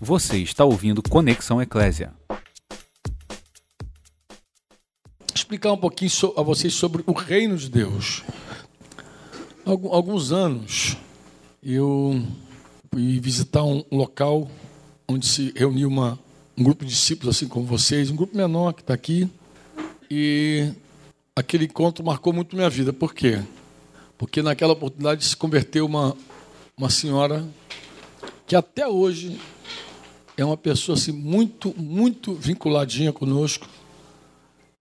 Você está ouvindo Conexão Eclésia. Explicar um pouquinho a vocês sobre o reino de Deus. Alguns anos eu fui visitar um local onde se reuniu uma, um grupo de discípulos assim como vocês, um grupo menor que está aqui. E aquele encontro marcou muito minha vida. Por quê? Porque naquela oportunidade se converteu uma, uma senhora que até hoje é uma pessoa assim, muito, muito vinculadinha conosco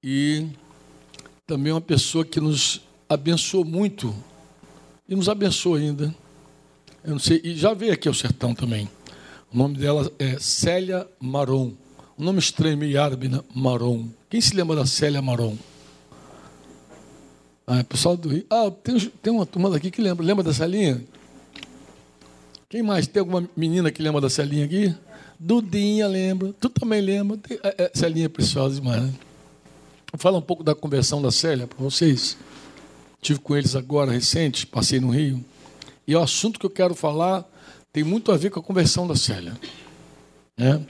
e também uma pessoa que nos abençoou muito e nos abençoa ainda. Eu não sei, e já veio aqui ao sertão também. O nome dela é Célia Maron. Um nome estranho, meio árabe, né? Maron. Quem se lembra da Célia Maron? Ah, pessoal do Rio. Ah, tem, tem uma turma daqui que lembra. Lembra da Celinha? Quem mais? Tem alguma menina que lembra da Celinha aqui? Dudinha lembra. Tu também lembra. É, é, Celinha é preciosa demais, né? Vou falar um pouco da conversão da Célia para vocês. Tive com eles agora, recente, passei no Rio. E o assunto que eu quero falar tem muito a ver com a conversão da Célia. Né?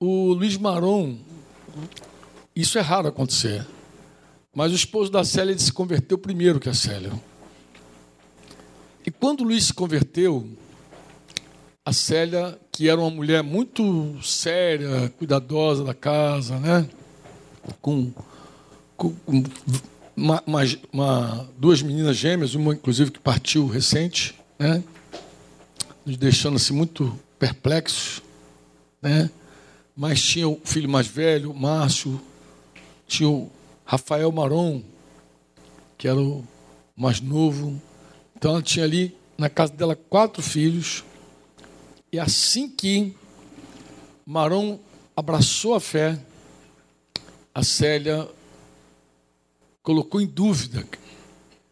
O Luiz Maron, isso é raro acontecer, mas o esposo da Célia se converteu primeiro que a Célia. E quando o Luiz se converteu, a Célia, que era uma mulher muito séria, cuidadosa da casa, né? com, com uma, uma, uma, duas meninas gêmeas, uma inclusive que partiu recente, né? nos deixando assim muito perplexos. Né? Mas tinha o filho mais velho, Márcio, tinha o Rafael Maron, que era o mais novo, então ela tinha ali na casa dela quatro filhos. E assim que Marão abraçou a fé, a Célia colocou em dúvida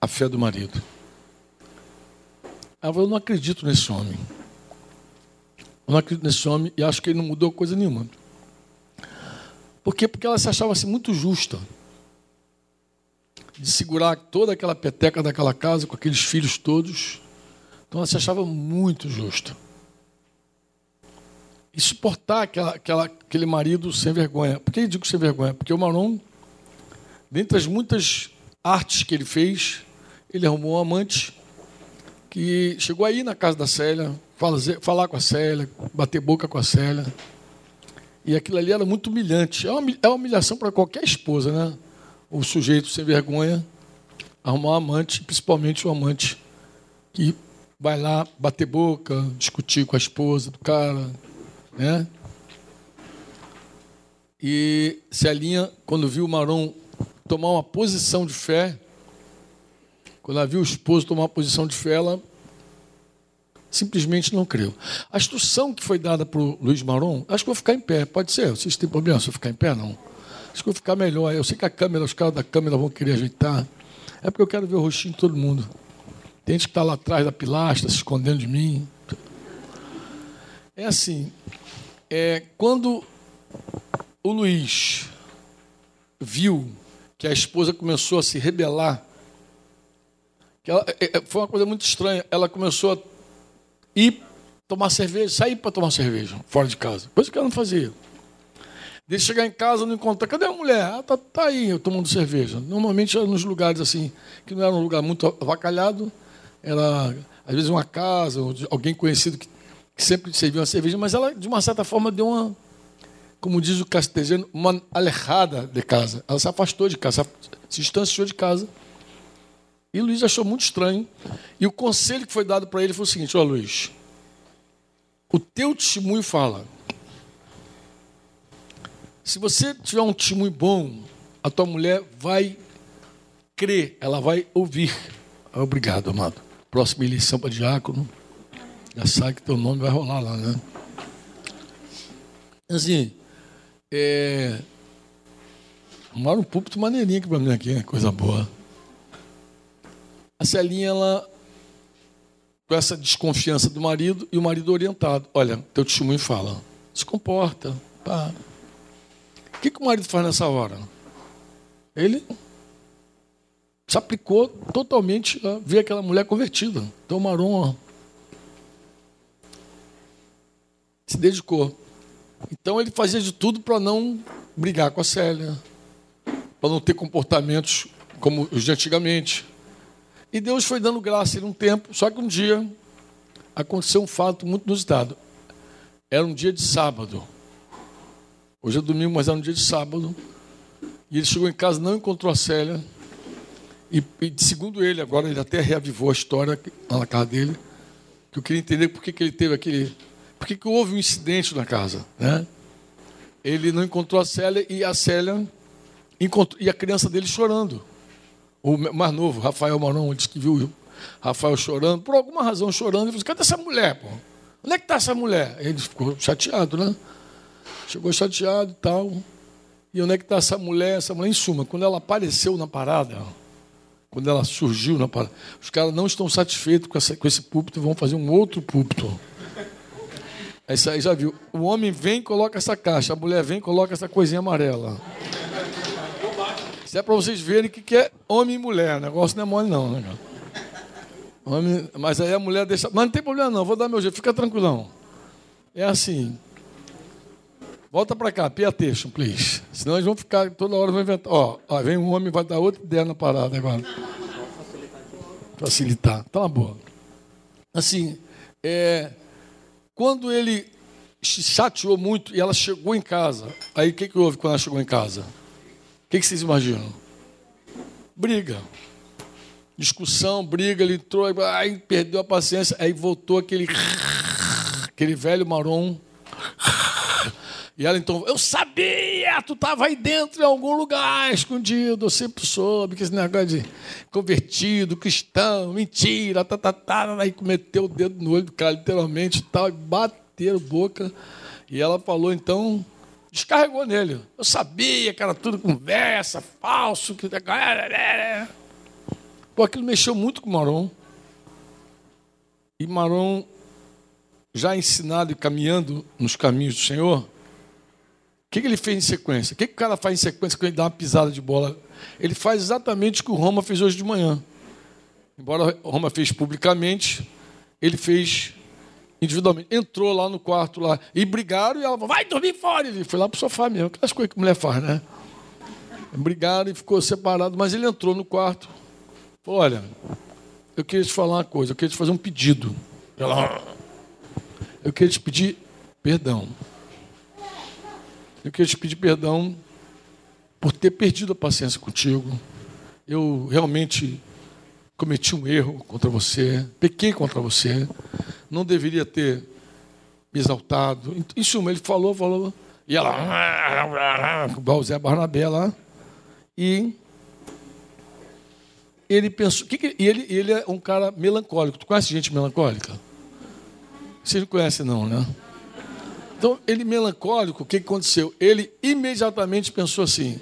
a fé do marido. Ela falou: Eu não acredito nesse homem. Eu não acredito nesse homem e acho que ele não mudou coisa nenhuma. Por quê? Porque ela se achava assim muito justa de segurar toda aquela peteca daquela casa com aqueles filhos todos. Então ela se achava muito justa. E suportar aquela, aquela, aquele marido sem vergonha. Por que eu digo sem vergonha? Porque o Maron, dentre as muitas artes que ele fez, ele arrumou um amante que chegou aí na casa da Célia, falar com a Célia, bater boca com a Célia. E aquilo ali era muito humilhante. É uma, é uma humilhação para qualquer esposa, né? o sujeito sem vergonha arrumar um amante, principalmente um amante que vai lá bater boca, discutir com a esposa do cara, né? E Celinha, quando viu o Marão tomar uma posição de fé, quando ela viu o esposo tomar uma posição de fé, ela simplesmente não creu. A instrução que foi dada para o Luiz Maron, acho que vou ficar em pé, pode ser, vocês têm problema se eu ficar em pé? Não. Acho que vou ficar melhor. Eu sei que a câmera, os caras da câmera vão querer ajeitar. É porque eu quero ver o rostinho de todo mundo. Tem gente que está lá atrás da pilastra, se escondendo de mim. É assim, é, quando o Luiz viu que a esposa começou a se rebelar, que ela, é, é foi uma coisa muito estranha. Ela começou a ir tomar cerveja, sair para tomar cerveja fora de casa. Coisa que ela não fazia. De chegar em casa não encontrar. Cadê a mulher? Ah, tá, tá aí, tomando cerveja. Normalmente era nos lugares assim, que não era um lugar muito avacalhado, era às vezes uma casa, alguém conhecido que sempre servia uma cerveja, mas ela, de uma certa forma, deu uma, como diz o castelhano, uma alejada de casa. Ela se afastou de casa, se distanciou de casa. E Luiz achou muito estranho. E o conselho que foi dado para ele foi o seguinte: Ó, Luiz, o teu testemunho fala. Se você tiver um testemunho bom, a tua mulher vai crer, ela vai ouvir. Obrigado, amado. Próxima eleição para diácono, já sabe que teu nome vai rolar lá, né? Assim, é... Arrumaram um púlpito maneirinho aqui para mim aqui, coisa boa. A Celinha, ela, com essa desconfiança do marido, e o marido orientado. Olha, teu testemunho fala, se comporta, pá. O que, que o marido faz nessa hora? Ele se aplicou totalmente a ver aquela mulher convertida. Então, Maron, se dedicou. Então ele fazia de tudo para não brigar com a Célia, para não ter comportamentos como os de antigamente. E Deus foi dando graça em um tempo, só que um dia aconteceu um fato muito inusitado. Era um dia de sábado. Hoje é domingo, mas era um dia de sábado. E ele chegou em casa, não encontrou a Célia. E, e segundo ele, agora ele até reavivou a história na casa dele, que eu queria entender por que, que ele teve aquele. Por que, que houve um incidente na casa. Né? Ele não encontrou a Célia e a Célia encontrou, e a criança dele chorando. O mais novo, Rafael Marão, disse que viu Rafael chorando, por alguma razão chorando, ele falou: cadê essa mulher? Pô? Onde é que está essa mulher? Ele ficou chateado, né? Chegou chateado e tal. E onde é que está essa mulher? Essa mulher, em suma, quando ela apareceu na parada, quando ela surgiu na parada, os caras não estão satisfeitos com, essa, com esse púlpito, vão fazer um outro púlpito. Isso aí já viu. O homem vem e coloca essa caixa, a mulher vem e coloca essa coisinha amarela. Isso é para vocês verem o que é homem e mulher. O negócio não é mole, não, né, Homem, mas aí a mulher deixa. Mas não tem problema, não, vou dar meu jeito, fica tranquilão. É assim. Volta para cá, pay attention, please. Senão eles vão ficar toda hora vão inventar. Ó, ó, vem um homem vai dar outra ideia na parada agora. Facilitar. Tá uma boa. Assim, é, quando ele se chateou muito e ela chegou em casa, aí o que, que houve quando ela chegou em casa? O que, que vocês imaginam? Briga. Discussão, briga, ele entrou, aí perdeu a paciência, aí voltou aquele, aquele velho marrom e ela então, eu sabia, tu estava aí dentro em algum lugar escondido, eu sempre soube que esse negócio de convertido, cristão, mentira, tá, tá, tá, aí meteu o dedo no olho do cara, literalmente, tal, e bateram boca. E ela falou, então, descarregou nele. Eu sabia que era tudo conversa, falso, que. Pô, aquilo mexeu muito com o Maron. E Maron, já ensinado e caminhando nos caminhos do Senhor, que, que ele fez em sequência? O que, que o cara faz em sequência quando ele dá uma pisada de bola? Ele faz exatamente o que o Roma fez hoje de manhã. Embora o Roma fez publicamente, ele fez individualmente. Entrou lá no quarto lá e brigaram e ela falou, vai dormir fora. Ele foi lá para o sofá mesmo, aquelas coisas que mulher faz, né? Brigaram e ficou separado, mas ele entrou no quarto. Falou, olha, eu queria te falar uma coisa, eu queria te fazer um pedido. Ela, eu queria te pedir perdão. Eu queria te pedir perdão por ter perdido a paciência contigo. Eu realmente cometi um erro contra você, pequei contra você, não deveria ter me exaltado. Em suma, ele falou, falou, e ela, igual o Zé Barnabé lá, e ele pensou, que que, ele, ele é um cara melancólico. Tu conhece gente melancólica? Você não conhece não, né? Então, ele melancólico, o que aconteceu? Ele imediatamente pensou assim: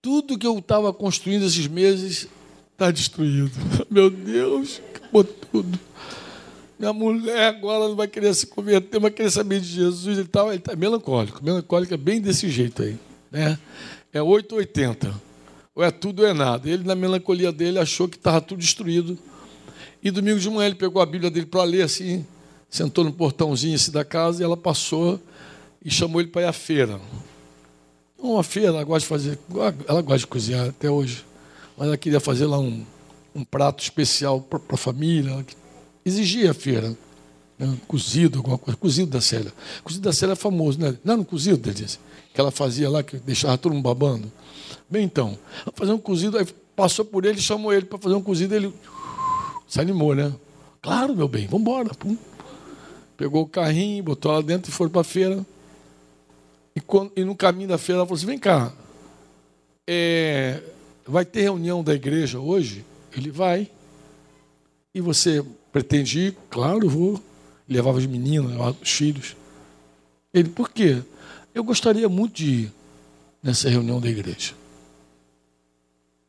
tudo que eu estava construindo esses meses está destruído. Meu Deus, acabou tudo. Minha mulher agora não vai querer se converter, vai querer saber de Jesus e tal. Ele está melancólico. Melancólico é bem desse jeito aí. Né? É 880. Ou é tudo ou é nada. Ele, na melancolia dele, achou que estava tudo destruído. E domingo de manhã ele pegou a Bíblia dele para ler assim sentou no portãozinho assim da casa e ela passou e chamou ele para ir à feira. Uma feira, ela gosta de fazer, ela gosta de cozinhar até hoje, mas ela queria fazer lá um, um prato especial para a família, exigia a feira. Né? Cozido, alguma coisa, cozido da Célia. Cozido da Célia é famoso, né? Não, no cozido, ele disse, que ela fazia lá, que deixava todo mundo babando. Bem, então, fazer um cozido, aí passou por ele, chamou ele para fazer um cozido, ele se animou, né? Claro, meu bem, vamos embora. Pegou o carrinho, botou lá dentro e foram para a feira. E, quando, e, no caminho da feira ela falou assim: vem cá, é, vai ter reunião da igreja hoje? Ele vai. E você pretende ir? Claro, vou. Levava as meninas, os filhos. Ele, por quê? Eu gostaria muito de ir nessa reunião da igreja.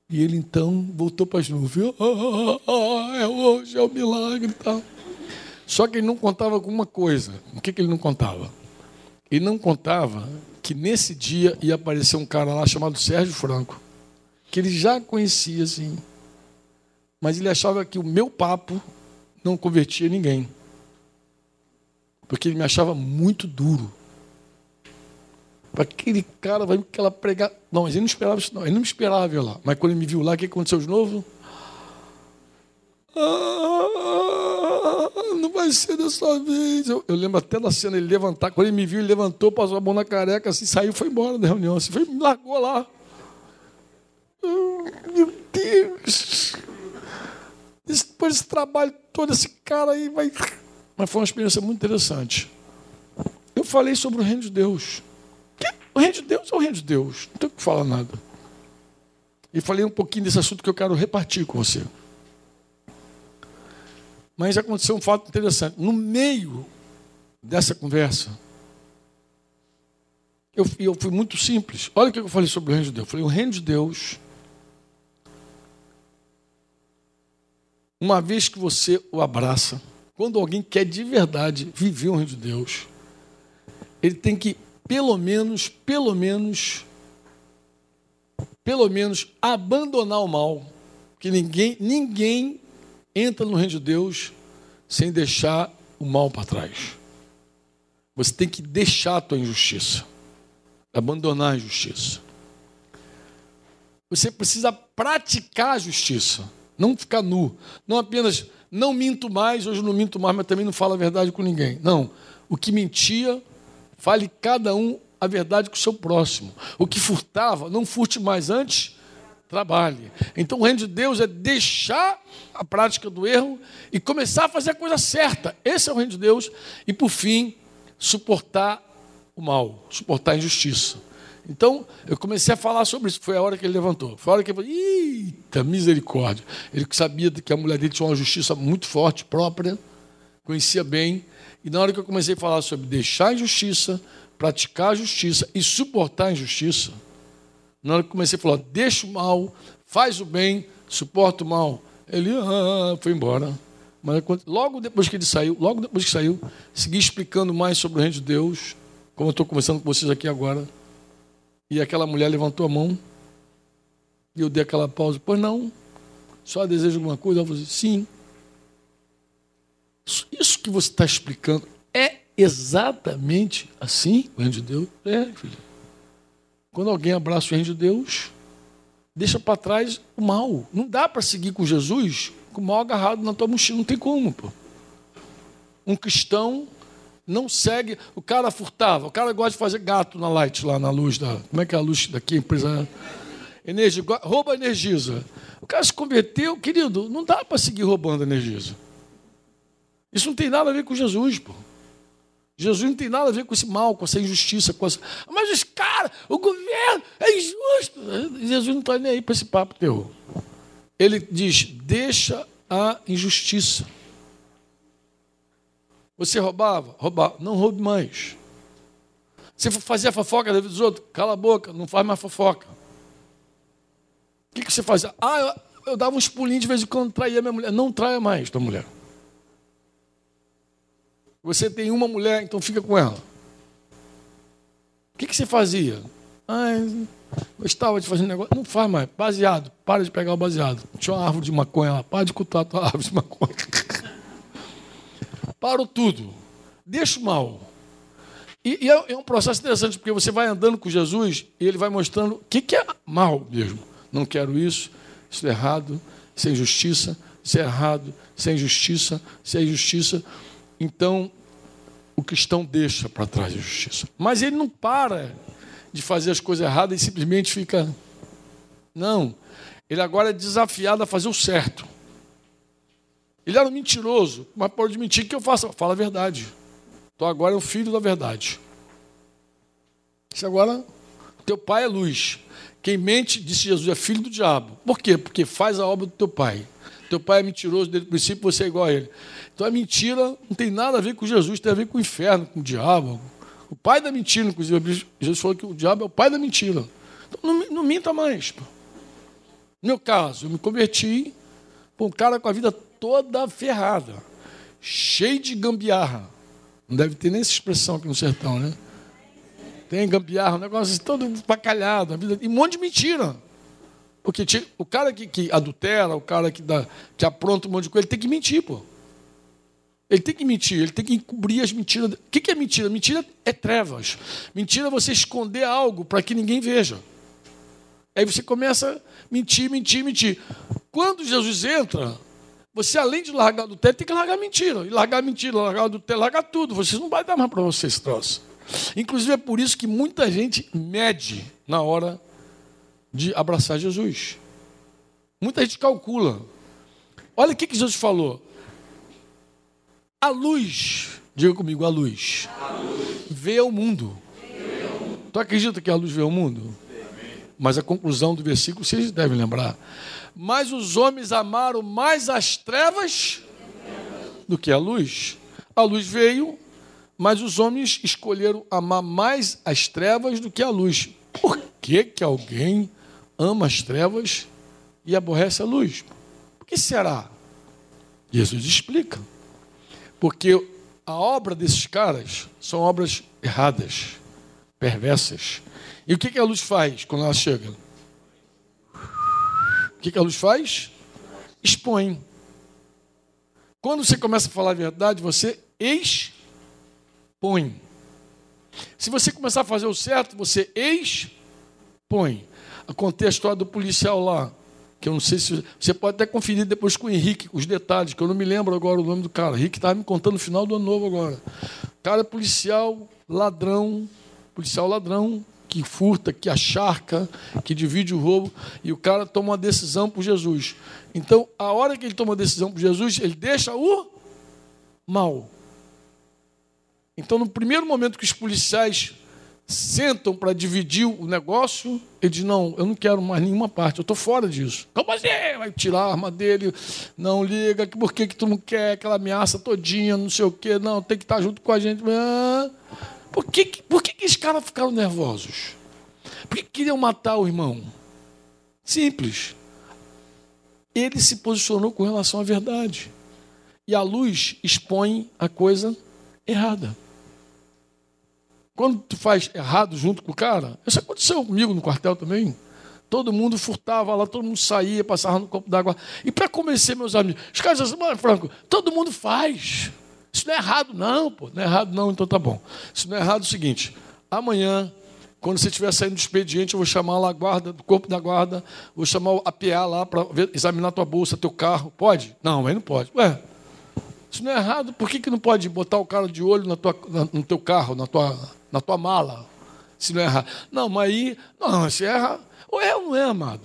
E ele então voltou para as nuvens. Ah, ah, ah, é hoje, é o milagre e tal. Só que ele não contava com uma coisa. O que, que ele não contava? Ele não contava que nesse dia ia aparecer um cara lá chamado Sérgio Franco, que ele já conhecia assim. Mas ele achava que o meu papo não convertia ninguém. Porque ele me achava muito duro. Aquele cara vai aquela pregar. Não, mas ele não esperava isso, não. Ele não me esperava ver lá. Mas quando ele me viu lá, o que aconteceu de novo? Ah, não vai ser dessa vez. Eu, eu, lembro até da cena, ele levantar. Quando ele me viu, ele levantou, passou a mão na careca, assim, saiu foi embora da reunião. Assim, foi, me largou lá. Meu Deus! Depois desse trabalho todo, esse cara aí vai. Mas foi uma experiência muito interessante. Eu falei sobre o reino de Deus. O reino de Deus é o reino de Deus. Não tenho que falar nada. E falei um pouquinho desse assunto que eu quero repartir com você. Mas aconteceu um fato interessante. No meio dessa conversa, eu, eu fui muito simples. Olha o que eu falei sobre o reino de Deus. Eu falei: o reino de Deus, uma vez que você o abraça, quando alguém quer de verdade viver o reino de Deus, ele tem que, pelo menos, pelo menos, pelo menos, abandonar o mal. Que ninguém, ninguém entra no reino de Deus sem deixar o mal para trás. Você tem que deixar a tua injustiça, abandonar a injustiça. Você precisa praticar a justiça, não ficar nu. Não apenas não minto mais, hoje não minto mais, mas também não falo a verdade com ninguém. Não. O que mentia, fale cada um a verdade com o seu próximo. O que furtava, não furte mais antes trabalhe. Então o reino de Deus é deixar a prática do erro e começar a fazer a coisa certa. Esse é o reino de Deus. E por fim, suportar o mal, suportar a injustiça. Então, eu comecei a falar sobre isso. Foi a hora que ele levantou. Foi a hora que ele falou: Eita, misericórdia. Ele sabia que a mulher dele tinha uma justiça muito forte, própria, conhecia bem. E na hora que eu comecei a falar sobre deixar a injustiça, praticar a justiça e suportar a injustiça, na hora que comecei a falar, deixa o mal, faz o bem, suporta o mal. Ele ah, foi embora. Mas logo depois que ele saiu, logo depois que saiu, segui explicando mais sobre o reino de Deus, como eu estou conversando com vocês aqui agora. E aquela mulher levantou a mão e eu dei aquela pausa. Pois não, só deseja alguma coisa? Ela falou assim, sim. Isso que você está explicando é exatamente assim o reino de Deus? É, filho. Quando alguém abraça o reino de Deus, deixa para trás o mal. Não dá para seguir com Jesus com o mal agarrado na tua mochila. Não tem como, pô. Um cristão não segue. O cara furtava. O cara gosta de fazer gato na light, lá na luz da. Como é que é a luz daqui? Empresa. Energia, rouba energiza. O cara se converteu, querido, não dá para seguir roubando energiza. Isso não tem nada a ver com Jesus, pô. Jesus não tem nada a ver com esse mal, com essa injustiça. Com essa... Mas os caras, o governo é injusto. Jesus não está nem aí para esse papo teu. Ele diz: deixa a injustiça. Você roubava? Roubava. Não roube mais. Você fazia fofoca da vida dos outros? Cala a boca, não faz mais fofoca. O que, que você fazia? Ah, eu, eu dava uns pulinhos de vez em quando, traía minha mulher. Não traia mais tua mulher. Você tem uma mulher, então fica com ela. O que, que você fazia? Ah, gostava de fazer um negócio. Não faz mais. Baseado. Para de pegar o baseado. Tinha uma árvore de maconha lá. Para de cultar a tua árvore de maconha. Parou tudo. Deixa o mal. E, e é, é, um processo interessante, porque você vai andando com Jesus e ele vai mostrando o que, que é mal mesmo. Não quero isso, isso é errado, isso é injustiça, isso é errado, isso é injustiça, isso é injustiça. Então, o cristão deixa para trás a justiça. Mas ele não para de fazer as coisas erradas e simplesmente fica. Não. Ele agora é desafiado a fazer o certo. Ele era um mentiroso, mas pode mentir que eu faça. Fala a verdade. Então agora é o filho da verdade. Isso agora, teu pai é luz. Quem mente, disse Jesus, é filho do diabo. Por quê? Porque faz a obra do teu pai. Teu pai é mentiroso desde o princípio, você é igual a ele. Então a mentira não tem nada a ver com Jesus, tem a ver com o inferno, com o diabo. O pai da mentira, inclusive, Jesus falou que o diabo é o pai da mentira. Então não, não minta mais. Pô. No meu caso, eu me converti para um cara com a vida toda ferrada, cheio de gambiarra. Não deve ter nem essa expressão aqui no sertão, né? Tem gambiarra, um negócio assim, todo bacalhado, vida, e um monte de mentira. Porque o cara que, que adultera, o cara que, dá, que apronta um monte de coisa, ele tem que mentir, pô. Ele tem que mentir, ele tem que encobrir as mentiras. O que é mentira? Mentira é trevas. Mentira é você esconder algo para que ninguém veja. Aí você começa a mentir, mentir, mentir. Quando Jesus entra, você, além de largar do teto, tem que largar mentira. E largar mentira, largar teto, largar tudo. Você não vai dar mais para você esse troço. Inclusive, é por isso que muita gente mede na hora de abraçar Jesus. Muita gente calcula. Olha o que, Jesus falou. A luz, diga comigo, a luz, a luz. vê o mundo. Tu acredita que a luz vê o mundo? Mas a conclusão do versículo vocês devem lembrar. Mas os homens amaram mais as trevas do que a luz. A luz veio, mas os homens escolheram amar mais as trevas do que a luz. Por que, que alguém ama as trevas e aborrece a luz? Por que será? Jesus explica. Porque a obra desses caras são obras erradas, perversas. E o que a luz faz quando ela chega? O que a luz faz? Expõe. Quando você começa a falar a verdade, você expõe. Se você começar a fazer o certo, você expõe. Contei a história do policial lá que eu não sei se. Você pode até conferir depois com o Henrique os detalhes, que eu não me lembro agora o nome do cara. O Henrique estava me contando no final do ano novo agora. O cara policial, ladrão, policial ladrão, que furta, que acharca, que divide o roubo, e o cara toma uma decisão por Jesus. Então, a hora que ele toma uma decisão por Jesus, ele deixa o mal. Então, no primeiro momento que os policiais sentam para dividir o negócio, ele diz: Não, eu não quero mais nenhuma parte, eu estou fora disso. Como assim? Vai tirar a arma dele, não liga, por que, que tu não quer aquela ameaça todinha, não sei o quê, não, tem que estar junto com a gente. Ah, por que, por que, que esses caras ficaram nervosos? Por que queriam matar o irmão? Simples. Ele se posicionou com relação à verdade. E a luz expõe a coisa errada. Quando tu faz errado junto com o cara, isso aconteceu comigo no quartel também. Todo mundo furtava lá, todo mundo saía, passava no copo d'água. E para convencer meus amigos, os caras assim, Franco, todo mundo faz. Isso não é errado, não, pô. Não é errado, não, então tá bom. Isso não é errado é o seguinte: amanhã, quando você estiver saindo do expediente, eu vou chamar lá a guarda, do corpo da guarda, vou chamar a PA lá para examinar tua bolsa, teu carro. Pode? Não, aí não pode. Ué, isso não é errado, por que, que não pode botar o cara de olho na tua, no teu carro, na tua na tua mala, se não errar. Não, mas aí, não, se erra, ou é ou não é, amado.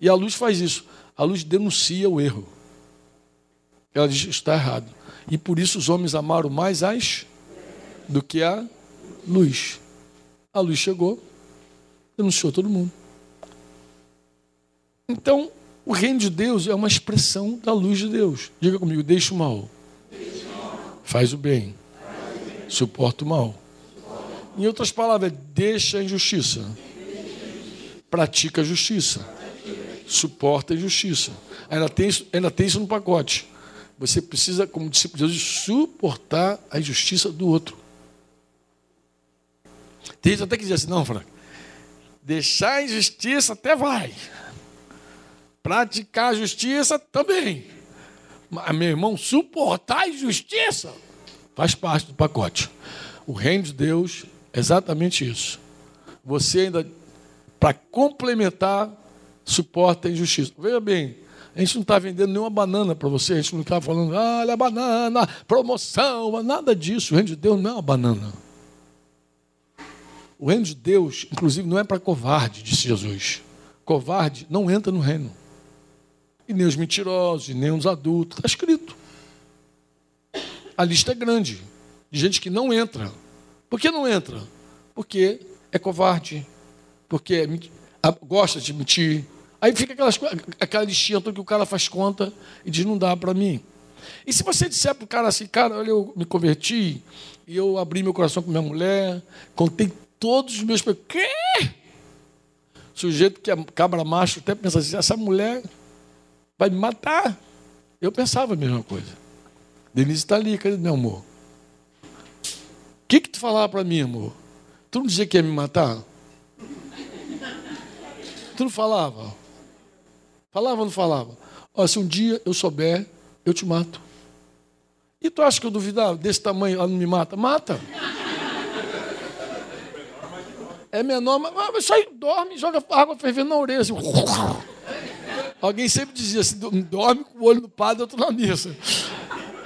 E a luz faz isso. A luz denuncia o erro. Ela diz está errado. E por isso os homens amaram mais as do que a luz. A luz chegou, denunciou todo mundo. Então, o reino de Deus é uma expressão da luz de Deus. Diga comigo, deixa o mal. Faz o bem. Suporta o mal. Em outras palavras, deixa a injustiça. Pratica a justiça. Suporta a injustiça. Ainda tem, ainda tem isso no pacote. Você precisa, como discípulo de Jesus, suportar a injustiça do outro. Tem gente até que diz assim, não, Frank, deixar a injustiça até vai. Praticar a justiça também. Mas, meu irmão, suportar a injustiça faz parte do pacote. O reino de Deus Exatamente isso. Você ainda, para complementar, suporta a injustiça. Veja bem, a gente não está vendendo nenhuma banana para você, a gente não está falando, ah, olha a banana, promoção, nada disso. O reino de Deus não é uma banana. O reino de Deus, inclusive, não é para covarde, disse Jesus. Covarde não entra no reino. E nem os mentirosos, e nem os adultos. Está escrito. A lista é grande de gente que não entra. Por que não entra? Porque é covarde, porque é, gosta de mentir. Aí fica aquelas, aquela listinha que o cara faz conta e diz: não dá para mim. E se você disser para o cara assim, cara, olha, eu me converti, e eu abri meu coração com minha mulher, contei todos os meus pecados. Quê? Sujeito que é cabra macho até pensa assim, essa mulher vai me matar. Eu pensava a mesma coisa. Denise está ali, cadê meu amor? Que, que tu falava para mim, amor? Tu não dizia que ia me matar? Tu não falava? Falava ou não falava? Ó, se um dia eu souber, eu te mato. E tu acha que eu duvidava? Desse tamanho, ela não me mata? Mata. É menor, mas só dorme, joga água fervendo na orelha. Assim. Alguém sempre dizia assim: dorme com o olho no padre, outro na missa.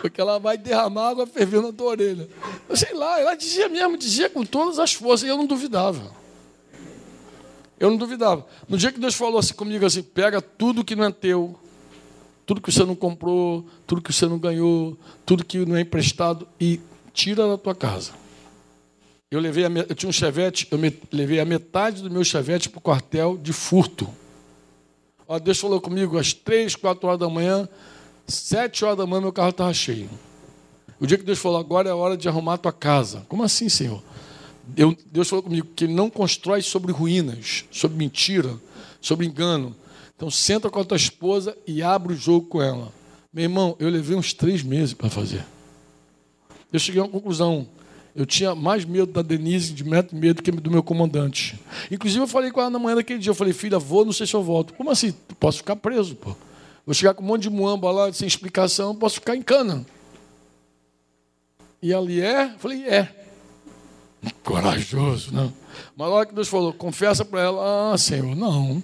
Porque ela vai derramar água fervendo na tua orelha. Eu sei lá, ela dizia mesmo, dizia com todas as forças, e eu não duvidava. Eu não duvidava. No dia que Deus falou assim comigo assim, pega tudo que não é teu, tudo que você não comprou, tudo que você não ganhou, tudo que não é emprestado e tira da tua casa. Eu levei a, eu tinha um chevette, eu me, levei a metade do meu chevette para o quartel de furto. Ó, Deus falou comigo às três, quatro horas da manhã, sete horas da manhã meu carro estava cheio. O dia que Deus falou, agora é a hora de arrumar a tua casa. Como assim, Senhor? Deus falou comigo que Ele não constrói sobre ruínas, sobre mentira, sobre engano. Então senta com a tua esposa e abre o jogo com ela. Meu irmão, eu levei uns três meses para fazer. Eu cheguei a uma conclusão. Eu tinha mais medo da Denise de metro e medo que do meu comandante. Inclusive, eu falei com ela na manhã daquele dia. Eu falei, filha, vou, não sei se eu volto. Como assim? Posso ficar preso, pô. Vou chegar com um monte de muamba lá, sem explicação, posso ficar em cana. E ali é? Falei, é. Corajoso, não. Mas na hora que Deus falou, confessa para ela, ah, Senhor, não.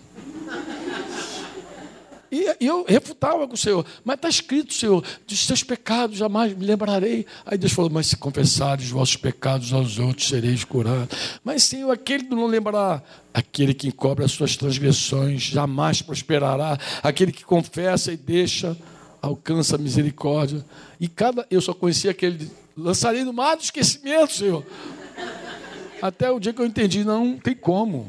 E, eu refutava com o Senhor, mas está escrito, Senhor, dos seus pecados jamais me lembrarei. Aí Deus falou, mas se confessares os vossos pecados aos outros, sereis curados. Mas, Senhor, aquele que não lembrará, aquele que encobre as suas transgressões, jamais prosperará. Aquele que confessa e deixa, alcança a misericórdia. E cada, eu só conhecia aquele, lançarei no mar do esquecimento, Senhor. Até o dia que eu entendi, não tem como.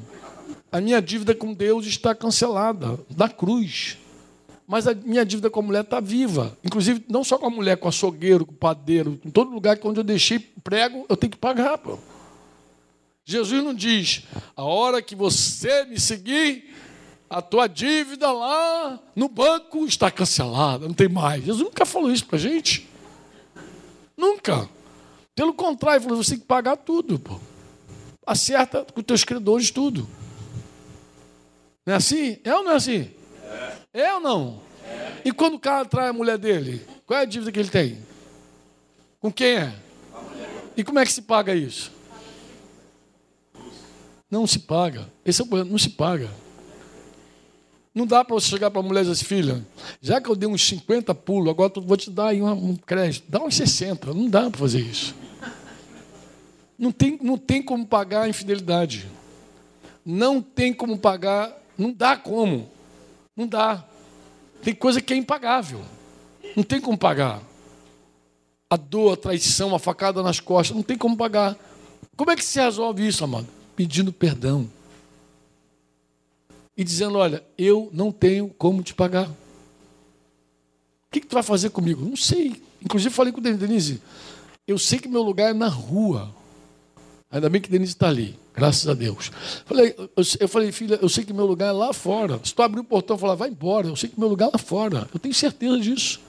A minha dívida com Deus está cancelada, da cruz mas a minha dívida com a mulher está viva. Inclusive, não só com a mulher, com o açougueiro, com o padeiro, em todo lugar que onde eu deixei prego, eu tenho que pagar. Pô. Jesus não diz, a hora que você me seguir, a tua dívida lá no banco está cancelada, não tem mais. Jesus nunca falou isso para a gente. Nunca. Pelo contrário, ele falou, você tem que pagar tudo. Pô. Acerta com os teus credores tudo. Não é assim? É ou não é assim? É ou não? E quando o cara trai a mulher dele, qual é a dívida que ele tem? Com quem é? E como é que se paga isso? Não se paga. Esse é o problema, não se paga. Não dá para você chegar para a mulher e dizer assim, filha, já que eu dei uns 50 pulos, agora eu vou te dar aí um crédito. Dá uns 60. Não dá para fazer isso. Não tem, não tem como pagar a infidelidade. Não tem como pagar, não dá como. Não dá. Tem coisa que é impagável. Não tem como pagar. A dor, a traição, a facada nas costas, não tem como pagar. Como é que se resolve isso, amado? Pedindo perdão. E dizendo: Olha, eu não tenho como te pagar. O que, que tu vai fazer comigo? Não sei. Inclusive, falei com o Denise: Eu sei que meu lugar é na rua. Ainda bem que Denise está ali. Graças a Deus. Falei, eu, falei, filha, eu sei que meu lugar é lá fora. Se tu abrir o portão e falar, vai embora, eu sei que meu lugar é lá fora. Eu tenho certeza disso.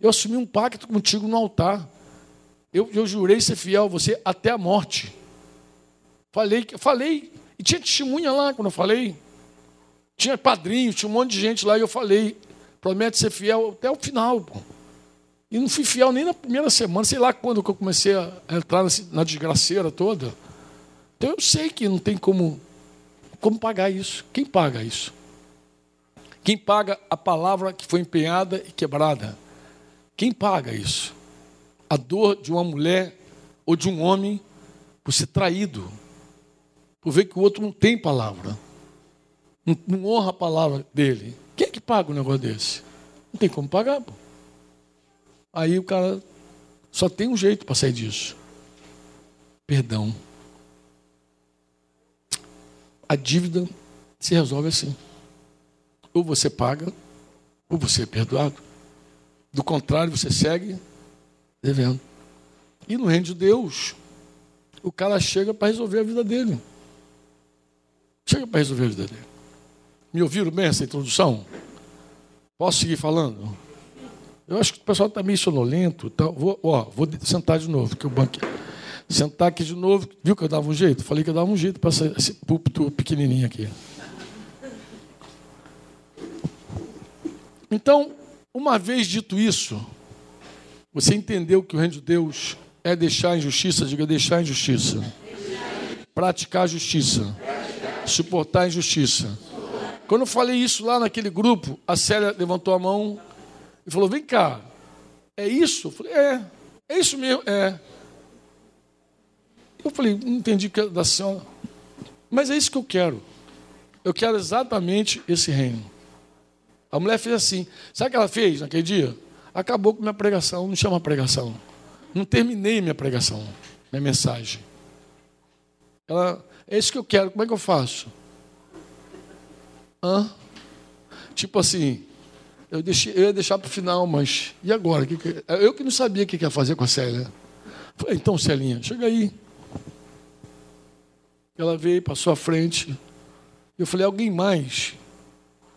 Eu assumi um pacto contigo no altar. Eu, eu jurei ser fiel a você até a morte. Falei, falei. E tinha testemunha lá quando eu falei. Tinha padrinho, tinha um monte de gente lá e eu falei. Promete ser fiel até o final. Pô. E não fui fiel nem na primeira semana, sei lá quando que eu comecei a entrar na desgraceira toda. Então eu sei que não tem como, como pagar isso. Quem paga isso? Quem paga a palavra que foi empenhada e quebrada? Quem paga isso? A dor de uma mulher ou de um homem por ser traído, por ver que o outro não tem palavra, não, honra a palavra dele. Quem é que paga um negócio desse? Não tem como pagar. Pô. Aí o cara só tem um jeito para sair disso: perdão a dívida se resolve assim. Ou você paga, ou você é perdoado. Do contrário, você segue devendo. E no reino de Deus, o cara chega para resolver a vida dele. Chega para resolver a vida dele. Me ouviram bem essa introdução? Posso seguir falando? Eu acho que o pessoal está meio sonolento. Tá? Vou, ó, vou sentar de novo, que o banco sentar aqui de novo. Viu que eu dava um jeito? Falei que eu dava um jeito para esse púlpito pequenininho aqui. Então, uma vez dito isso, Você entendeu que o reino de Deus é deixar a injustiça? Diga deixar a injustiça. Praticar a justiça. Suportar a injustiça. Quando eu falei isso lá naquele grupo, a Célia levantou a mão e falou: Vem cá, é isso? Eu falei: É, é isso mesmo, é. Eu falei: Não entendi que da senhora, mas é isso que eu quero. Eu quero exatamente esse reino. A mulher fez assim. Sabe o que ela fez naquele dia? Acabou com minha pregação, não chama pregação. Não terminei minha pregação, minha mensagem. Ela, é isso que eu quero, como é que eu faço? Hã? Tipo assim, eu, deixei, eu ia deixar para o final, mas e agora? Eu que não sabia o que ia fazer com a Célia. Falei, então, Celinha, chega aí. Ela veio, passou à frente. Eu falei, alguém mais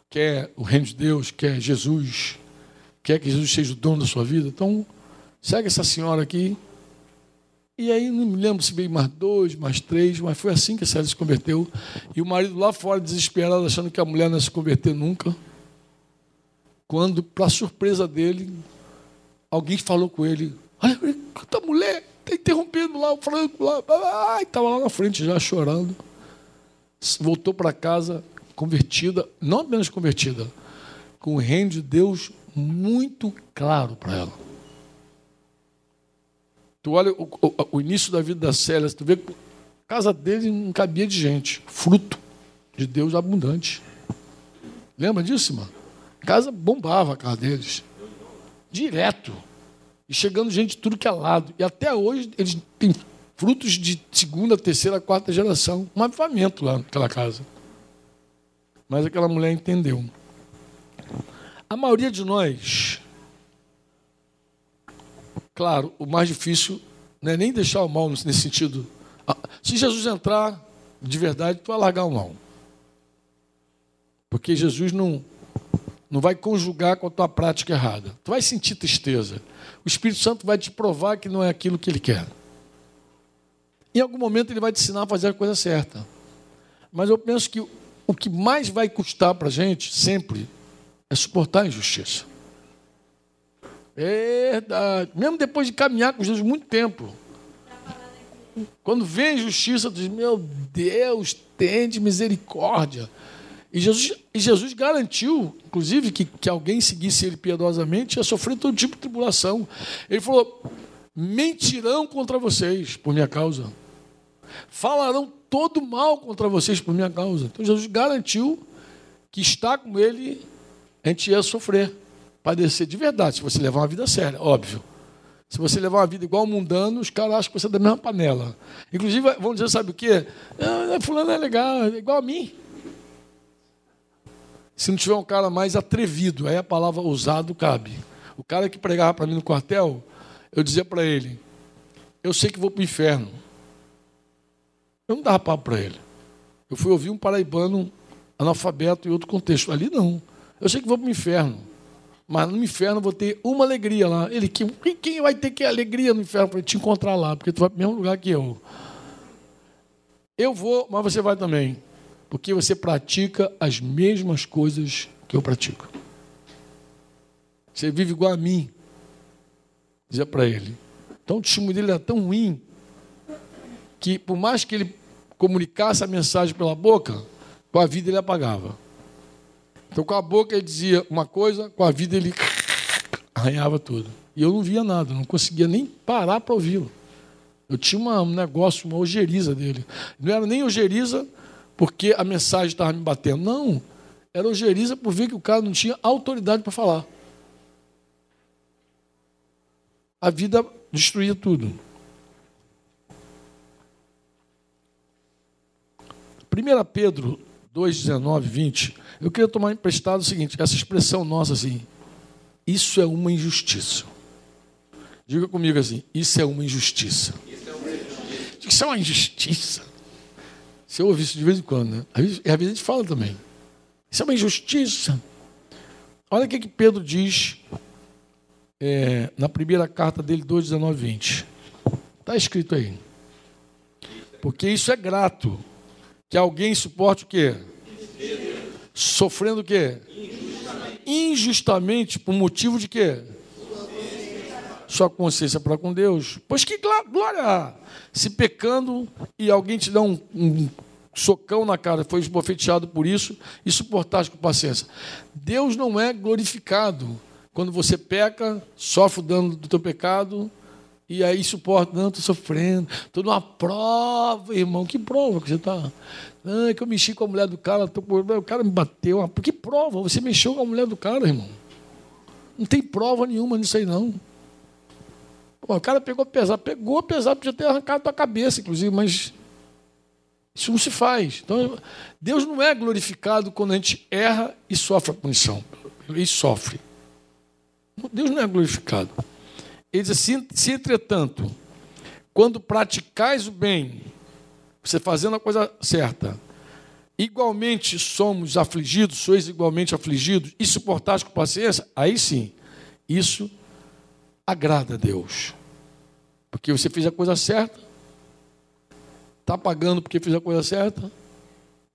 quer o reino de Deus, quer Jesus, quer que Jesus seja o dono da sua vida? Então, segue essa senhora aqui. E aí, não me lembro se veio mais dois, mais três, mas foi assim que a Célia se converteu. E o marido lá fora, desesperado, achando que a mulher não ia se converter nunca. Quando, para surpresa dele, alguém falou com ele: Olha, a mulher está interrompendo lá o Franco, lá. Estava lá na frente já chorando. Voltou para casa convertida, não apenas convertida, com o reino de Deus muito claro para ela. Tu olha o, o, o, início da vida da Célia, tu vê que a casa dele não cabia de gente, fruto de Deus abundante. Lembra disso, mano? A casa bombava a casa deles. Direto. E chegando gente de tudo que é lado. E até hoje eles têm frutos de segunda, terceira, quarta geração. Um avivamento lá naquela casa. Mas aquela mulher entendeu. A maioria de nós, claro, o mais difícil não é nem deixar o mal nesse sentido. Ah, se Jesus entrar de verdade, tu vai largar o mal. Porque Jesus não, não vai conjugar com a tua prática errada. Tu vai sentir tristeza. O Espírito Santo vai te provar que não é aquilo que ele quer. Em algum momento ele vai te ensinar a fazer a coisa certa. Mas eu penso que o que mais vai custar para a gente, sempre, é suportar a injustiça. Verdade. Mesmo depois de caminhar com Jesus muito tempo. Quando vem a injustiça, tu diz, meu Deus, tende misericórdia. E Jesus, e Jesus garantiu, inclusive, que, que alguém seguisse ele piedosamente ia sofrer todo tipo de tribulação. Ele falou: mentirão contra vocês por minha causa. Falarão todo mal contra vocês por minha causa. Então Jesus garantiu que estar com ele a gente ia sofrer, padecer de verdade, se você levar uma vida séria, óbvio. Se você levar uma vida igual mundano, os caras acham que você é da mesma panela. Inclusive, vão dizer, sabe o quê? Ah, fulano é legal, é igual a mim. Se não tiver um cara mais atrevido, aí a palavra ousado cabe. O cara que pregava para mim no quartel, eu dizia para ele: Eu sei que vou para o inferno. Eu não dava papo para ele. Eu fui ouvir um paraibano analfabeto em outro contexto. Ali não. Eu sei que vou para o inferno. Mas no inferno vou ter uma alegria lá. Ele, quem, quem vai ter que alegria no inferno para te encontrar lá? Porque tu vai para o mesmo lugar que eu. Eu vou, mas você vai também. Porque você pratica as mesmas coisas que eu pratico. Você vive igual a mim. Dizia para ele. Então o testemunho dele era tão ruim que, por mais que ele comunicasse a mensagem pela boca, com a vida ele apagava. Então, com a boca ele dizia uma coisa, com a vida ele arranhava tudo. E eu não via nada, não conseguia nem parar para ouvi-lo. Eu tinha uma, um negócio, uma ojeriza dele. Não era nem ojeriza porque a mensagem estava me batendo. Não, era ojeriza por ver que o cara não tinha autoridade para falar. A vida destruía tudo. 1 Pedro 2, 19, 20, eu queria tomar emprestado o seguinte, essa expressão nossa assim, isso é uma injustiça. Diga comigo assim, isso é uma injustiça. Isso é uma injustiça. Isso é uma injustiça. Você ouve isso de vez em quando, né? Às às vezes a gente fala também. Isso é uma injustiça. Olha o que, que Pedro diz é, na primeira carta dele, 2, 19, 20. Está escrito aí. Porque isso é grato que alguém suporte o quê? Sofrendo o quê? Injustamente. Injustamente por motivo de quê? sua consciência para com Deus? Pois que glória se pecando e alguém te dá um, um socão na cara, foi esbofeteado por isso e suportaste com paciência. Deus não é glorificado quando você peca, sofre o dano do teu pecado e aí suporta, não, estou sofrendo, estou numa prova, irmão, que prova que você está? Não, é que eu mexi com a mulher do cara, tô, o cara me bateu. Que prova? Você mexeu com a mulher do cara, irmão. Não tem prova nenhuma nisso aí, não. Pô, o cara pegou pesado, pegou pesado, podia ter arrancado a cabeça, inclusive, mas isso não se faz. Então, Deus não é glorificado quando a gente erra e sofre a punição. E sofre. Deus não é glorificado. Ele diz assim: se entretanto, quando praticais o bem, você fazendo a coisa certa, igualmente somos afligidos, sois igualmente afligidos, e suportais com paciência, aí sim, isso agrada a Deus. Porque você fez a coisa certa, está pagando porque fez a coisa certa,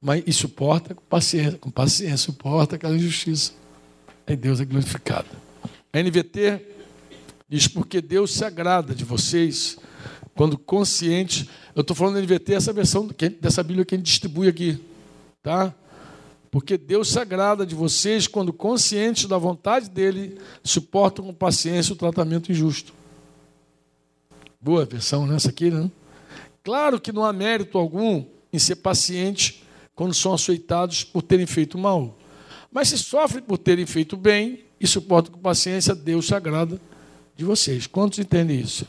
mas e suporta com paciência, com paciência, suporta aquela injustiça. Aí Deus é glorificado. A NVT diz porque Deus se agrada de vocês quando consciente. Eu estou falando da NVT, essa versão dessa Bíblia que a gente distribui aqui, tá? Porque Deus se agrada de vocês quando conscientes da vontade dele suportam com paciência o tratamento injusto. Boa versão nessa né? aqui, né? Claro que não há mérito algum em ser paciente quando são açoitados por terem feito mal. Mas se sofrem por terem feito bem e suportam com paciência, Deus se agrada de vocês. Quantos entendem isso?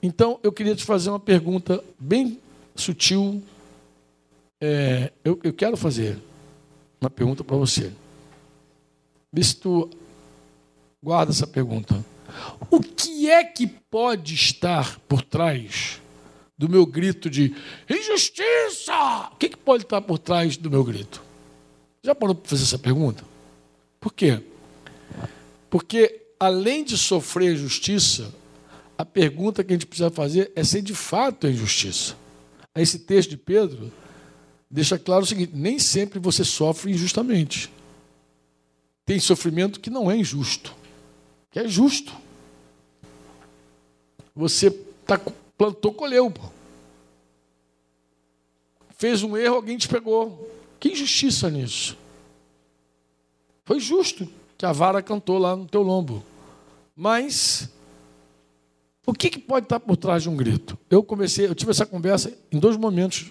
Então, eu queria te fazer uma pergunta bem sutil. É, eu, eu quero fazer uma pergunta para você. Vê se tu guarda essa pergunta. O que é que pode estar por trás do meu grito de injustiça? O que, que pode estar por trás do meu grito? Já parou para fazer essa pergunta? Por quê? Porque além de sofrer justiça, a pergunta que a gente precisa fazer é se de fato é injustiça. Esse texto de Pedro deixa claro o seguinte: nem sempre você sofre injustamente. Tem sofrimento que não é injusto, que é justo. Você tá, plantou, colheu. Fez um erro, alguém te pegou. Que injustiça nisso? Foi justo que a vara cantou lá no teu lombo. Mas o que, que, pode estar por trás de um grito? Eu comecei, eu tive essa conversa em dois momentos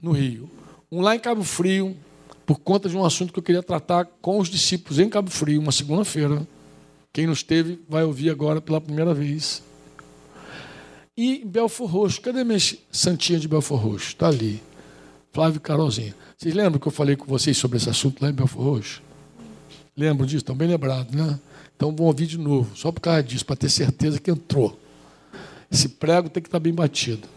no Rio. Um lá em Cabo Frio, por conta de um assunto que eu queria tratar com os discípulos em Cabo Frio, uma segunda-feira. Quem não esteve vai ouvir agora pela primeira vez. E Belfor Roxo, cadê minha santinha de Belfor Roxo? Está ali. Flávio Carolzinha. Vocês lembram que eu falei com vocês sobre esse assunto lá em Belfor Roxo? Lembram disso? Estão bem lembrados, né? Então vão ouvir de novo, só por causa disso, para ter certeza que entrou. Esse prego tem que estar bem batido.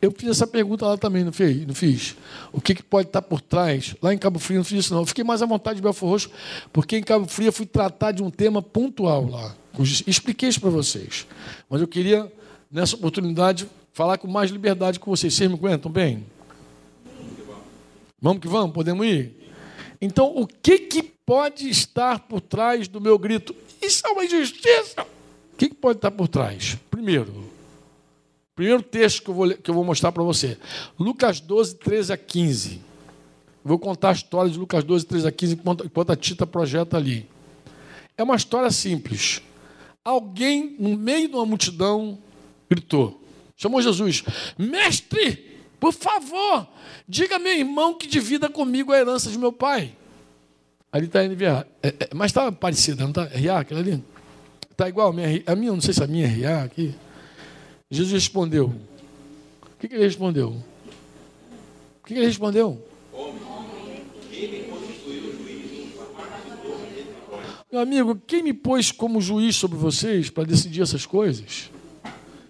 Eu fiz essa pergunta lá também, não fiz? Não fiz? O que, que pode estar por trás? Lá em Cabo Frio não fiz isso, não. Eu fiquei mais à vontade de Belfor Roxo, porque em Cabo Frio eu fui tratar de um tema pontual lá. Expliquei isso para vocês. Mas eu queria, nessa oportunidade, falar com mais liberdade com vocês. Vocês me aguentam bem? Vamos que vamos? Podemos ir? Então, o que, que pode estar por trás do meu grito? Isso é uma injustiça! O que, que pode estar por trás? Primeiro, Primeiro texto que eu vou, que eu vou mostrar para você. Lucas 12, 13 a 15. Vou contar a história de Lucas 12, 13 a 15, enquanto, enquanto a Tita projeta ali. É uma história simples. Alguém, no meio de uma multidão, gritou. Chamou Jesus. Mestre, por favor, diga a meu irmão que divida comigo a herança de meu pai. Ali está a NVA. É, é, mas está parecida, não está? RA, aquela ali? Está igual a minha, a minha, não sei se a minha é RA aqui. Jesus respondeu. O que, que ele respondeu? O que, que ele respondeu? Meu amigo, quem me pôs como juiz sobre vocês para decidir essas coisas?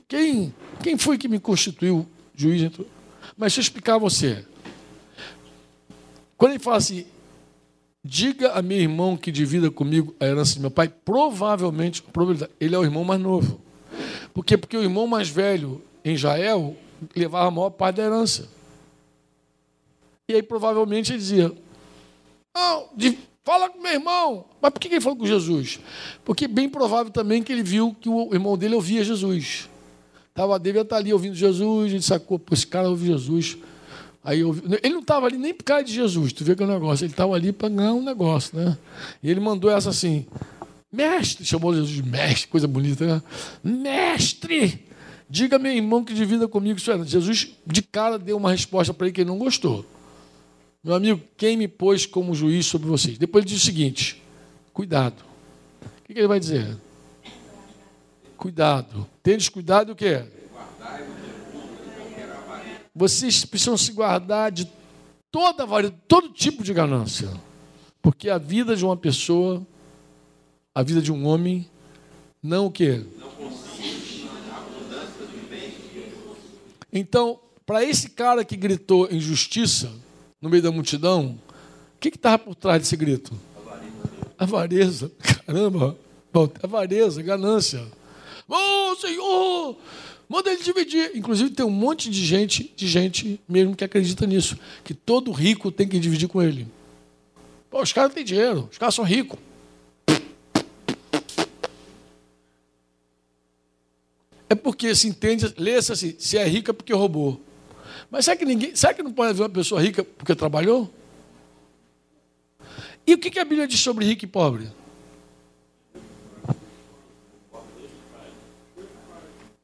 Quem, quem foi que me constituiu juiz? Mas deixa eu explicar a você. Quando ele fala assim, diga a meu irmão que divida comigo a herança de meu pai, provavelmente, ele é o irmão mais novo. Por quê? Porque o irmão mais velho em Israel levava a maior parte da herança. E aí provavelmente ele dizia: oh, Fala com meu irmão. Mas por que ele falou com Jesus? Porque é bem provável também que ele viu que o irmão dele ouvia Jesus. Tava, devia estar ali ouvindo Jesus, ele sacou, pô, esse cara ouve Jesus. Aí. Ele não estava ali nem por causa de Jesus, tu vê que é um negócio. Ele estava ali para ganhar um negócio, né? E ele mandou essa assim: Mestre, chamou Jesus de mestre, coisa bonita, né? Mestre, diga meu irmão que divida comigo isso é. Jesus, de cara, deu uma resposta para ele que ele não gostou. Meu amigo, quem me pôs como juiz sobre vocês? Depois ele diz o seguinte: cuidado. O que, ele vai dizer? Cuidado. Tendes cuidado o quê? Vocês precisam se guardar de toda todo tipo de ganância. Porque a vida de uma pessoa, a vida de um homem, não o quê? Então, para esse cara que gritou injustiça, no meio da multidão, o que estava por trás desse grito? Avareza. Caramba, avareza, ganância. Oh, Senhor, manda ele dividir. Inclusive tem um monte de gente, de gente mesmo que acredita nisso, que todo rico tem que dividir com ele. Pô, os caras têm dinheiro, os caras são ricos. É porque se entende, lê-se assim, se é rico é porque roubou. Mas será que ninguém. Será que não pode haver uma pessoa rica porque trabalhou? E o que a Bíblia diz sobre rico e pobre?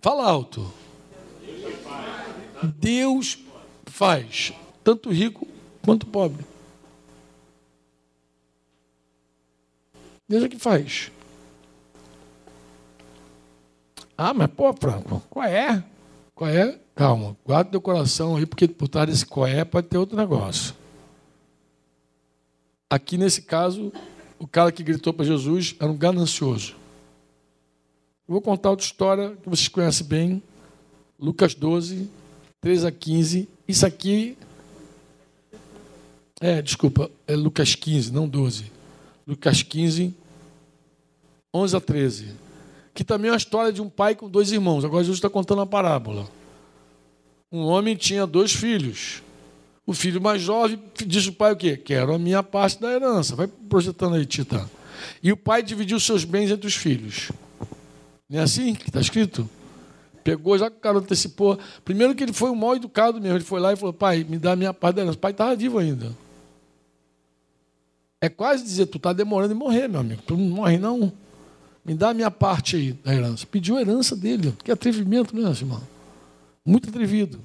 Fala alto. Deus faz tanto rico quanto pobre. Deus é que faz. Ah, mas pô, Franco, qual é? Qual é? Calma, guarda teu coração aí, porque por trás desse coé pode ter outro negócio. Aqui nesse caso, o cara que gritou para Jesus era um ganancioso. Vou contar outra história que vocês conhecem bem. Lucas 12, 3 a 15. Isso aqui. É, desculpa, é Lucas 15, não 12. Lucas 15, 11 a 13. Que também é uma história de um pai com dois irmãos. Agora Jesus está contando uma parábola um homem tinha dois filhos. O filho mais jovem disse ao pai o quê? Quero a minha parte da herança. Vai projetando aí, Tita. E o pai dividiu seus bens entre os filhos. Não é assim que está escrito? Pegou, já que o cara antecipou. Primeiro que ele foi um mal educado mesmo. Ele foi lá e falou, pai, me dá minha parte da herança. O pai estava vivo ainda. É quase dizer, tu está demorando em morrer, meu amigo. Tu não morre, não. Me dá a minha parte aí da herança. Pediu a herança dele. Que atrevimento, né, irmão? Muito atrevido.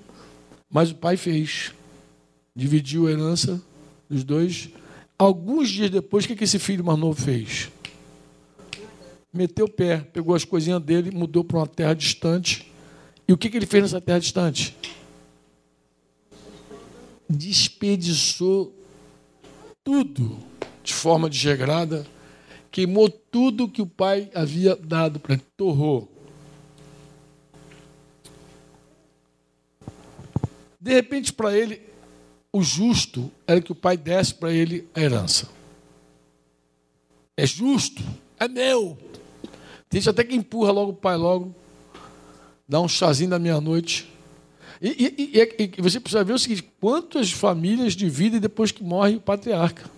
Mas o pai fez. Dividiu a herança dos dois. Alguns dias depois, o que esse filho mais novo fez? Meteu o pé, pegou as coisinhas dele, mudou para uma terra distante. E o que ele fez nessa terra distante? Desperdiçou tudo de forma desregrada, queimou tudo que o pai havia dado para ele, torrou. De repente, para ele, o justo era que o pai desse para ele a herança. É justo, é meu. Tem gente até que empurra logo o pai, logo, dá um chazinho da meia-noite. E, e, e, e, você precisa ver o seguinte: quantas famílias dividem depois que morre o patriarca?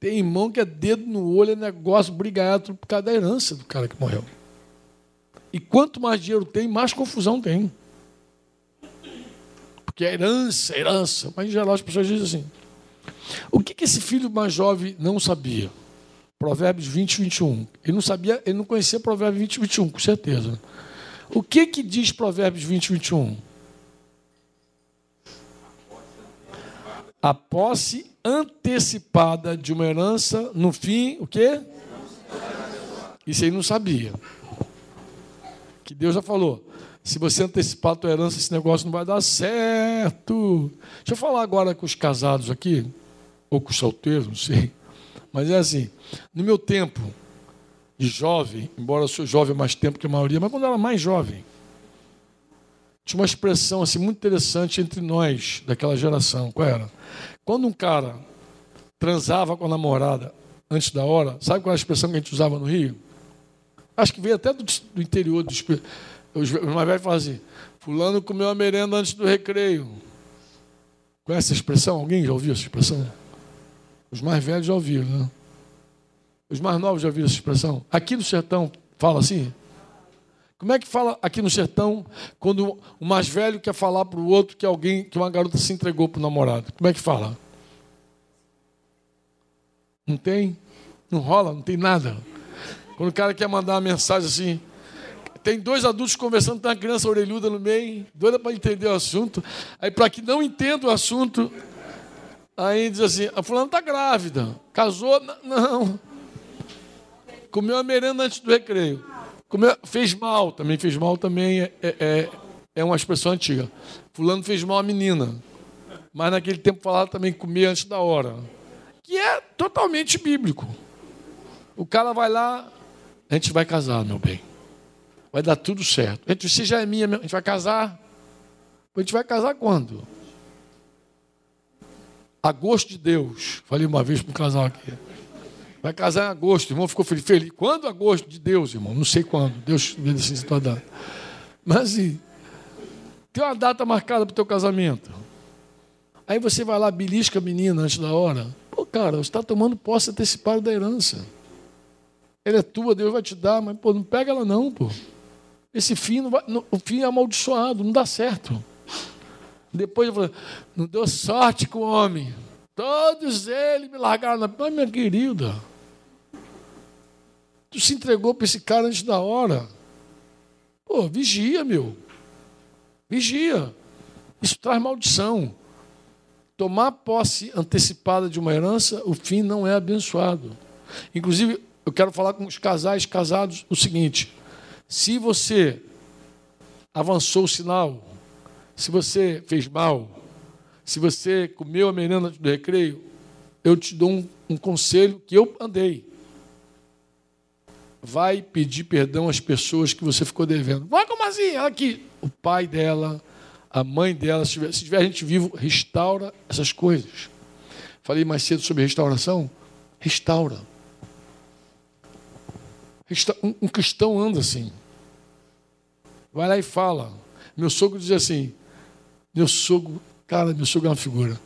Tem irmão que é dedo no olho, é negócio, brigado por causa da herança do cara que morreu. E quanto mais dinheiro tem, mais confusão tem. Porque é herança, herança. Mas em geral as pessoas dizem assim. O que, que esse filho mais jovem não sabia? Provérbios 20, 21. Ele não sabia, ele não conhecia Provérbios 20, 21, com certeza. O que que diz Provérbios 20, 21? A posse antecipada de uma herança, no fim, o quê? Isso ele não sabia. Que Deus já falou. Se você antecipar a tua herança, esse negócio não vai dar certo. Deixa eu falar agora com os casados aqui, ou com os solteiros, não sei. Mas é assim, no meu tempo de jovem, embora eu sou jovem mais tempo que a maioria, mas quando eu era mais jovem, tinha uma expressão assim muito interessante entre nós daquela geração. Qual era? Quando um cara transava com a namorada antes da hora, sabe qual é a expressão que a gente usava no Rio? Acho que veio até do, do interior do os mais velhos falam assim: Fulano comeu a merenda antes do recreio. Conhece essa expressão? Alguém já ouviu essa expressão? Os mais velhos já ouviram, né? Os mais novos já ouviram essa expressão? Aqui no sertão fala assim? Como é que fala aqui no sertão quando o mais velho quer falar para o outro que alguém, que uma garota se entregou para o namorado? Como é que fala? Não tem? Não rola, não tem nada. Quando o cara quer mandar uma mensagem assim, tem dois adultos conversando, tem uma criança orelhuda no meio, doida para entender o assunto. Aí, para que não entenda o assunto, aí diz assim: a fulana está grávida, casou? Não. Comeu a merenda antes do recreio. Comeu, fez mal, também fez mal, também é, é, é uma expressão antiga. Fulano fez mal a menina. Mas naquele tempo falava também comer antes da hora. Que é totalmente bíblico. O cara vai lá, a gente vai casar, meu bem. Vai dar tudo certo. Gente, você já é minha, a gente vai casar. A gente vai casar quando? Agosto de Deus. Falei uma vez para um casal aqui. Vai casar em agosto. O irmão ficou feliz. Quando agosto de Deus, irmão? Não sei quando. Deus vê assim se data. Mas assim, tem uma data marcada para o teu casamento. Aí você vai lá, belisca a menina antes da hora. Pô, cara, você está tomando posse antecipada da herança. Ela é tua, Deus vai te dar, mas pô, não pega ela não, pô. Esse fim, não vai, não, o fim é amaldiçoado, não dá certo. Depois eu falei, não deu sorte com o homem. Todos eles me largaram na. Mas, minha querida, tu se entregou para esse cara antes da hora. Pô, vigia, meu. Vigia. Isso traz maldição. Tomar posse antecipada de uma herança, o fim não é abençoado. Inclusive, eu quero falar com os casais casados o seguinte: se você avançou o sinal, se você fez mal, se você comeu a merenda do recreio, eu te dou um, um conselho que eu andei. Vai pedir perdão às pessoas que você ficou devendo. Vai, como assim? Ela aqui. O pai dela, a mãe dela, se tiver, se tiver gente vivo, restaura essas coisas. Falei mais cedo sobre restauração. Restaura. Um cristão anda assim. Vai lá e fala. Meu sogro diz assim: meu sogro, cara, meu sogro é uma figura.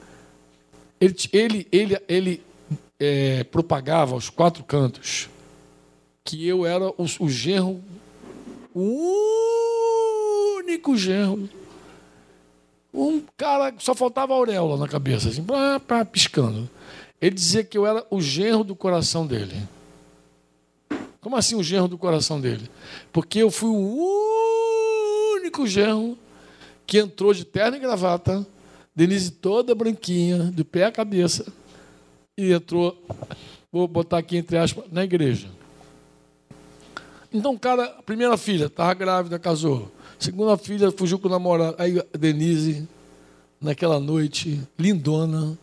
Ele, ele, ele, ele é, propagava aos quatro cantos que eu era o, o genro, o único genro. Um cara só faltava auréola na cabeça, assim, pá, pá, piscando. Ele dizia que eu era o genro do coração dele. Como assim o genro do coração dele? Porque eu fui o único genro que entrou de terno e gravata, Denise toda branquinha, do pé à cabeça, e entrou, vou botar aqui entre aspas, na igreja. Então, cara, a primeira filha estava grávida, casou. Segunda filha fugiu com o namorado. Aí Denise, naquela noite, lindona.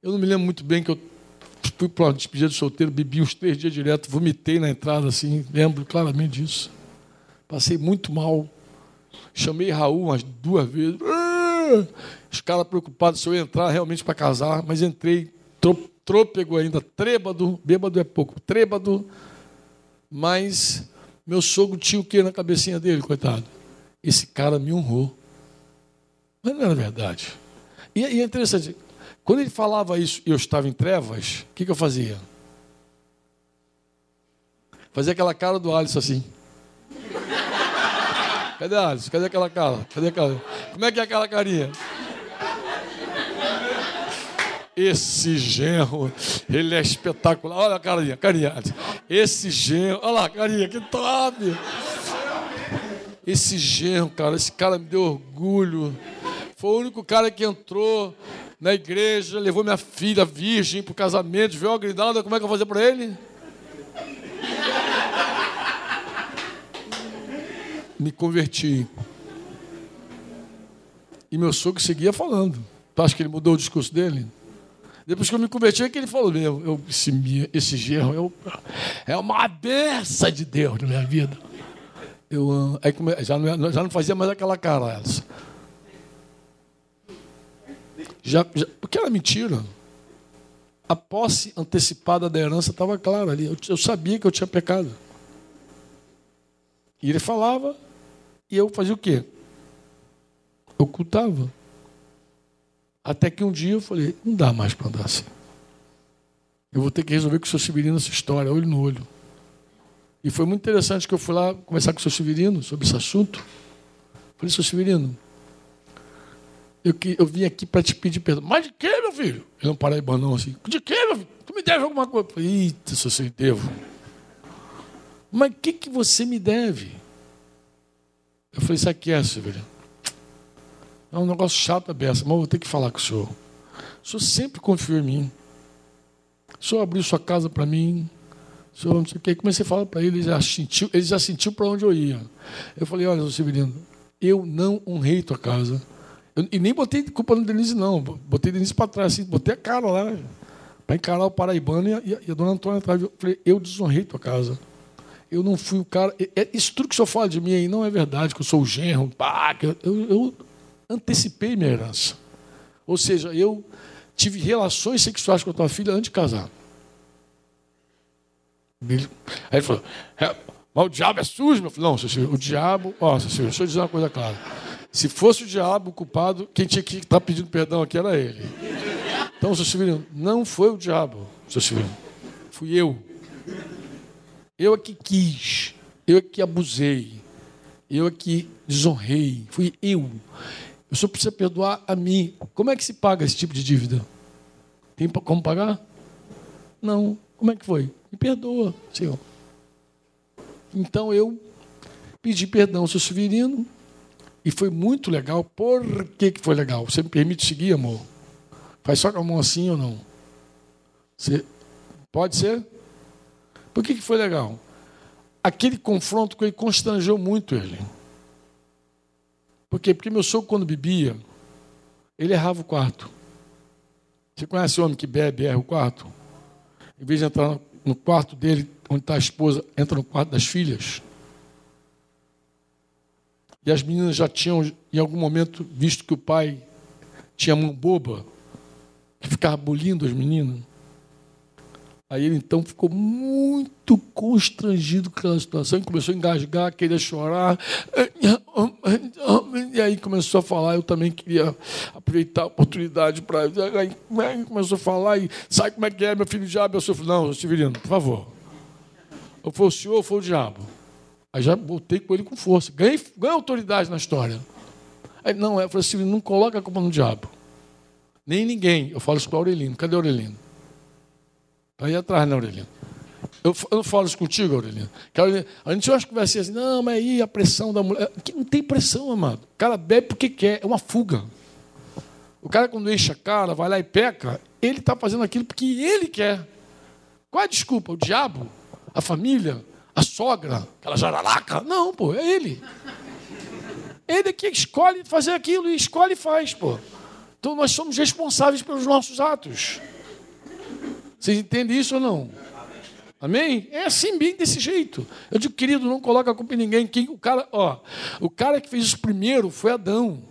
Eu não me lembro muito bem que eu fui para uma despedida de solteiro, bebi uns três dias direto, vomitei na entrada, assim, lembro claramente disso. Passei muito mal. Chamei Raul umas duas vezes. Ah! Os caras preocupados se eu entrar realmente para casar, mas entrei trôpego ainda, trêbado, bêbado é pouco, trêbado, mas meu sogro tinha o que na cabecinha dele, coitado? Esse cara me honrou. Mas não era verdade. E, e é interessante, quando ele falava isso e eu estava em trevas, o que, que eu fazia? Fazia aquela cara do Alisson assim. Cadê a Alisson? Cadê aquela cara? Cadê aquela? Como é que é aquela carinha? Esse genro, ele é espetacular. Olha a carinha, carinha. Esse genro, olha lá, carinha, que top! Esse genro, cara, esse cara me deu orgulho. Foi o único cara que entrou na igreja, levou minha filha virgem para o casamento, viu a grinalda, como é que eu vou fazer para ele? Me converti. E meu sogro seguia falando. Tu acha que ele mudou o discurso dele? Depois que eu me converti, é que ele falou: Meu, eu, esse, esse gerro eu, é uma benção de Deus na minha vida. Eu, aí, já, não, já não fazia mais aquela cara, Elsa. Já, já, porque era mentira. A posse antecipada da herança estava clara ali. Eu, eu, sabia que eu tinha pecado. E ele falava, e eu fazia o quê? Ocultava. Até que um dia eu falei, não dá mais para andar assim. Eu vou ter que resolver com o seu Severino essa história, olho no olho. E foi muito interessante que eu fui lá conversar com o seu Severino sobre esse assunto. Falei, seu Severino, eu, que, eu vim aqui para te pedir perdão. Mas de quê, meu filho? Ele não paraibano, não, assim. De quê, meu filho? Tu me deve alguma coisa? Eu falei, eita, seu senhor, devo. Mas o que, que você me deve? Eu falei, isso aqui é, Severino. É um negócio chato a beça, mas eu vou ter que falar com o senhor. O senhor sempre confiou em mim. O senhor abriu sua casa para mim. O senhor não sei o que. Comecei a falar para ele, ele já sentiu, já sentiu para onde eu ia. Eu falei, olha, Severino, eu não honrei tua casa. Eu, e nem botei culpa no Denise, não. Botei Denise para trás, assim, botei a cara lá, para encarar o paraibano e a, e a dona Antônia atrás. Eu falei, eu desonrei tua casa. Eu não fui o cara. É, isso tudo que o senhor fala de mim aí não é verdade, que eu sou o genro. Pá, eu, eu antecipei minha herança. Ou seja, eu tive relações sexuais com a tua filha antes de casar. Aí ele falou, é, mas o diabo é sujo, meu filho. Não, seu o diabo, ó, seu deixa eu dizer uma coisa clara. Se fosse o diabo o culpado, quem tinha que estar pedindo perdão aqui era ele. Então, seu Severino, não foi o diabo, seu Severino. Fui eu. Eu é que quis. Eu é que abusei. Eu é que desonrei. Fui eu. O senhor precisa perdoar a mim. Como é que se paga esse tipo de dívida? Tem como pagar? Não. Como é que foi? Me perdoa, Senhor. Então eu pedi perdão ao seu Severino e foi muito legal. Por que, que foi legal? Você me permite seguir, amor? Faz só com a mão assim ou não? Você... Pode ser? Por que, que foi legal? Aquele confronto com ele constrangeu muito ele. Por quê? Porque meu sogro, quando bebia, ele errava o quarto. Você conhece o homem que bebe e erra o quarto? Em vez de entrar no quarto dele, onde está a esposa, entra no quarto das filhas. E as meninas já tinham, em algum momento, visto que o pai tinha mão boba, que ficava bolindo as meninas. Aí ele então ficou muito constrangido com aquela situação, e começou a engasgar, queria chorar. E aí começou a falar, eu também queria aproveitar a oportunidade para. Aí começou a falar, e sabe como é que é, meu filho diabo? Eu sou não, Severino, por favor. Ou foi o senhor ou foi o diabo. Aí já voltei com ele com força. Ganhei, ganhei autoridade na história. Aí, não, eu falei assim, não coloca a culpa no diabo. Nem ninguém. Eu falo isso para Aurelino. Cadê Aurelino? Aí atrás, né, Aurelino? Eu, eu não falo isso contigo, Aurelino. A gente acha que vai ser assim, não, mas aí a pressão da mulher. Não tem pressão, amado. O cara bebe porque quer, é uma fuga. O cara, quando enche a cara, vai lá e peca, ele está fazendo aquilo porque ele quer. Qual é a desculpa? O diabo? A família? A sogra? Aquela jararaca? Não, pô, é ele. Ele é que escolhe fazer aquilo e escolhe e faz, pô. Então nós somos responsáveis pelos nossos atos. Vocês entendem isso ou não? Amém? É assim, bem desse jeito. Eu digo, querido, não coloca a culpa em ninguém. Quem, o, cara, ó, o cara que fez isso primeiro foi Adão.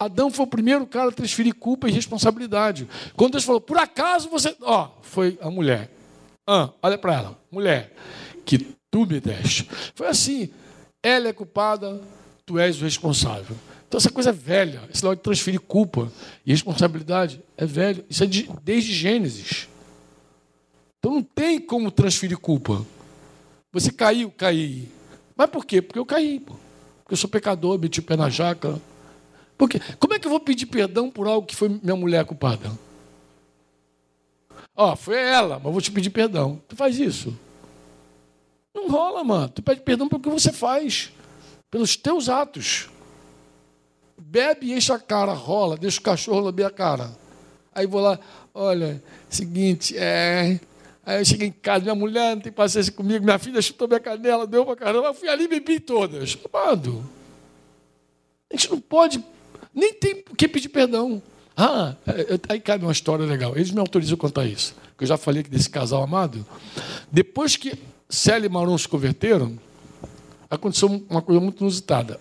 Adão foi o primeiro cara a transferir culpa e responsabilidade. Quando Deus falou, por acaso você. Ó, foi a mulher. Ah, olha para ela, mulher, que tu me deste. Foi assim. Ela é culpada, tu és o responsável. Então, essa coisa é velha. Esse negócio de transferir culpa e responsabilidade é velho. Isso é de, desde Gênesis. Então, não tem como transferir culpa. Você caiu, caí. Mas por quê? Porque eu caí. Porque eu sou pecador, meti o pé na jaca. Porque, como é que eu vou pedir perdão por algo que foi minha mulher culpada? Ó, oh, foi ela, mas vou te pedir perdão. Tu faz isso? Não rola, mano. Tu pede perdão pelo que você faz, pelos teus atos bebe e enche a cara, rola, deixa o cachorro lamber a cara. Aí vou lá, olha, seguinte, é. Aí eu cheguei em casa, minha mulher não tem paciência comigo, minha filha chutou minha canela, deu pra caramba, eu fui ali e bebi todas. Amado, a gente não pode, nem tem que pedir perdão. Ah, aí cabe uma história legal. Eles me autorizam a contar isso. Que eu já falei que desse casal amado. Depois que Célia e Maron se converteram, aconteceu uma coisa muito inusitada.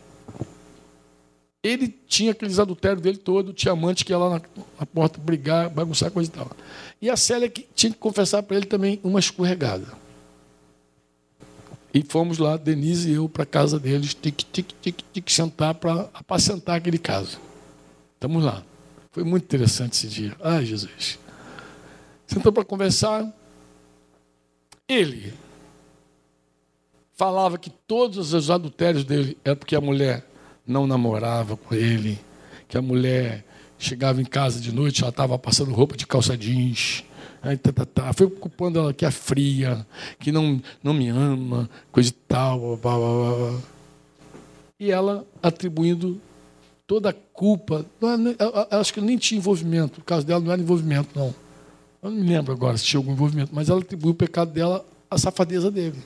Ele tinha aqueles adultérios dele todo, tinha amante que ia lá na, na porta brigar, bagunçar coisa e tal. E a Célia que tinha que confessar para ele também uma escorregada. E fomos lá, Denise e eu, para a casa deles, tic, tic, tic, tic, sentar para apacentar aquele caso. Estamos lá. Foi muito interessante esse dia. Ai, Jesus. sentou para conversar. Ele falava que todos os adultérios dele era porque a mulher não namorava com ele, que a mulher chegava em casa de noite, ela estava passando roupa de calça jeans. Aí, tá, tá, tá. Foi culpando ela que é fria, que não, não me ama, coisa e tal. Blá, blá, blá. E ela atribuindo toda a culpa. Não, eu acho que nem tinha envolvimento. O caso dela não era envolvimento, não. Eu não me lembro agora se tinha algum envolvimento, mas ela atribuiu o pecado dela à safadeza dele.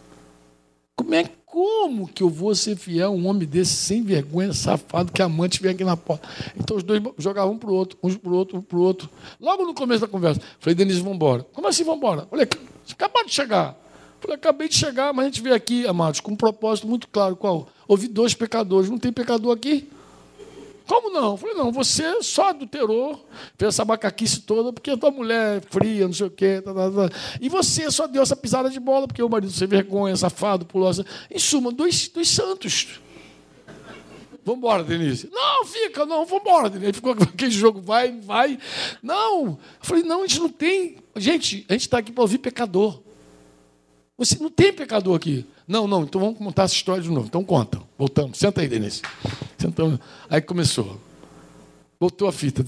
Como é como que eu vou ser fiel a um homem desse sem vergonha, safado, que amante vem aqui na porta? Então os dois jogavam um para o outro, uns para o outro, um para o outro. Logo no começo da conversa, falei, Denise, vamos embora. Como assim vamos embora? Falei, acabou de chegar. Falei, acabei de chegar, mas a gente veio aqui, amados, com um propósito muito claro. Qual? Ouvir dois pecadores. Não tem pecador aqui? Como não? Eu falei, não, você só adulterou, fez essa macaquice toda, porque a tua mulher é fria, não sei o quê. Tá, tá, tá. E você só deu essa pisada de bola, porque o marido sem vergonha, safado, pulosa. Em suma, dois, dois santos. Vamos embora, Denise. Não, fica, não, vamos embora, Denise. Ficou aquele jogo, vai, vai. Não. Eu falei, não, a gente não tem. Gente, a gente está aqui para ouvir pecador. Você não tem pecador aqui. Não, não, então vamos contar essa história de novo. Então conta. Voltamos. Senta aí, Denise. Sentamos. Aí começou. Voltou a fita.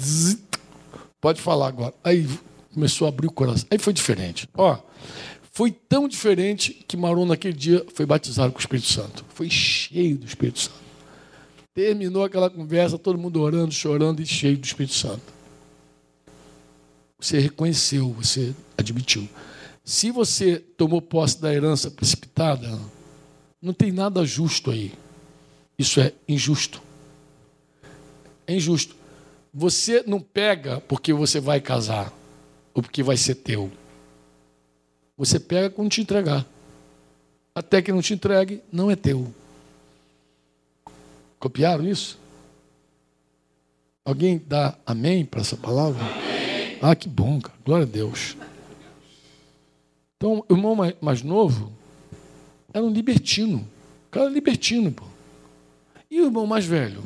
Pode falar agora. Aí começou a abrir o coração. Aí foi diferente. Ó, foi tão diferente que Maron naquele dia foi batizado com o Espírito Santo. Foi cheio do Espírito Santo. Terminou aquela conversa, todo mundo orando, chorando e cheio do Espírito Santo. Você reconheceu, você admitiu. Se você tomou posse da herança precipitada, não tem nada justo aí. Isso é injusto. É injusto. Você não pega porque você vai casar ou porque vai ser teu. Você pega quando te entregar. Até que não te entregue, não é teu. Copiaram isso? Alguém dá amém para essa palavra? Amém. Ah, que bom, cara. Glória a Deus. Então, o irmão mais, novo era um libertino. O cara era libertino, pô. E o irmão mais velho?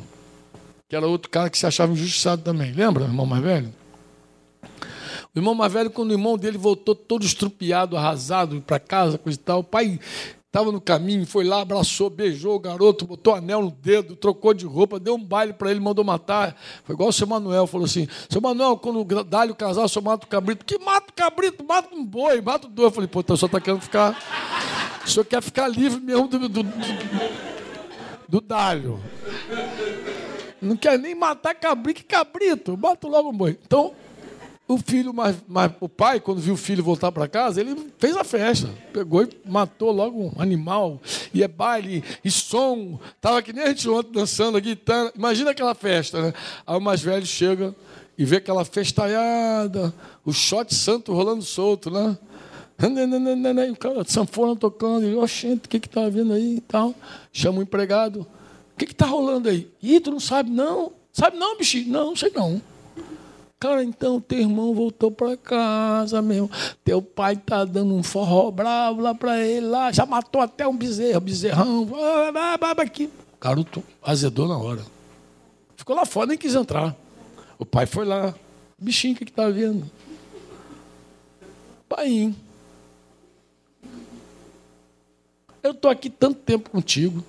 Que era outro cara que se achava injustiçado também. Lembra, o irmão mais velho? O irmão mais velho, quando o irmão dele voltou todo estrupiado, arrasado para casa, coisa e tal, o pai Estava no caminho, foi lá, abraçou, beijou o garoto, botou anel no dedo, trocou de roupa, deu um baile para ele, mandou matar. Foi igual o seu Manuel, falou assim: seu Manuel, quando dá-lhe o casal, o senhor mata o cabrito. Que mata o cabrito? Mata um boi, mata o dois. Eu falei: pô, então o senhor está querendo ficar. O senhor quer ficar livre mesmo do, do, do, do. Não quer nem matar cabrito, que cabrito, mata logo um boi. Então, o filho, mais, mais, o pai, quando viu o filho voltar para casa, ele fez a festa. Pegou e matou logo um animal. E é baile, e som. Estava que nem a gente ontem dançando, gritando. Imagina aquela festa, né? Aí o mais velho chega e vê aquela festalhada, o shot santo rolando solto, né? O cara, sanfona tocando. E, oxente, o que está havendo aí e tal? Chama o empregado. O que está rolando aí? Ih, tu não sabe não? Sabe não, bichinho? Não, não sei não. Cara, então teu irmão voltou para casa, meu. Teu pai tá dando um forró bravo lá para ele lá. Já matou até um bezerro, bezerrão. Aqui. O garoto azedou na hora. Ficou lá fora, nem quis entrar. O pai foi lá. Bichinho, que, que tá vendo? Pai. Eu tô aqui tanto tempo contigo.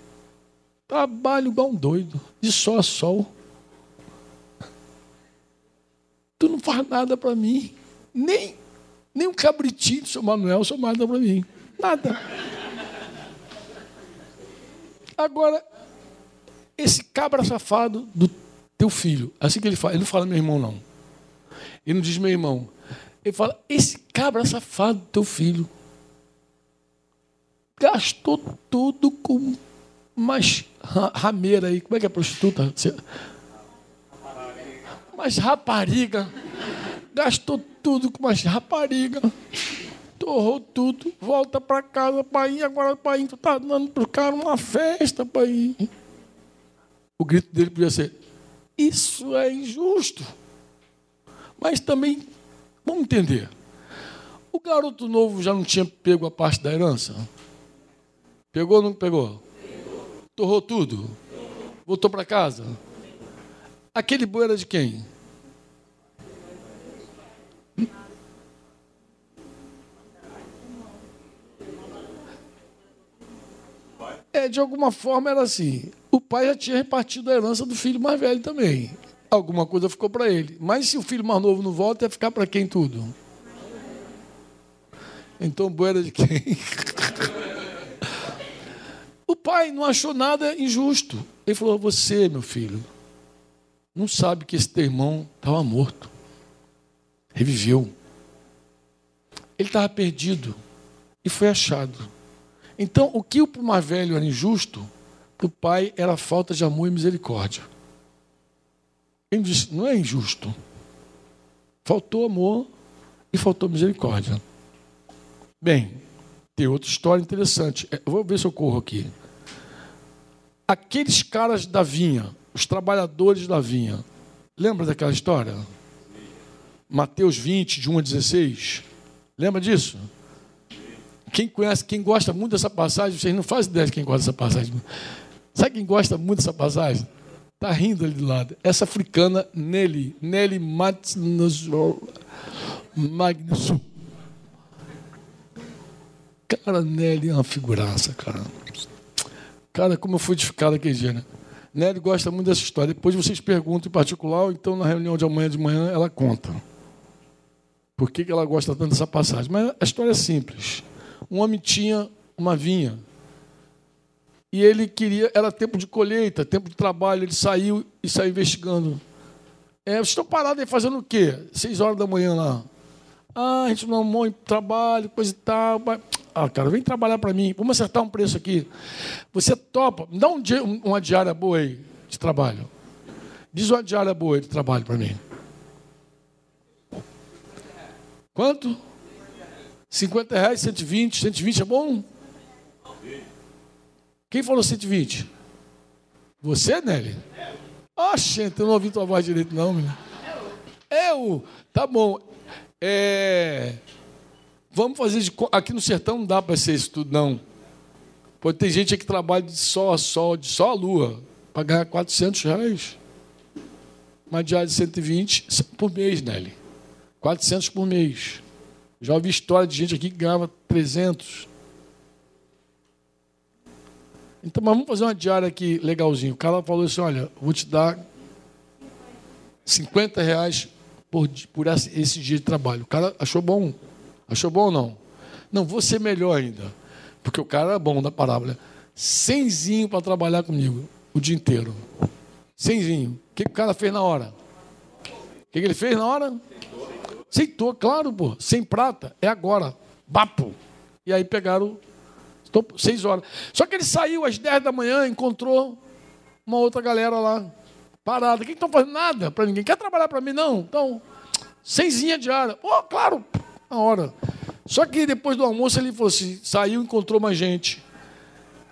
Trabalho igual um doido, de sol a sol. Tu não faz nada para mim. Nem, nem um cabritinho do seu Manuel, seu nada para mim. Nada. Agora, esse cabra safado do teu filho, assim que ele fala, ele não fala meu irmão, não. Ele não diz meu irmão. Ele fala, esse cabra safado do teu filho gastou tudo com mais rameira aí. Como é que é prostituta? Mas rapariga, gastou tudo com umas rapariga, torrou tudo, volta para casa, pai, agora pai, tu tá dando pro cara uma festa, pai. O grito dele podia ser: Isso é injusto. Mas também, vamos entender. O garoto novo já não tinha pego a parte da herança? Pegou ou não pegou? Torrou tudo? Voltou para casa? Aquele boi era de quem? É, de alguma forma era assim. O pai já tinha repartido a herança do filho mais velho também. Alguma coisa ficou para ele. Mas se o filho mais novo não volta, ia ficar para quem tudo? Então o boi era de quem? o pai não achou nada injusto. Ele falou: Você, meu filho, não sabe que esse teu irmão estava morto. Reviveu. Ele estava perdido e foi achado. Então, o que para o mais velho era injusto, para o pai era falta de amor e misericórdia. Ele disse: Não é injusto. Faltou amor e faltou misericórdia. Bem, tem outra história interessante. É, eu vou ver se eu corro aqui. Aqueles caras da vinha, os trabalhadores da vinha, lembra daquela história? Mateus 20, de 1 a 16. Lembra disso? Quem conhece, quem gosta muito dessa passagem, vocês não fazem ideia de quem gosta dessa passagem. Sabe quem gosta muito dessa passagem? Está rindo ali do lado. Essa africana, Nelly, Nelly Magnus. Cara, Nelly é uma figuraça, cara. Cara, como eu fui edificado aquele dia, né? Nelly gosta muito dessa história. Depois vocês perguntam em particular, então na reunião de amanhã de manhã ela conta. Por que, ela gosta tanto dessa passagem? Mas a história é simples. Um homem tinha uma vinha. E ele queria, era tempo de colheita, tempo de trabalho, ele saiu e saiu investigando. É, vocês estão parados aí fazendo o quê? Seis horas da manhã lá. Ah, a gente não arrumou trabalho, coisa e tal. Ah, cara, vem trabalhar para mim. Vamos acertar um preço aqui. Você topa? Me dá um dia, uma diária boa aí de trabalho. Diz uma diária boa aí de trabalho para mim. Quanto? 50 reais, 120. 120 é bom? Quem falou 120? Você, Nelly? Ah, gente, eu não ouvi tua voz direito, não, menino. Eu? Tá bom. É... Vamos fazer de... Aqui no sertão não dá para ser isso tudo, não. Pode ter gente que trabalha de sol a sol, de sol a lua, para ganhar 400 reais. Uma diária de 120 por mês, Nelly. 400 por mês. Já ouvi história de gente aqui que ganhava 300. Então, mas vamos fazer uma diária aqui legalzinho. O cara falou assim: olha, vou te dar 50 reais por, por esse dia de trabalho. O cara achou bom. Achou bom ou não? Não, vou ser melhor ainda. Porque o cara é bom da parábola. Cenzinho para trabalhar comigo o dia inteiro. Cenzinho. O que, que o cara fez na hora? O que, que ele fez na hora? Aceitou, claro, pô. Sem prata, é agora. Bapo. E aí pegaram Estou seis horas. Só que ele saiu às dez da manhã, encontrou uma outra galera lá, parada. Quem estão fazendo nada para ninguém? Quer trabalhar para mim? Não. Então, seisinha diária. Pô, claro, na hora. Só que depois do almoço ele falou assim, saiu encontrou mais gente.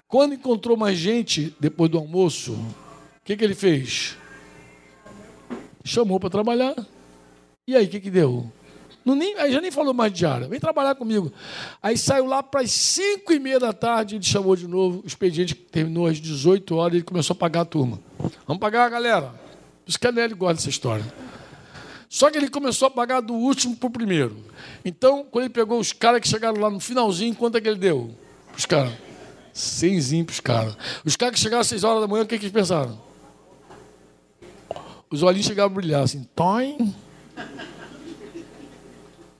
Quando encontrou mais gente, depois do almoço, o que, que ele fez? Chamou para trabalhar. E aí, o que, que deu? Não, nem, aí já nem falou mais de diária. Vem trabalhar comigo. Aí saiu lá para as 5 e meia da tarde, ele chamou de novo. O expediente terminou às 18 horas e ele começou a pagar a turma. Vamos pagar, galera. Por isso que a Nelly gosta dessa história. Só que ele começou a pagar do último para o primeiro. Então, quando ele pegou os caras que chegaram lá no finalzinho, quanto é que ele deu? Os caras. Cenzinho para os caras. Os caras que chegaram às 6 horas da manhã, o que, que eles pensaram? Os olhinhos chegaram a brilhar assim. Toim.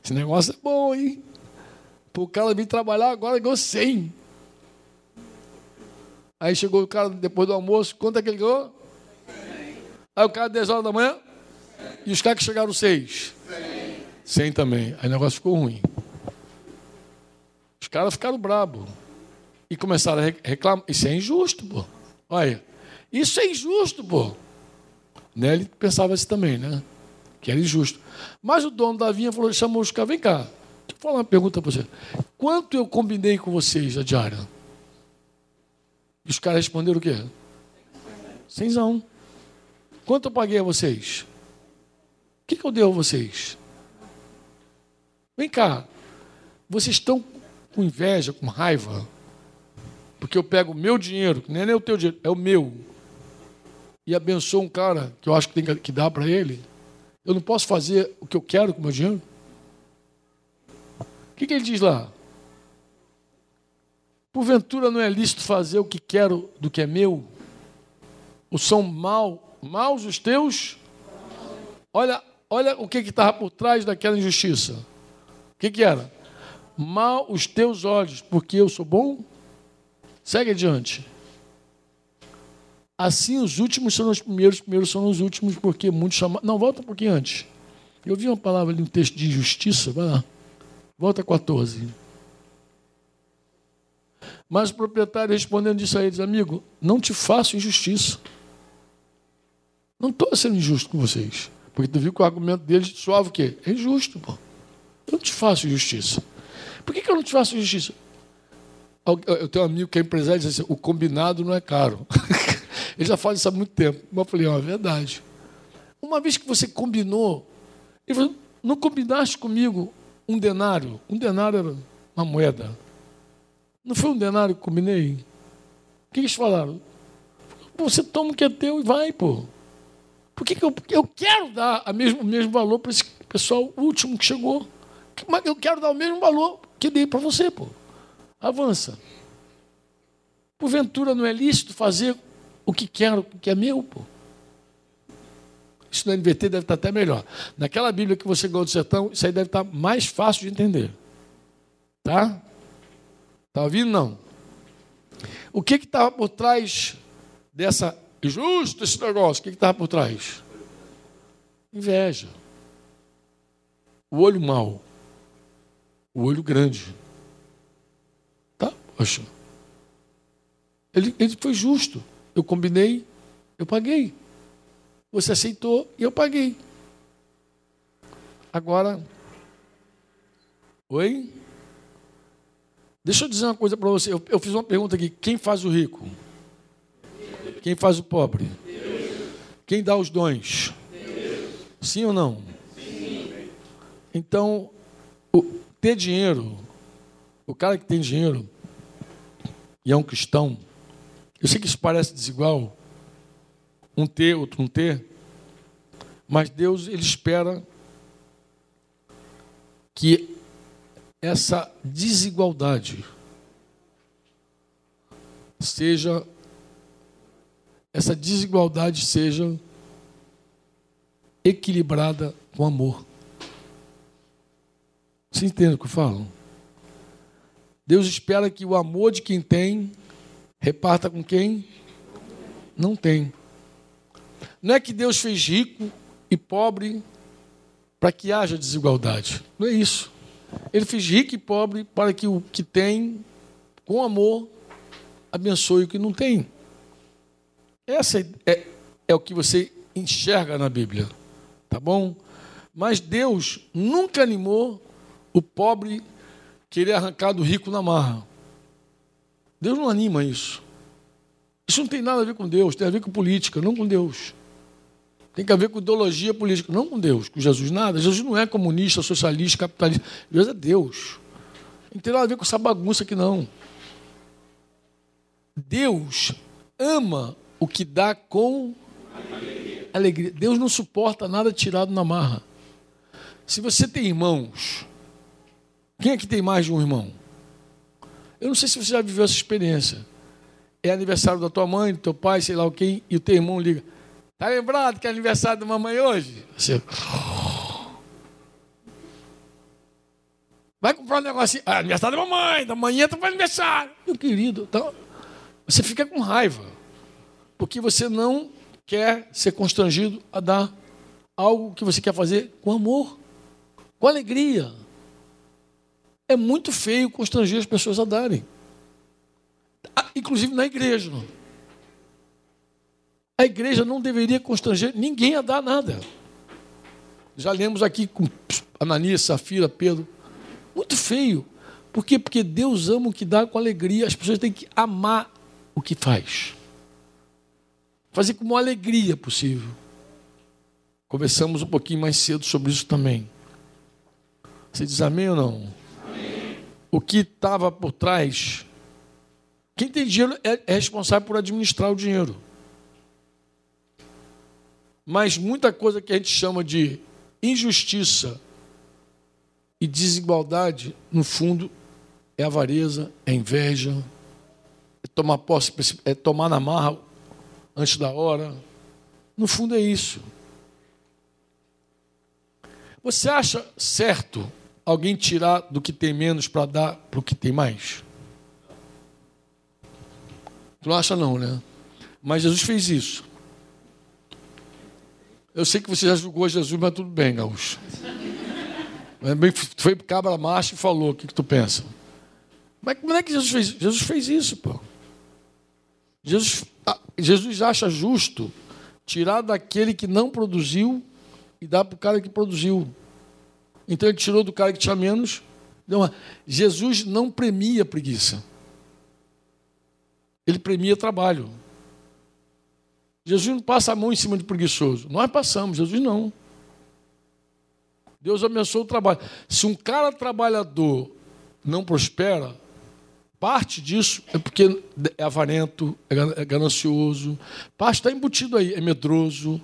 Esse negócio é bom, hein? Pô, o cara vir trabalhar agora ganhou 100. Aí chegou o cara depois do almoço, quanto é que ele ganhou? 100. Aí o cara 10 horas da manhã? E os caras que chegaram 6? 100. 100 também. Aí o negócio ficou ruim. Os caras ficaram bravos. E começaram a reclamar. Isso é injusto, pô. Olha, isso é injusto, pô. Nelly pensava assim também, né? que era injusto. Mas o dono da vinha falou, chamou os caras, vem cá, deixa eu falar uma pergunta para você. Quanto eu combinei com vocês a diária? E os caras responderam o quê? Cenzão. Quanto eu paguei a vocês? O que, que eu dei a vocês? Vem cá, vocês estão com inveja, com raiva, porque eu pego o meu dinheiro, que nem é o teu dinheiro, é o meu, e abençoo um cara que eu acho que tem que dar para ele, eu não posso fazer o que eu quero com o meu dinheiro? O que, que ele diz lá? Porventura não é lícito fazer o que quero do que é meu? Ou são mal, maus os teus? Olha, olha o que estava por trás daquela injustiça. O que, que era? Mal os teus olhos, porque eu sou bom? Segue adiante. Assim os últimos são os primeiros, os primeiros são os últimos, porque muitos chamam. Não, volta um pouquinho antes. Eu vi uma palavra ali no texto de injustiça, vai lá. Volta 14. Mas o proprietário respondendo disse a eles, amigo, não te faço injustiça. Não estou sendo injusto com vocês. Porque tu viu que o argumento deles soava o quê? É injusto, pô. Eu não te faço injustiça. Por que, que eu não te faço injustiça? Eu tenho um amigo que é empresário e diz assim, o combinado não é caro. Ele já fala isso há muito tempo. Mas eu falei, é verdade. Uma vez que você combinou, ele falou, não combinaste comigo um denário? Um denário era uma moeda. Não foi um denário que combinei? O que eles falaram? Você toma o que é teu e vai, pô. Por que, que eu, eu quero dar a mesmo, o mesmo valor para esse pessoal último que chegou? Mas eu quero dar o mesmo valor que dei para você, pô. Avança. Porventura não é lícito fazer o que quero, o que é meu, pô. Isso no NVT deve estar até melhor. Naquela Bíblia que você ganhou do sertão, isso aí deve estar mais fácil de entender. Tá? Está ouvindo? Não. O que estava por trás dessa. Justo esse negócio. O que estava por trás? Inveja. O olho mau. O olho grande. Tá? Poxa. Ele, ele foi justo. Eu combinei, eu paguei. Você aceitou e eu paguei. Agora. Oi? Deixa eu dizer uma coisa para você. Eu, eu, fiz uma pergunta aqui: quem faz o rico? Quem faz o pobre? Quem dá os dons? Sim ou não? Sim. Então, o, ter dinheiro, o cara que tem dinheiro e é um cristão, eu sei que isso parece desigual, um ter, outro não ter, mas Deus ele espera que essa desigualdade seja essa desigualdade seja equilibrada com amor. Você entende o que eu falo? Deus espera que o amor de quem tem reparta com quem não tem. Não é que Deus fez rico e pobre para que haja desigualdade. Não é isso. Ele fez rico e pobre para que o que tem, com amor, abençoe o que não tem. Essa é, é o que você enxerga na Bíblia, tá bom? Mas Deus nunca animou o pobre querer arrancar do rico na marra. Deus não anima isso. Isso não tem nada a ver com Deus, tem a ver com política, não com Deus. Tem que ver com ideologia política, não com Deus, com Jesus nada. Jesus não é comunista, socialista, capitalista. Jesus é Deus. Não tem nada a ver com essa bagunça aqui, não. Deus ama o que dá com alegria. alegria. Deus não suporta nada tirado na marra. Se você tem irmãos, quem é que tem mais de um irmão? Eu não sei se você já viveu essa experiência. É aniversário da tua mãe, do teu pai, sei lá o quem, e o teu irmão liga. Tá lembrado que é aniversário da mamãe hoje? Você. Vai comprar um negocinho. Ah, aniversário da mamãe, da manhã tá para aniversário. Meu querido, então, você fica com raiva. Porque você não quer ser constrangido a dar algo que você quer fazer com amor, com alegria. É muito feio constranger as pessoas a darem. Ah, inclusive na igreja. A igreja não deveria constranger ninguém a dar nada. Já lemos aqui com Ananias, Safira, Pedro. Muito feio. Por quê? Porque Deus ama o que dá com alegria. As pessoas têm que amar o que faz. Fazer com uma alegria possível. Conversamos um pouquinho mais cedo sobre isso também. Você diz amém ou não? Amém. O que estava por trás. Quem tem dinheiro é, é responsável por administrar o dinheiro. Mas muita coisa que a gente chama de injustiça e desigualdade, no fundo, é avareza, é inveja, é tomar posse, é tomar na marra antes da hora. No fundo é isso. Você acha certo alguém tirar do que tem menos para dar para o que tem mais? Tu não acha não, né? Mas Jesus fez isso. Eu sei que você já julgou Jesus, mas tudo bem, Gaúcho. Foi cabra macho e falou, o que, que tu pensa? Mas como é que Jesus fez? Jesus fez isso, pô. Jesus, ah, Jesus acha justo tirar daquele que não produziu e dar para o cara que produziu. Então ele tirou do cara que tinha menos. Jesus não premia preguiça. Ele premia trabalho. Jesus não passa a mão em cima de preguiçoso. Nós passamos, Jesus não. Deus abençoa o trabalho. Se um cara trabalhador não prospera, parte disso é porque é avarento, é, é ganancioso. Parte está embutido aí, é medroso,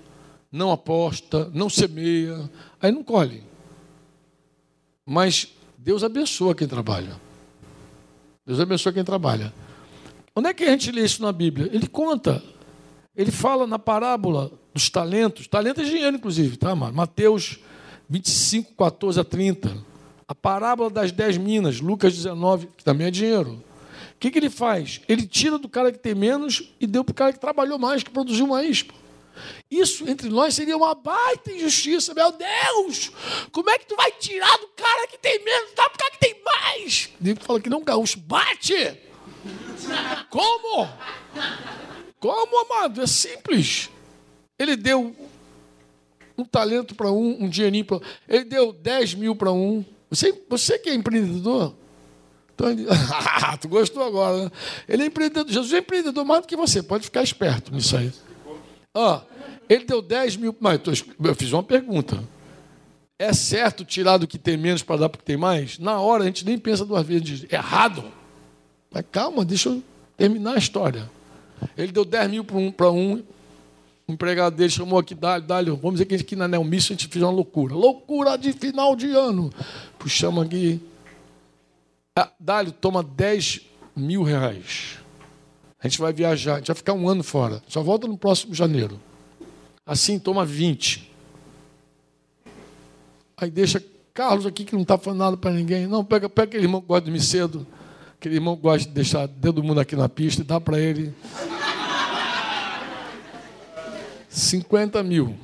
não aposta, não semeia, aí não colhe. Mas Deus abençoa quem trabalha. Deus abençoa quem trabalha. Onde é que a gente lê isso na Bíblia? Ele conta. Ele fala na parábola dos talentos. Talento é dinheiro, inclusive, tá, mano? Mateus 25, 14 a 30. A parábola das dez minas, Lucas 19, que também é dinheiro. O que, que ele faz? Ele tira do cara que tem menos e deu para o cara que trabalhou mais, que produziu mais. Isso entre nós seria uma baita injustiça, meu Deus! Como é que tu vai tirar do cara que tem menos, dá pro cara que tem mais? Ele fala que não, gaúcho, bate! Como? Como, amado? É simples. Ele deu um talento para um, um dinheirinho para Ele deu 10 mil para um. Você, você que é empreendedor? Então, ele... tu gostou agora, né? Ele é empreendedor. Jesus é empreendedor mais do que você. Pode ficar esperto nisso aí. Ó, ele deu 10 mil. Mas eu fiz uma pergunta. É certo tirar do que tem menos para dar para o que tem mais? Na hora a gente nem pensa duas vezes. Diz, errado. Mas calma, deixa eu terminar a história. Ele deu 10 mil para um, para um. O empregado dele chamou aqui, Dálio, Dálio, vamos dizer que aqui na Nelmice a gente fez uma loucura. Loucura de final de ano. Puxamos aqui. Ah, Dálio, toma 10 mil reais. A gente vai viajar, a gente vai ficar um ano fora. Só volta no próximo janeiro. Assim, toma 20. Aí deixa Carlos aqui que não está falando nada para ninguém. Não, pega, pega aquele irmão que gosta de dormir cedo. Aquele irmão que gosta de deixar todo mundo aqui na pista e dá para ele. 50 mil.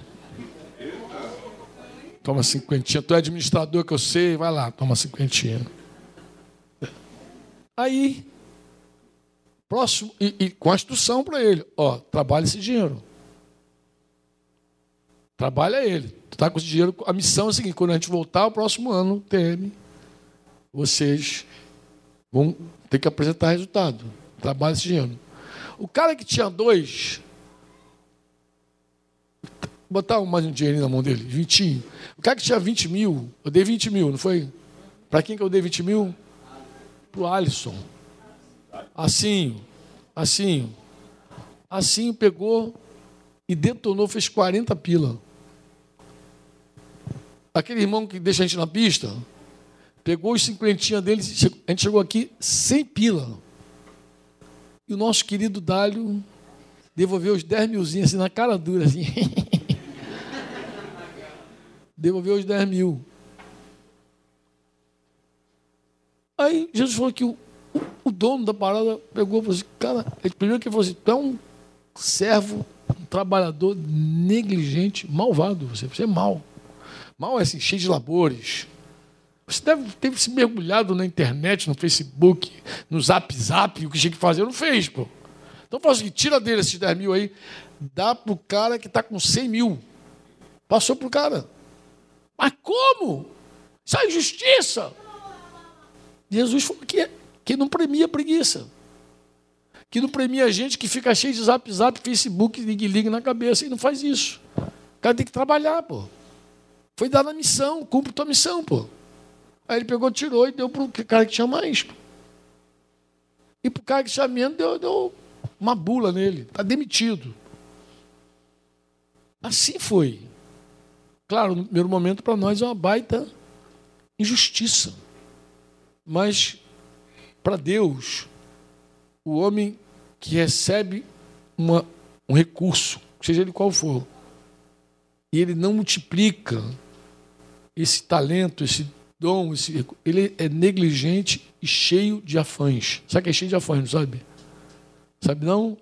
Toma cinquentinha. Tu é administrador que eu sei, vai lá, toma cinquentinha. Aí Próximo, e, e com a instrução para ele: ó, trabalha esse dinheiro. Trabalha ele. Tu está com esse dinheiro. A missão é a seguinte: quando a gente voltar o próximo ano, TM, vocês vão ter que apresentar resultado. Trabalha esse dinheiro. O cara que tinha dois, botar mais um dinheirinho na mão dele, 20. O cara que tinha 20 mil, eu dei 20 mil, não foi? Para quem que eu dei 20 mil? Para o Alisson. Assim, assim, assim pegou e detonou, fez 40 pila. Aquele irmão que deixa a gente na pista, pegou os cinquentinha dele, a gente chegou aqui sem pila. E o nosso querido Dálio devolveu os 10 milzinhos assim na cara dura, assim. devolveu os 10 mil. Aí Jesus falou que o, o dono da parada pegou e falou assim, cara, ele primeiro que falou assim, tu é um servo, um trabalhador negligente, malvado, você, você é mal. Mal é assim, cheio de labores. Você deve ter se mergulhado na internet, no Facebook, no Zap Zap, o que tinha que fazer, não fez, pô. Então fala assim, tira dele esses 10 mil aí, dá pro cara que está com 100 mil. Passou pro cara. Mas como? Isso é injustiça. Jesus falou que que não premia preguiça. Que não premia gente que fica cheio de zap zap, Facebook, ligue ligue na cabeça e não faz isso. O cara tem que trabalhar, pô. Foi dada a missão, cumpre tua missão, pô. Aí ele pegou, tirou e deu para o cara que tinha mais. Pô. E para o cara que tinha menos, deu, deu uma bula nele. Está demitido. Assim foi. Claro, no primeiro momento, para nós é uma baita injustiça. Mas para Deus, o homem que recebe uma, um recurso, seja ele qual for, e ele não multiplica esse talento, esse dom, esse, ele é negligente e cheio de afãs. Sabe que é cheio de afãs, não sabe? Sabe não?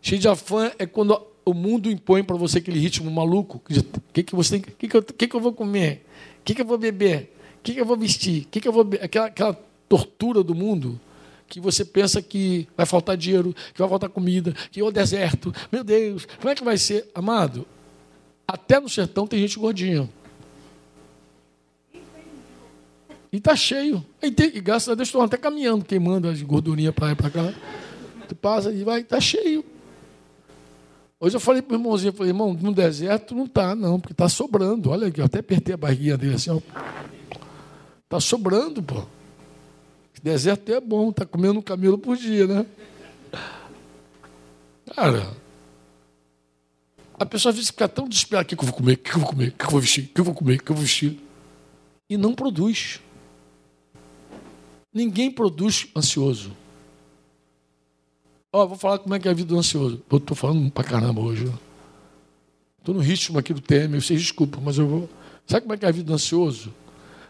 Cheio de afã é quando o mundo impõe para você aquele ritmo maluco. O que, que você tem? Que, que, eu, que, que eu vou comer? O que, que eu vou beber? O que, que eu vou vestir? Que, que eu vou aquela, aquela tortura do mundo que você pensa que vai faltar dinheiro, que vai faltar comida, que é o deserto. Meu Deus, como é que vai ser? Amado, até no sertão tem gente gordinha. E está cheio. E, tem, e graças a Deus estão até caminhando, queimando as gordurinhas para cá. Tu passa e vai, está cheio. Hoje eu falei para o irmãozinho, falei, irmão, no deserto não está, não, porque está sobrando. Olha aqui, eu até apertei a barriguinha dele assim. Está sobrando, pô. Deserto é bom, está comendo um camelo por dia, né? Cara, a pessoa às vezes fica tão desesperada: o que, que eu vou comer? O que, que eu vou comer? O que, que eu vou vestir? O que eu vou comer? O que eu vou vestir? E não produz. Ninguém produz ansioso. Ó, vou falar como é que é a vida do ansioso. Eu estou falando pra caramba hoje. Estou no ritmo aqui do TM, vocês desculpam, mas eu vou. Sabe como é que é a vida do ansioso?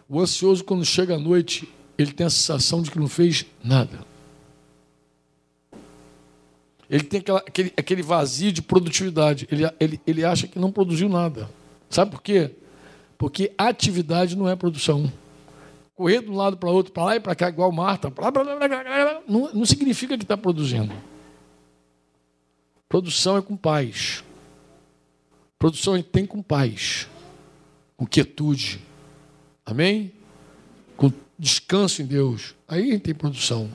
O ansioso, quando chega à noite, ele tem a sensação de que não fez nada. Ele tem aquela, aquele, aquele vazio de produtividade. Ele, ele, ele acha que não produziu nada. Sabe por quê? Porque atividade não é produção. Correr de um lado para o outro, para lá e para cá, igual Marta, blá, blá, blá, não, não significa que está produzindo. Produção é com paz. Produção tem com paz, com quietude. Amém? Com descanso em Deus. Aí tem produção.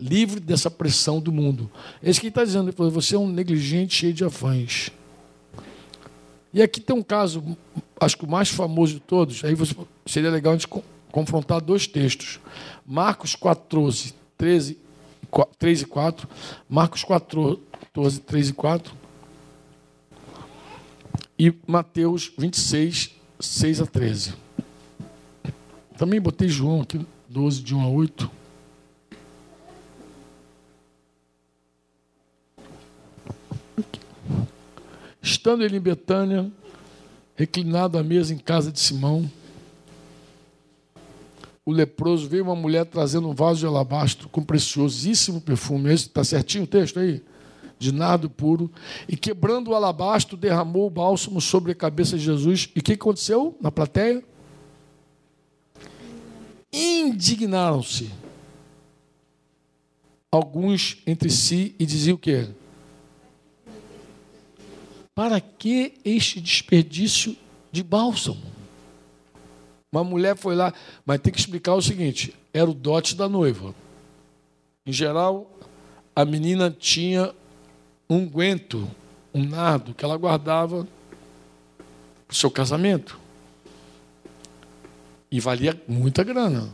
Livre dessa pressão do mundo. É isso que ele está dizendo. Ele falou, você é um negligente cheio de afãs. E aqui tem um caso, acho que o mais famoso de todos. Aí você, seria legal a gente confrontar dois textos. Marcos 14, 13, 3 e 4. Marcos 14, 3 e 4. E Mateus 26, 6 a 13. Também botei João aqui, 12, de 1 a 8. Estando ele em Betânia, reclinado à mesa em casa de Simão, o leproso veio uma mulher trazendo um vaso de alabastro com preciosíssimo perfume. Está certinho o texto aí? De nardo puro. E quebrando o alabastro, derramou o bálsamo sobre a cabeça de Jesus. E o que aconteceu na plateia? indignaram-se alguns entre si e diziam o quê? Para que este desperdício de bálsamo? Uma mulher foi lá, mas tem que explicar o seguinte: era o dote da noiva. Em geral, a menina tinha um guento, um nardo que ela guardava para o seu casamento. E valia muita grana.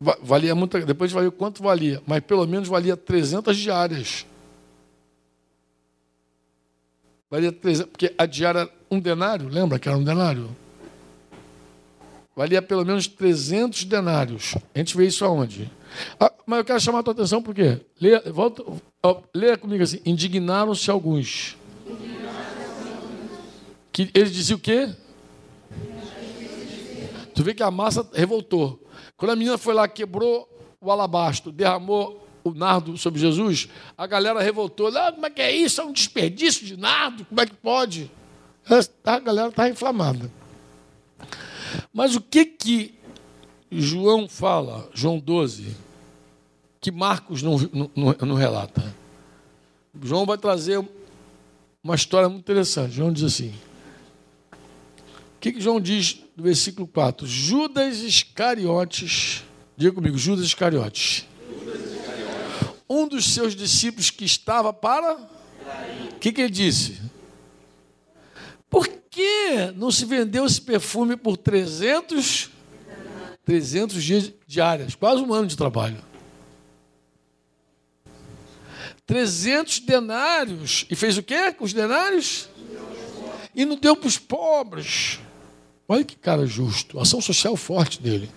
Valia muita, depois valia quanto valia, mas pelo menos valia 300 diárias. Valia 300, porque a diária um denário, lembra que era um denário? Valia pelo menos 300 denários. A gente vê isso aonde? Ah, mas eu quero chamar a tua atenção por quê? Leia, volta, leia comigo assim: indignaram-se alguns. Que eles diziam o quê? Tu vê que a massa revoltou. Quando a menina foi lá, quebrou o alabastro, derramou o nardo sobre Jesus, a galera revoltou. Ah, como é que é isso? É um desperdício de nardo? Como é que pode? A galera está inflamada. Mas o que que João fala, João 12, que Marcos não, não, não relata? João vai trazer uma história muito interessante. João diz assim: que, que João diz no versículo 4? Judas Iscariotes, diga comigo, Judas Iscariotes. Um dos seus discípulos que estava para. O que, que ele disse? Por que não se vendeu esse perfume por 300, 300 dias diários? Quase um ano de trabalho. 300 denários. E fez o quê com os denários? E não deu para os pobres. Olha que cara justo, ação social forte dele.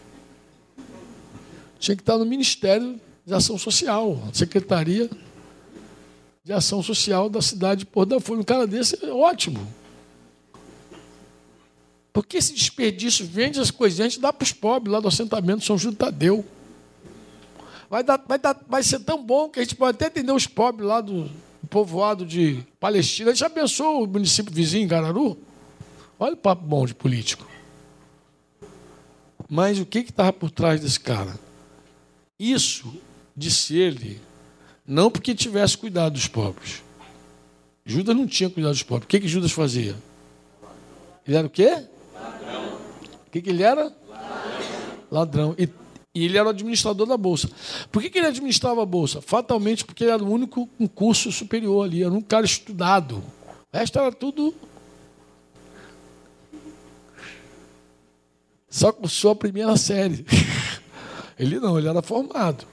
Tinha que estar no ministério de ação social, secretaria de ação social da cidade de Porto da Folha. Um cara desse é ótimo. Porque esse desperdício vende as coisas, a gente dá para os pobres lá do assentamento São Júlio Tadeu. Vai, dar, vai, dar, vai ser tão bom que a gente pode até atender os pobres lá do povoado de Palestina. A gente pensou o município vizinho, Gararu? Olha o papo bom de político. Mas o que estava por trás desse cara? Isso, disse ele, não porque tivesse cuidado dos pobres. Judas não tinha cuidado dos pobres. O que, que Judas fazia? Ele era o quê? O que, que ele era? Ladrão. Ladrão. E, e, ele era o administrador da Bolsa. Por que, que ele administrava a Bolsa? Fatalmente porque ele era o único com curso superior ali. Era um cara estudado. O resto era tudo. Só com sua primeira série. Ele não, ele era formado.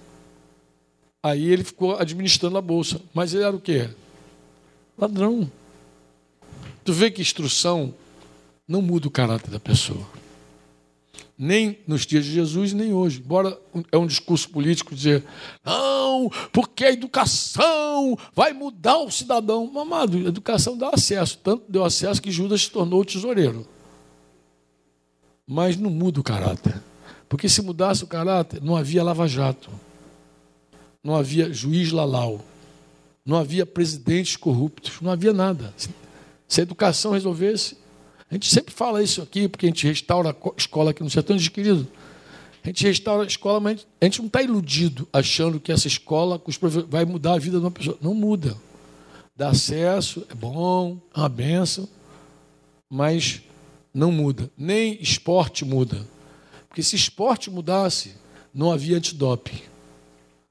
Aí ele ficou administrando a bolsa. Mas ele era o quê? Ladrão. Tu vê que instrução não muda o caráter da pessoa. Nem nos dias de Jesus, nem hoje. Embora é um discurso político dizer, não, porque a educação vai mudar o cidadão. Mamado, a educação dá acesso. Tanto deu acesso que Judas se tornou tesoureiro. Mas não muda o caráter. Porque se mudasse o caráter, não havia lava-jato não havia juiz lalau, não havia presidentes corruptos, não havia nada. Se a educação resolvesse, a gente sempre fala isso aqui, porque a gente restaura a escola aqui no sertão de querido. A gente restaura a escola, mas a gente não está iludido achando que essa escola vai mudar a vida de uma pessoa. Não muda. Dá acesso, é bom, é uma benção, mas não muda. Nem esporte muda. Porque se esporte mudasse, não havia antidoping.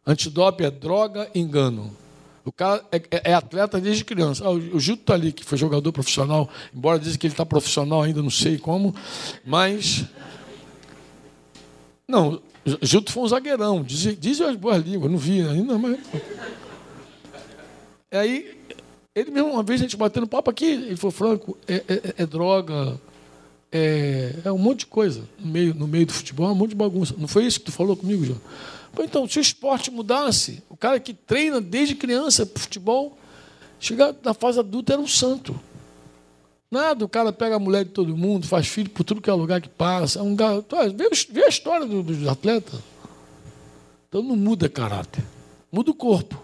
Antidoping é droga, engano. O cara é, é, é atleta desde criança. Ah, o Gilto está ali, que foi jogador profissional, embora dizem que ele está profissional ainda, não sei como, mas. Não, Gilto foi um zagueirão, dizem diz as boas línguas, não vi ainda, mas. Aí, ele mesmo, uma vez a gente batendo papo aqui, ele falou: Franco, é, é, é droga, é, é, um monte de coisa no meio, no meio do futebol, é um monte de bagunça. Não foi isso que tu falou comigo, João? Então, se o esporte mudasse, o cara que treina desde criança para futebol, chegar na fase adulta era um santo. Nada, o cara pega a mulher de todo mundo, faz filho por tudo que é lugar que passa. É um garoto, vê, vê a história dos atletas. Então não muda caráter, muda o corpo.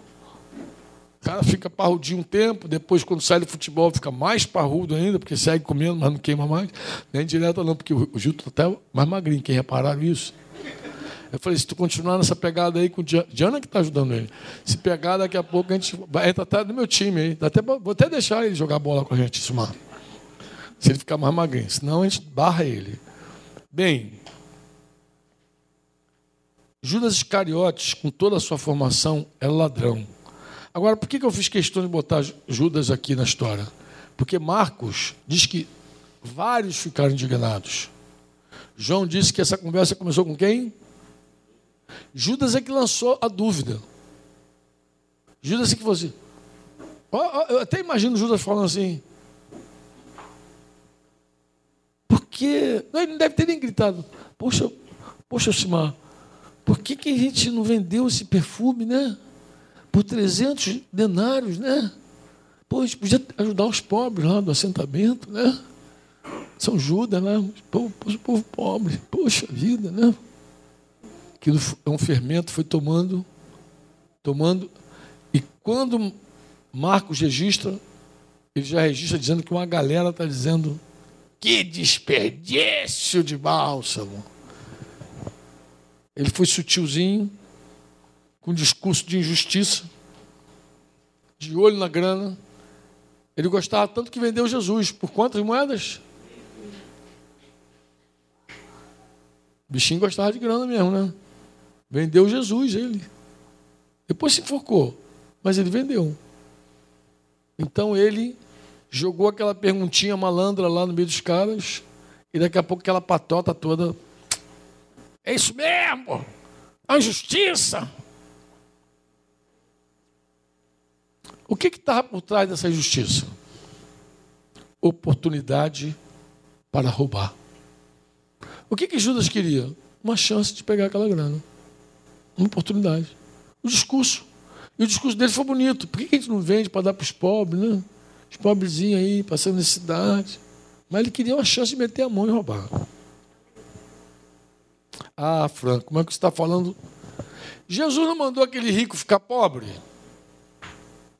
O cara fica parrudinho um tempo, depois, quando sai do futebol, fica mais parrudo ainda, porque segue comendo, mas não queima mais. Nem direto, não, porque o Gil está até mais magrinho. Quem repararam isso? Eu falei, se tu continuar nessa pegada aí com o Diana que está ajudando ele. Se pegar, daqui a pouco a gente vai entrar até no meu time aí. Até, vou até deixar ele jogar bola com a gente, Sumar. Se ele ficar mais magrinho. Senão a gente barra ele. Bem, Judas Iscariotes, com toda a sua formação, é ladrão. Agora, por que eu fiz questão de botar Judas aqui na história? Porque Marcos diz que vários ficaram indignados. João disse que essa conversa começou com quem? Judas é que lançou a dúvida. Judas é que você. Eu até imagino Judas falando assim. Porque. Não, ele não deve ter nem gritado. Poxa, poxa, Simar, por que, que a gente não vendeu esse perfume, né? Por 300 denários, né? Pô, a gente podia ajudar os pobres lá do assentamento, né? São Judas, né? Povo, povo pobre. Poxa vida, né? Aquilo é um fermento, foi tomando, tomando. E quando Marcos registra, ele já registra dizendo que uma galera está dizendo que desperdício de bálsamo. Ele foi sutilzinho, com discurso de injustiça, de olho na grana. Ele gostava tanto que vendeu Jesus. Por quantas moedas? O bichinho gostava de grana mesmo, né? Vendeu Jesus, ele. Depois se enforcou, mas ele vendeu. Então ele jogou aquela perguntinha malandra lá no meio dos caras, e daqui a pouco aquela patota toda. É isso mesmo! A injustiça! O que estava por trás dessa injustiça? Oportunidade para roubar. O que, que Judas queria? Uma chance de pegar aquela grana. Uma oportunidade. o discurso. E o discurso dele foi bonito. Por que a gente não vende para dar para os pobres, né? Os pobrezinhos aí, passando necessidade. Mas ele queria uma chance de meter a mão e roubar. Ah, Franco, como é que você está falando? Jesus não mandou aquele rico ficar pobre?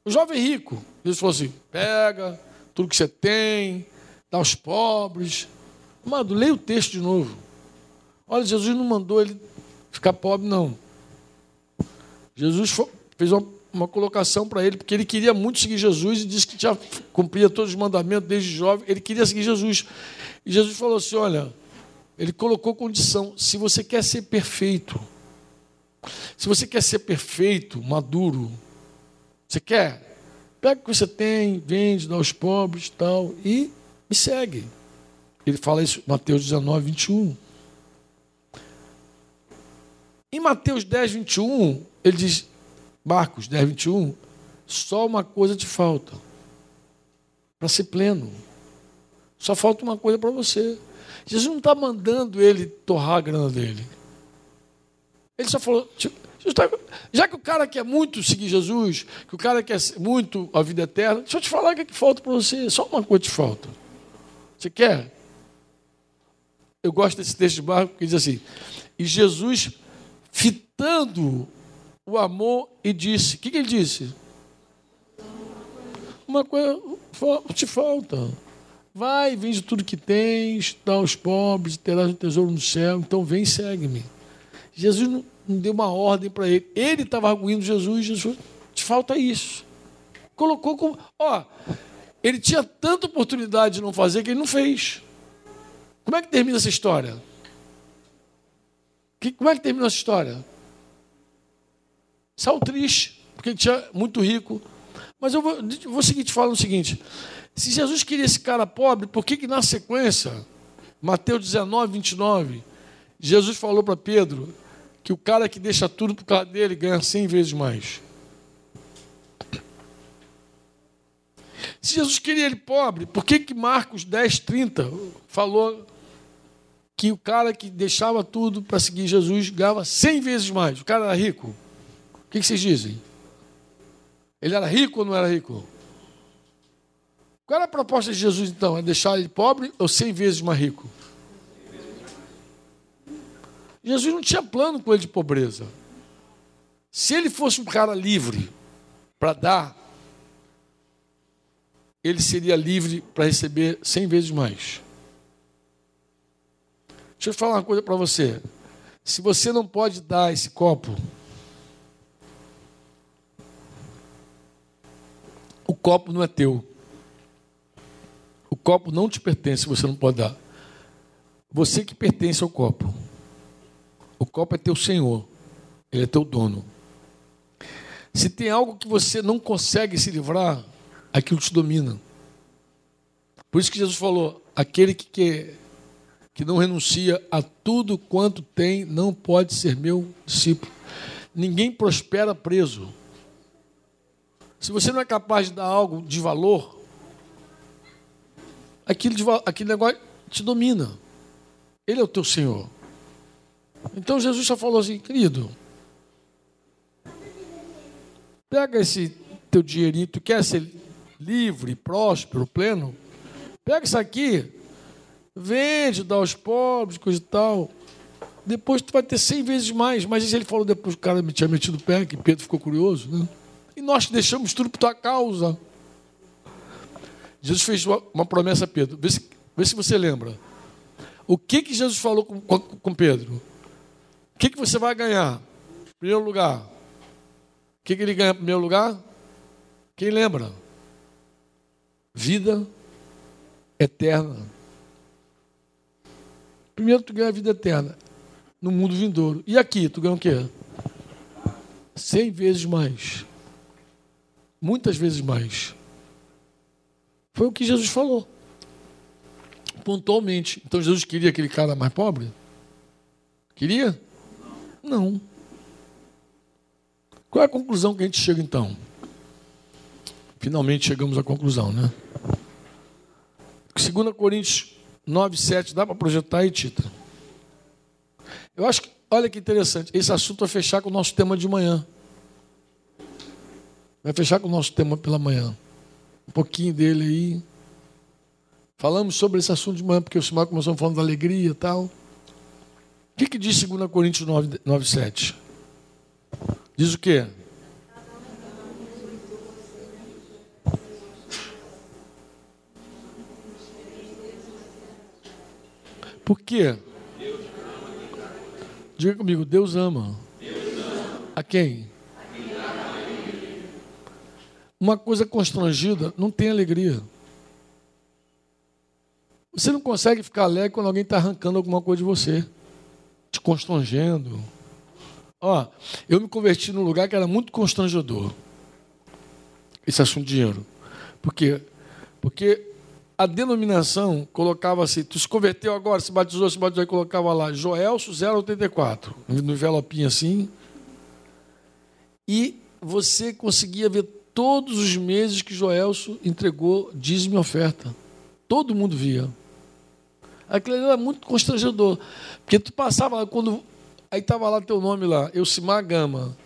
O jovem rico. Jesus falou assim: pega tudo que você tem, dá aos pobres. Amado, leia o texto de novo. Olha, Jesus não mandou ele ficar pobre, não. Jesus fez uma, uma colocação para ele, porque ele queria muito seguir Jesus e disse que já cumpria todos os mandamentos desde jovem. Ele queria seguir Jesus. E Jesus falou assim: olha, ele colocou condição: se você quer ser perfeito, se você quer ser perfeito, maduro, você quer? Pega o que você tem, vende, dá aos pobres tal, e me segue. Ele fala isso em Mateus 19, 21. Em Mateus 10, 21, ele diz, Marcos 10, 21, só uma coisa te falta para ser pleno. Só falta uma coisa para você. Jesus não está mandando ele torrar a grana dele. Ele só falou, tipo, tá, já que o cara quer muito seguir Jesus, que o cara quer muito a vida eterna, deixa eu te falar o que, é que falta para você. Só uma coisa te falta. Você quer? Eu gosto desse texto de Marcos porque diz assim: E Jesus fitando o amor e disse: O que, que ele disse? Uma coisa te falta. Vai, vende tudo que tens, dá aos pobres, terás um tesouro no céu. Então vem e segue-me. Jesus não, deu uma ordem para ele. Ele estava arguindo Jesus. Jesus, te falta isso. Colocou como. Ó, ele tinha tanta oportunidade de não fazer que ele não fez. Como é que termina essa história? Que, como é que terminou essa história? Saiu triste, porque ele tinha muito rico. Mas eu vou, vou seguir te falando o seguinte: se Jesus queria esse cara pobre, por que, que na sequência, Mateus 19, 29, Jesus falou para Pedro que o cara que deixa tudo por causa dele ganha 100 vezes mais? Se Jesus queria ele pobre, por que, que Marcos 10, 30 falou que o cara que deixava tudo para seguir Jesus ganhava 100 vezes mais. O cara era rico. O que vocês dizem? Ele era rico ou não era rico? Qual era a proposta de Jesus então? É deixar ele pobre ou 100 vezes mais rico? Jesus não tinha plano com ele de pobreza. Se ele fosse um cara livre para dar, ele seria livre para receber 100 vezes mais. Deixa eu falar uma coisa para você. Se você não pode dar esse copo, o copo não é teu. O copo não te pertence, você não pode dar. Você que pertence ao copo. O copo é teu senhor. Ele é teu dono. Se tem algo que você não consegue se livrar, aquilo te domina. Por isso que Jesus falou: aquele que quer que não renuncia a tudo quanto tem, não pode ser meu discípulo. Ninguém prospera preso. Se você não é capaz de dar algo de valor, aquilo de, aquele negócio te domina. Ele é o teu Senhor. Então Jesus só falou assim, querido, pega esse teu dinheirinho, tu quer ser livre, próspero, pleno? Pega isso aqui, Vende, dá aos pobres, coisa e tal. Depois tu vai ter cem vezes mais. Mas ele falou depois que o cara tinha metido o pé, que Pedro ficou curioso. Né? E nós deixamos tudo por tua causa. Jesus fez uma promessa a Pedro. Vê se, vê se você lembra. O que, que Jesus falou com, com, com Pedro? O que, que você vai ganhar? Primeiro lugar. O que, que ele ganha em primeiro lugar? Quem lembra? Vida eterna. Primeiro tu ganha a vida eterna no mundo vindouro. E aqui, tu ganha o quê? Cem vezes mais. Muitas vezes mais. Foi o que Jesus falou. Pontualmente. Então Jesus queria aquele cara mais pobre? Queria? Não. Qual é a conclusão que a gente chega então? Finalmente chegamos à conclusão, né? 2 Coríntios 9, 7, dá para projetar aí, Tita? Eu acho que, olha que interessante, esse assunto vai fechar com o nosso tema de manhã. Vai fechar com o nosso tema pela manhã. Um pouquinho dele aí. Falamos sobre esse assunto de manhã, porque o Simão começou falando da alegria e tal. O que, que diz 2 Coríntios 9, 9 7? Diz o quê? Por quê? Diga comigo, Deus ama. A quem? Uma coisa constrangida não tem alegria. Você não consegue ficar alegre quando alguém está arrancando alguma coisa de você, te constrangendo. Ó, eu me converti num lugar que era muito constrangedor. Esse assunto de dinheiro. Por quê? Porque a denominação colocava assim, tu se converteu agora, se batizou, se batizou, e colocava lá, Joelso 084, no envelopinho assim. E você conseguia ver todos os meses que Joelso entregou dízimo e oferta. Todo mundo via. Aquilo era muito constrangedor. Porque tu passava, quando. Aí estava lá teu nome lá, Elcimar Gama.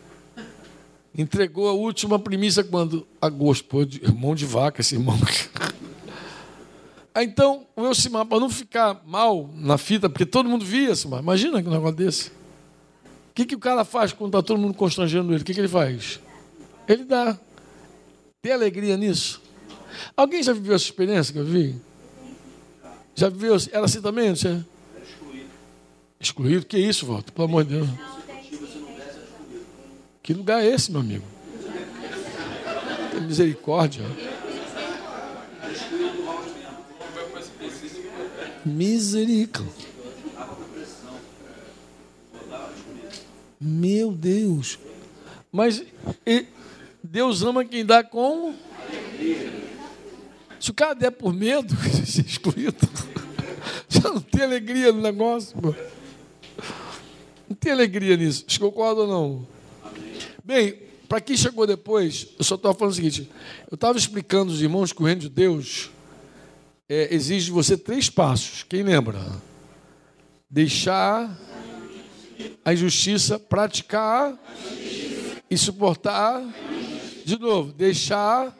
Entregou a última primícia quando? Agosto. Pô, mão de vaca esse irmão. Aí, então, o Elcimar, para não ficar mal na fita, porque todo mundo via, Elcimar, imagina um negócio desse. O que, que o cara faz quando está todo mundo constrangendo ele? O que, que ele faz? Ele dá. Tem alegria nisso? Alguém já viveu essa experiência que eu vi? Já viveu? Era assim também? Não sei. Excluído. Excluído? Que isso, Walter? Pelo amor de Deus. Que lugar é esse, meu amigo? Tem misericórdia. Misericórdia. Meu Deus. Mas Deus ama quem dá com. Se o cara der por medo, ser excluído, já não tem alegria no negócio. Pô. Não tem alegria nisso. Vocês concordam ou não? Bem, para quem chegou depois, eu só estou falando o seguinte: eu estava explicando aos irmãos que o reino de Deus é, exige de você três passos. Quem lembra? Deixar a injustiça, praticar e suportar. De novo, deixar,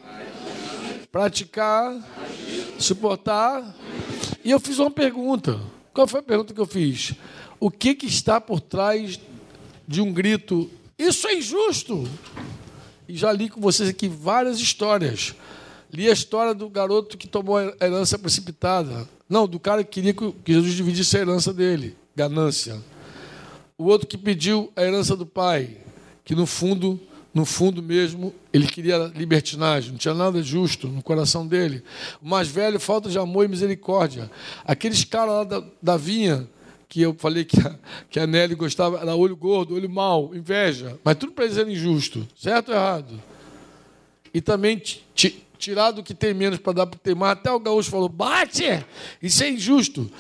praticar, suportar. E eu fiz uma pergunta. Qual foi a pergunta que eu fiz? O que, que está por trás de um grito? Isso é injusto! E já li com vocês aqui várias histórias. Li a história do garoto que tomou a herança precipitada. Não, do cara que queria que Jesus dividisse a herança dele. Ganância. O outro que pediu a herança do pai, que no fundo, no fundo mesmo, ele queria libertinagem, não tinha nada justo no coração dele. O mais velho, falta de amor e misericórdia. Aqueles caras lá da, da vinha, que eu falei que a, que a Nelly gostava, era olho gordo, olho mau, inveja, mas tudo para eles era injusto, certo ou errado? E também tirar do que tem menos para dar para tem mais. Até o gaúcho falou: bate! Isso é injusto.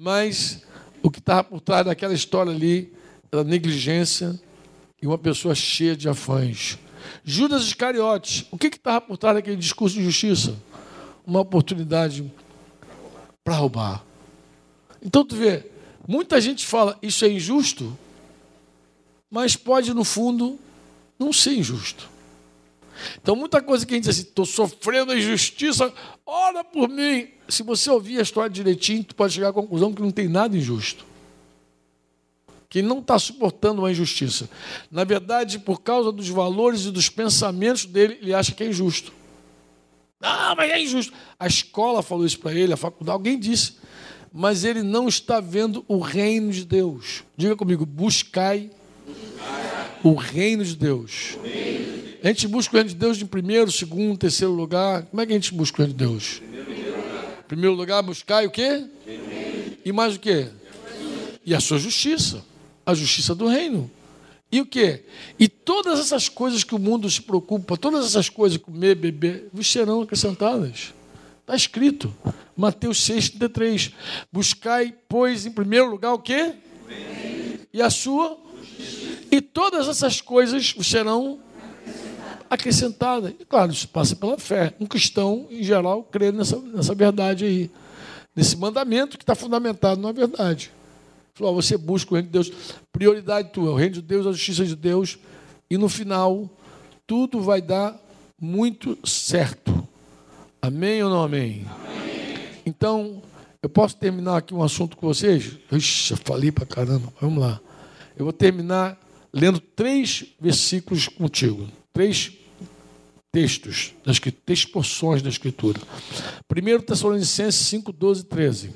Mas o que estava por trás daquela história ali era negligência e uma pessoa cheia de afãs. Judas Iscariotes, o que estava por trás daquele discurso de justiça? Uma oportunidade para roubar. Então tu vê, muita gente fala isso é injusto, mas pode no fundo não ser injusto. Então, muita coisa que a gente diz assim, estou sofrendo a injustiça, ora por mim. Se você ouvir a história direitinho, tu pode chegar à conclusão que não tem nada injusto. Que não está suportando uma injustiça. Na verdade, por causa dos valores e dos pensamentos dele, ele acha que é injusto. Ah, mas é injusto. A escola falou isso para ele, a faculdade, alguém disse. Mas ele não está vendo o reino de Deus. Diga comigo, buscai, buscai. o reino de Deus. A gente busca o reino de Deus em primeiro, segundo, terceiro lugar. Como é que a gente busca o reino de Deus? Em primeiro lugar, buscar o quê? E mais o quê? E a sua justiça. A justiça do reino. E o quê? E todas essas coisas que o mundo se preocupa, todas essas coisas, comer, beber, vos serão acrescentadas. Está escrito. Mateus 6, 33. Buscai, pois, em primeiro lugar o quê? E a sua? E todas essas coisas vos serão acrescentada. E claro, isso passa pela fé. Um cristão, em geral, crê nessa, nessa verdade aí, nesse mandamento que está fundamentado na verdade. Falou, você busca o reino de Deus, prioridade tua, o reino de Deus, a justiça de Deus, e no final, tudo vai dar muito certo. Amém ou não amém? amém. Então, eu posso terminar aqui um assunto com vocês? Ixi, eu falei para caramba. Vamos lá. Eu vou terminar lendo três versículos contigo. Três textos, das, três porções da Escritura. Primeiro Tessalonicenses 5, 12 e 13.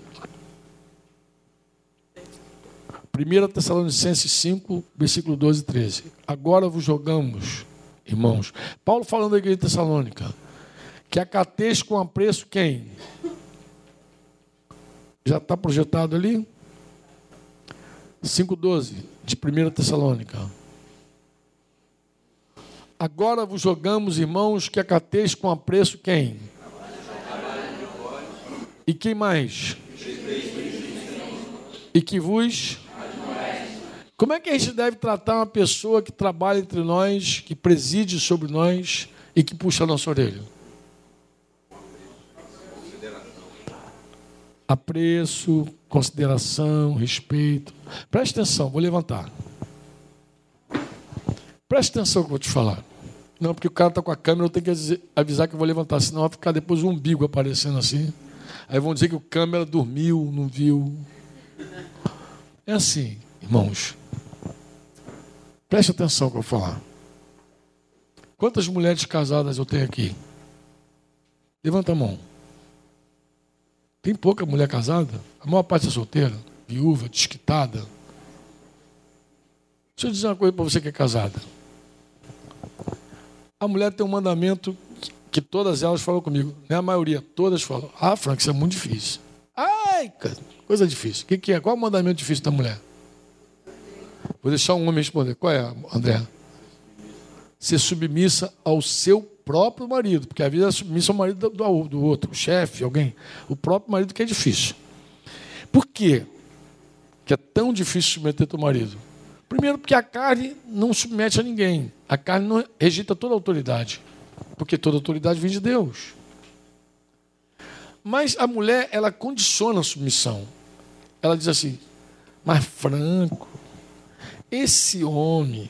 1 Tessalonicenses 5, versículo 12 e 13. Agora vos jogamos, irmãos. Paulo falando da igreja Tessalônica. Que acateis com apreço quem? Já está projetado ali? 5,12 de 1 Tessalônica. Agora vos jogamos, irmãos, que acateis com apreço quem? E quem mais? E que vos como é que a gente deve tratar uma pessoa que trabalha entre nós, que preside sobre nós e que puxa a nossa orelha? Apreço, consideração, respeito. Preste atenção, vou levantar. Preste atenção que eu vou te falar. Não, porque o cara está com a câmera, eu tenho que avisar que eu vou levantar, senão vai ficar depois o umbigo aparecendo assim. Aí vão dizer que o câmera dormiu, não viu. É assim, irmãos. Preste atenção que eu vou falar. Quantas mulheres casadas eu tenho aqui? Levanta a mão. Tem pouca mulher casada? A maior parte é solteira, viúva, desquitada. Deixa eu dizer uma coisa para você que é casada. A mulher tem um mandamento que todas elas falam comigo. Não é a maioria, todas falam. Ah, Frank, isso é muito difícil. Ai, coisa difícil. O que, que é? Qual é o mandamento difícil da mulher? Vou deixar um homem responder. Qual é, André? Ser submissa ao seu próprio marido, porque a vida é submissa ao marido do, do outro, o chefe, alguém. O próprio marido que é difícil. Por quê que é tão difícil submeter teu marido? Primeiro, porque a carne não submete a ninguém. A carne não rejeita toda a autoridade. Porque toda autoridade vem de Deus. Mas a mulher, ela condiciona a submissão. Ela diz assim, mas Franco, esse homem,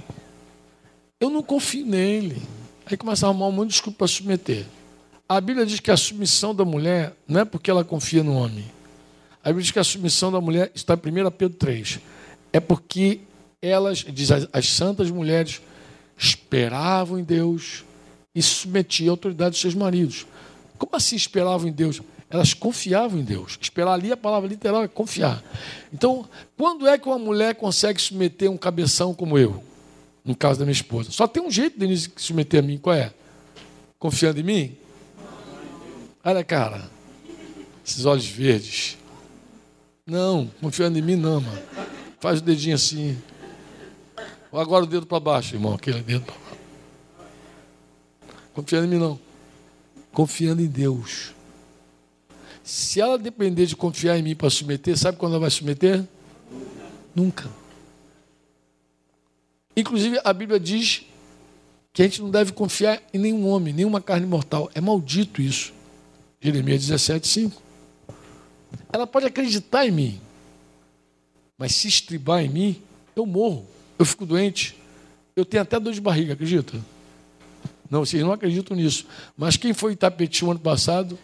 eu não confio nele. Aí começa a arrumar um monte de desculpa para submeter. A Bíblia diz que a submissão da mulher não é porque ela confia no homem. A Bíblia diz que a submissão da mulher está em 1 Pedro 3. É porque elas, diz as, as santas mulheres, esperavam em Deus e submetiam à autoridade dos seus maridos. Como assim esperavam em Deus? Elas confiavam em Deus. Esperar ali, a palavra literal é confiar. Então, quando é que uma mulher consegue submeter um cabeção como eu? No caso da minha esposa. Só tem um jeito de se submeter a mim. Qual é? Confiando em mim? Olha, cara. Esses olhos verdes. Não, confiando em mim não, mano. Faz o dedinho assim. Ou agora o dedo para baixo, irmão. Aquele dedo para baixo. Confiando em mim não. Confiando em Deus. Se ela depender de confiar em mim para submeter, sabe quando ela vai submeter? Nunca. Inclusive, a Bíblia diz que a gente não deve confiar em nenhum homem, nenhuma carne mortal. É maldito isso. Jeremias 17, 5. Ela pode acreditar em mim, mas se estribar em mim, eu morro, eu fico doente. Eu tenho até dor de barriga, acredita? Não, vocês não acreditam nisso. Mas quem foi Itapeti o ano passado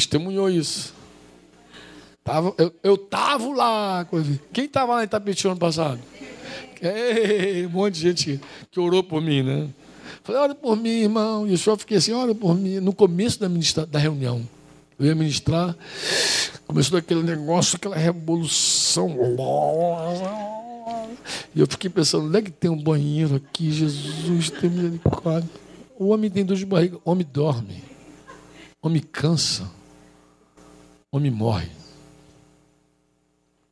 Testemunhou isso. Tava, eu estava lá. Quem estava lá em Itapetí ano passado? Ei, um monte de gente que orou por mim, né? Falei, ora por mim, irmão. E o senhor fiquei assim, ora por mim. No começo da, ministra, da reunião, eu ia ministrar, começou aquele negócio, aquela revolução. E eu fiquei pensando, onde é que tem um banheiro aqui? Jesus, tem misericórdia. O homem tem dor de barriga, o homem dorme, o homem cansa homem morre.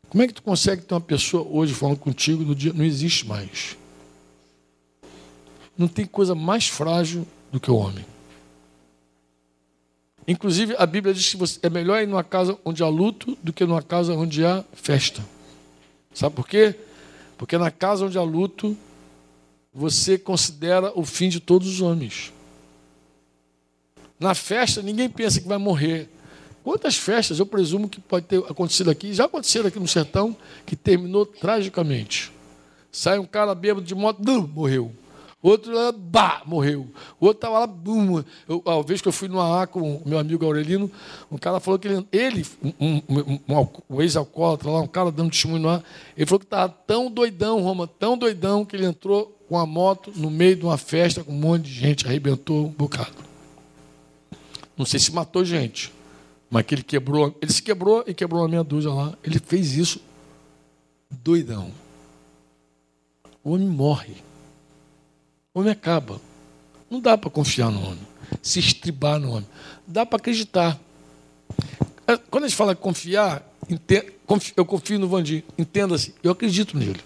Como é que tu consegue ter uma pessoa hoje falando contigo no dia? Não existe mais. Não tem coisa mais frágil do que o homem. Inclusive, a Bíblia diz que é melhor ir numa casa onde há luto do que numa casa onde há festa. Sabe por quê? Porque na casa onde há luto, você considera o fim de todos os homens. Na festa, ninguém pensa que vai morrer. Quantas festas eu presumo que pode ter acontecido aqui, já aconteceram aqui no sertão, que terminou tragicamente. Sai um cara bêbado de moto, morreu. Outro lá, bah, morreu. Outro estava lá, bum. Eu, vez que eu fui no AA com o meu amigo Aurelino, um cara falou que ele, ele um, um, um, um ex-alcoólatra lá, um cara dando testemunho ar, ele falou que estava tão doidão, Roma, tão doidão, que ele entrou com a moto no meio de uma festa com um monte de gente, arrebentou um bocado. Não sei se matou gente, mas que ele quebrou, ele se quebrou e quebrou uma meia dúzia lá. Ele fez isso doidão. O homem morre. O homem acaba. Não dá para confiar no homem, se estribar no homem. Dá para acreditar. É, quando a gente fala confiar, eu confio no Vandir. Entenda-se, eu acredito nele.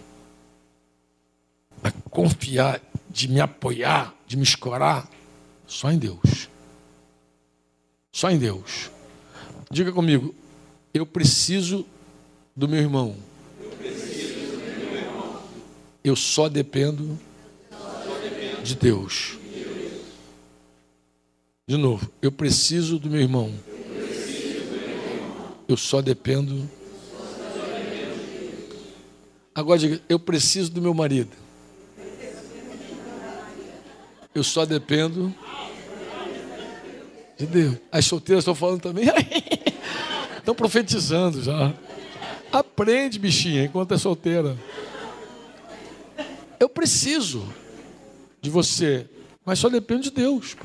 Mas confiar, de me apoiar, de me escorar, só em Deus. Só em Deus. Diga comigo, eu preciso do meu irmão. Eu só dependo de Deus. De novo, eu preciso do meu irmão. Eu só dependo. Agora diga, eu preciso do meu marido. Eu só dependo de Deus. As solteiras estão falando também. Estão profetizando já. Aprende, bichinha, enquanto é solteira. Eu preciso de você, mas só depende de Deus.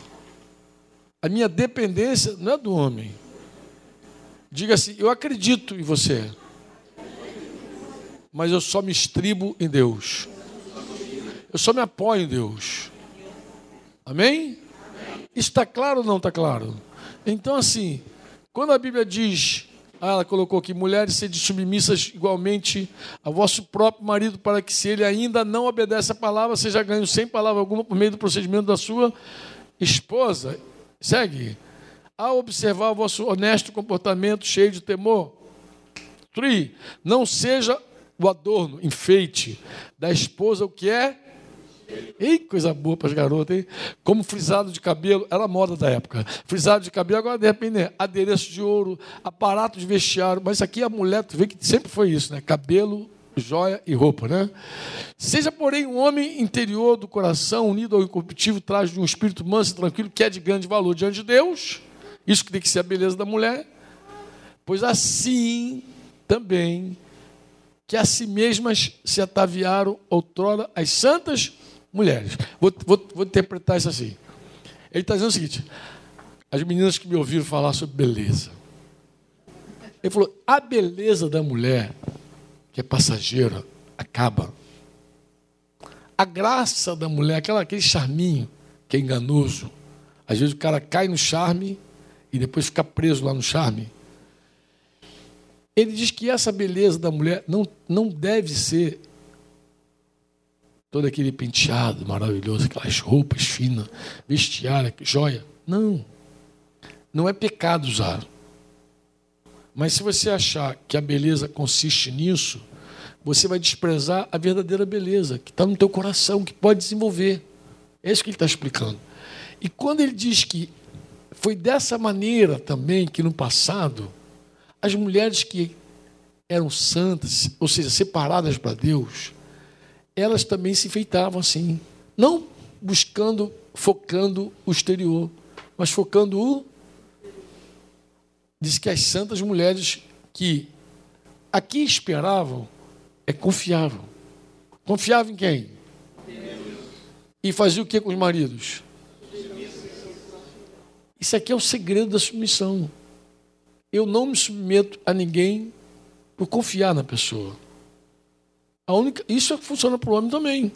A minha dependência não é do homem. Diga assim: eu acredito em você, mas eu só me estribo em Deus. Eu só me apoio em Deus. Amém? Está claro ou não está claro? Então, assim, quando a Bíblia diz ah, ela colocou aqui: mulheres sede submissas igualmente a vosso próprio marido, para que, se ele ainda não obedece a palavra, seja ganho sem palavra alguma por meio do procedimento da sua esposa. Segue. Ao observar o vosso honesto comportamento cheio de temor. Tri, não seja o adorno, enfeite da esposa o que é Ei, coisa boa para as garotas, hein? Como frisado de cabelo, era moda da época. Frisado de cabelo, agora de repente, né? adereço de ouro, aparato de vestiário. Mas aqui a mulher, tu vê que sempre foi isso, né? Cabelo, joia e roupa, né? Seja, porém, um homem interior do coração, unido ao incorruptível, traz de um espírito manso e tranquilo, que é de grande valor diante de Deus. Isso que tem que ser a beleza da mulher. Pois assim também que a si mesmas se ataviaram outrora as santas mulheres. Vou, vou, vou interpretar isso assim. Ele está dizendo o seguinte: as meninas que me ouviram falar sobre beleza. Ele falou: a beleza da mulher, que é passageira, acaba. A graça da mulher, aquela, aquele charminho que é enganoso. Às vezes o cara cai no charme e depois fica preso lá no charme. Ele diz que essa beleza da mulher não, não deve ser todo aquele penteado maravilhoso, aquelas roupas finas, vestiário, joia. Não. Não é pecado usar. Mas se você achar que a beleza consiste nisso, você vai desprezar a verdadeira beleza que está no teu coração, que pode desenvolver. É isso que ele está explicando. E quando ele diz que foi dessa maneira também que no passado as mulheres que eram santas, ou seja, separadas para Deus, elas também se enfeitavam assim. Não buscando, focando o exterior, mas focando o. Diz que as santas mulheres que aqui esperavam é confiavam. Confiavam em quem? E fazia o que com os maridos? Isso aqui é o segredo da submissão. Eu não me submeto a ninguém por confiar na pessoa. A única, isso é funciona para o homem também.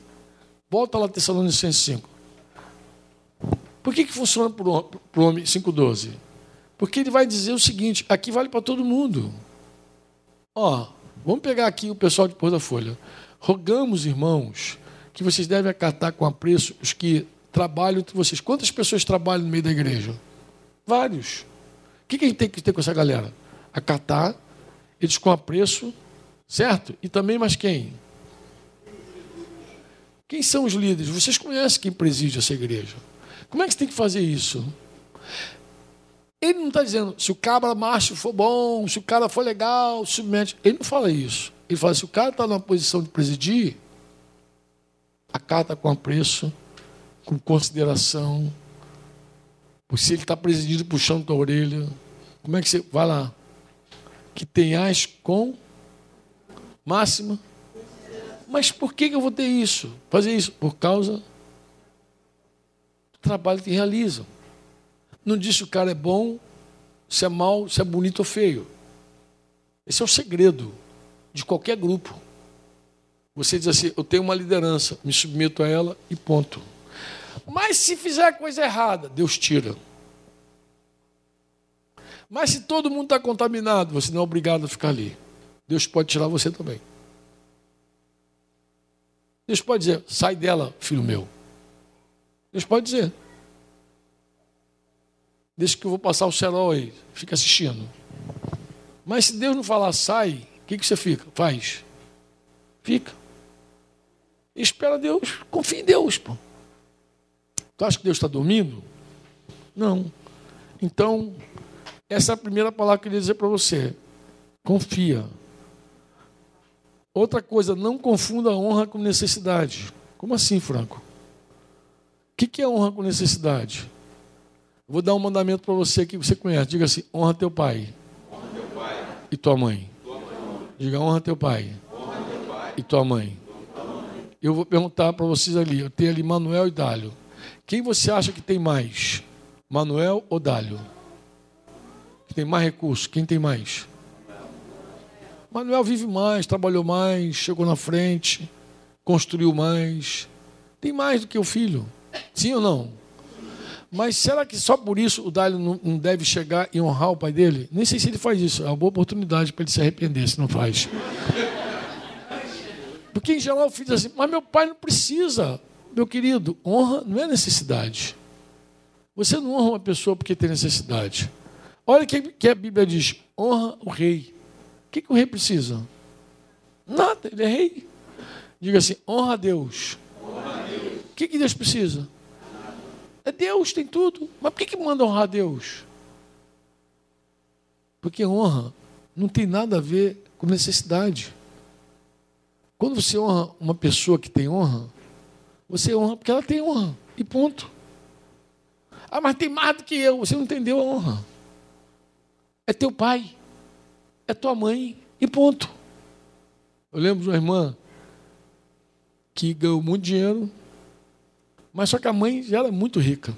Volta lá Tessalonicenses 5. Por que, que funciona para o homem 5,12? Porque ele vai dizer o seguinte: aqui vale para todo mundo. Ó, vamos pegar aqui o pessoal de Pôr da Folha. Rogamos, irmãos, que vocês devem acatar com apreço os que trabalham entre vocês. Quantas pessoas trabalham no meio da igreja? Vários. O que, que a gente tem que ter com essa galera? Acatar eles com apreço, certo? E também mais quem? Quem são os líderes? Vocês conhecem quem preside essa igreja. Como é que você tem que fazer isso? Ele não está dizendo se o cabra macho for bom, se o cara for legal, submete. Ele não fala isso. Ele fala se o cara está numa posição de presidir, acata com apreço com consideração. Se ele está presidido puxando tua orelha, como é que você. Vai lá. Que tenhas com máxima. Mas por que eu vou ter isso? Fazer isso? Por causa do trabalho que realizam. Não diz se o cara é bom, se é mal, se é bonito ou feio. Esse é o segredo de qualquer grupo. Você diz assim: eu tenho uma liderança, me submeto a ela e ponto. Mas se fizer coisa errada, Deus tira. Mas se todo mundo está contaminado, você não é obrigado a ficar ali. Deus pode tirar você também. Deus pode dizer: sai dela, filho meu. Deus pode dizer. Deixa que eu vou passar o cerol aí, fica assistindo. Mas se Deus não falar sai, o que, que você fica? Faz. Fica. Espera Deus, confia em Deus. Pô. Tu acha que Deus está dormindo? Não. Então, essa é a primeira palavra que eu queria dizer para você. Confia. Outra coisa, não confunda honra com necessidade. Como assim, Franco? O que é honra com necessidade? Vou dar um mandamento para você que você conhece. Diga assim: honra teu pai. Honra teu pai. E tua mãe. tua mãe. Diga honra teu pai. Honra teu pai. E tua mãe. Eu vou perguntar para vocês ali. Eu tenho ali Manuel e Dálio. Quem você acha que tem mais? Manuel ou Dálio? Que tem mais recursos? Quem tem mais? Manuel vive mais, trabalhou mais, chegou na frente, construiu mais. Tem mais do que o filho. Sim ou não? Mas será que só por isso o Dálio não deve chegar e honrar o pai dele? Nem sei se ele faz isso. É uma boa oportunidade para ele se arrepender se não faz. Porque em geral o filho diz assim, mas meu pai não precisa. Meu querido, honra não é necessidade. Você não honra uma pessoa porque tem necessidade. Olha o que, que a Bíblia diz: honra o rei. O que, que o rei precisa? Nada, ele é rei. Diga assim: honra a Deus. O que, que Deus precisa? É Deus, tem tudo. Mas por que, que manda honrar a Deus? Porque honra não tem nada a ver com necessidade. Quando você honra uma pessoa que tem honra, você honra porque ela tem honra. E ponto. Ah, mas tem mais do que eu. Você não entendeu a honra. É teu pai. É tua mãe. E ponto. Eu lembro de uma irmã que ganhou muito dinheiro mas só que a mãe já era muito rica.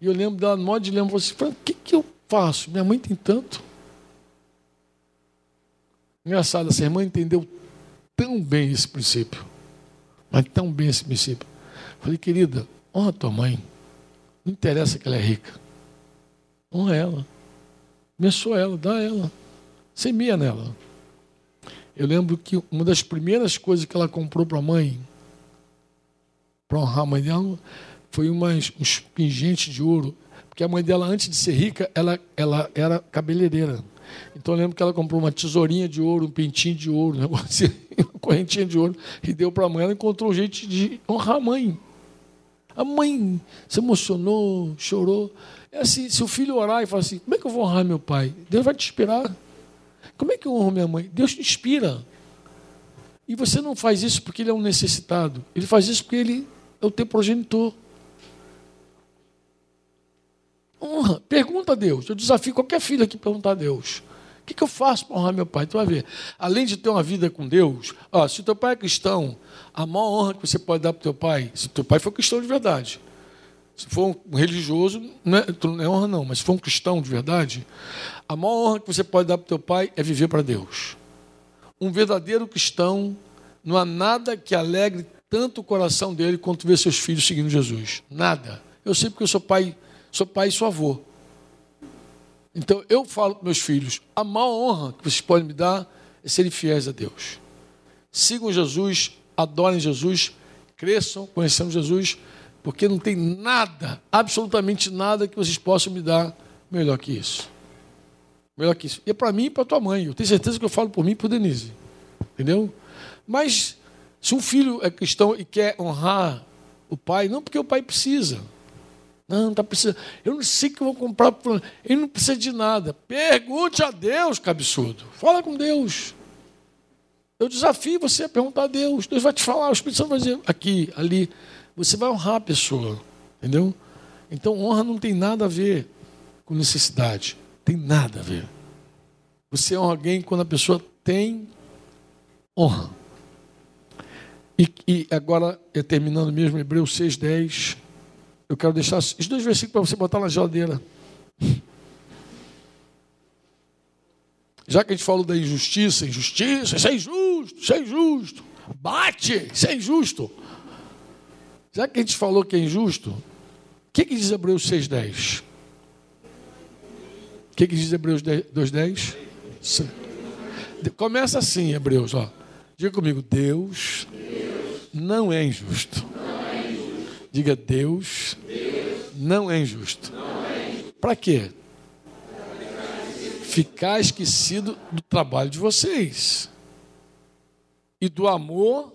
E eu lembro dela, no modo de lembro, assim, o que, que eu faço? Minha mãe tem tanto. Engraçado, essa irmã entendeu tão bem esse princípio. Mas tão bem esse princípio. Falei, querida, honra tua mãe. Não interessa que ela é rica. Honra ela. Abençoa ela, dá ela. Semeia nela. Eu lembro que uma das primeiras coisas que ela comprou para a mãe para honrar a mãe dela, foi umas, uns pingentes de ouro. Porque a mãe dela, antes de ser rica, ela, ela era cabeleireira. Então eu lembro que ela comprou uma tesourinha de ouro, um pentinho de ouro, um negócio assim, uma correntinha de ouro, e deu para a mãe. Ela encontrou um jeito de honrar a mãe. A mãe se emocionou, chorou. É assim, se o filho orar e falar assim, como é que eu vou honrar meu pai? Deus vai te inspirar. Como é que eu honro minha mãe? Deus te inspira. E você não faz isso porque ele é um necessitado. Ele faz isso porque ele é o teu progenitor. Honra. Pergunta a Deus. Eu desafio qualquer filho aqui a perguntar a Deus. O que, que eu faço para honrar meu pai? Tu vai ver. Além de ter uma vida com Deus, ó, se o teu pai é cristão, a maior honra que você pode dar para o teu pai, se o teu pai for cristão de verdade, se for um religioso, não é, não é honra não, mas se for um cristão de verdade, a maior honra que você pode dar para o teu pai é viver para Deus. Um verdadeiro cristão, não há nada que alegre tanto o coração dele quanto ver seus filhos seguindo Jesus. Nada. Eu sei porque eu sou pai, sou pai e sou avô. Então eu falo para meus filhos: a maior honra que vocês podem me dar é serem fiéis a Deus. Sigam Jesus, adorem Jesus, cresçam conhecendo Jesus, porque não tem nada, absolutamente nada que vocês possam me dar melhor que isso. Melhor que isso. E é para mim e para tua mãe. Eu tenho certeza que eu falo por mim e por Denise. Entendeu? Mas se um filho é cristão e quer honrar o pai, não porque o pai precisa. Não, está precisando. Eu não sei o que eu vou comprar. Ele não precisa de nada. Pergunte a Deus, cabeçudo. Fala com Deus. Eu desafio você a perguntar a Deus. Deus vai te falar. O Espírito Santo vai dizer aqui, ali. Você vai honrar a pessoa, entendeu? Então honra não tem nada a ver com necessidade, tem nada a ver. Você honra alguém quando a pessoa tem honra. E, e agora, terminando mesmo, Hebreus 6,10, eu quero deixar os dois versículos para você botar na geladeira. Já que a gente falou da injustiça, injustiça, isso é injusto, isso é injusto. Bate, isso é injusto. Já que a gente falou que é injusto, o que, que diz Hebreus 6,10? O que, que diz Hebreus 2,10? Começa assim, Hebreus, ó. Diga comigo, Deus, Deus não é injusto. Não é injusto. Diga, Deus, Deus não é injusto. Para quê? Ficar esquecido do trabalho de vocês e do amor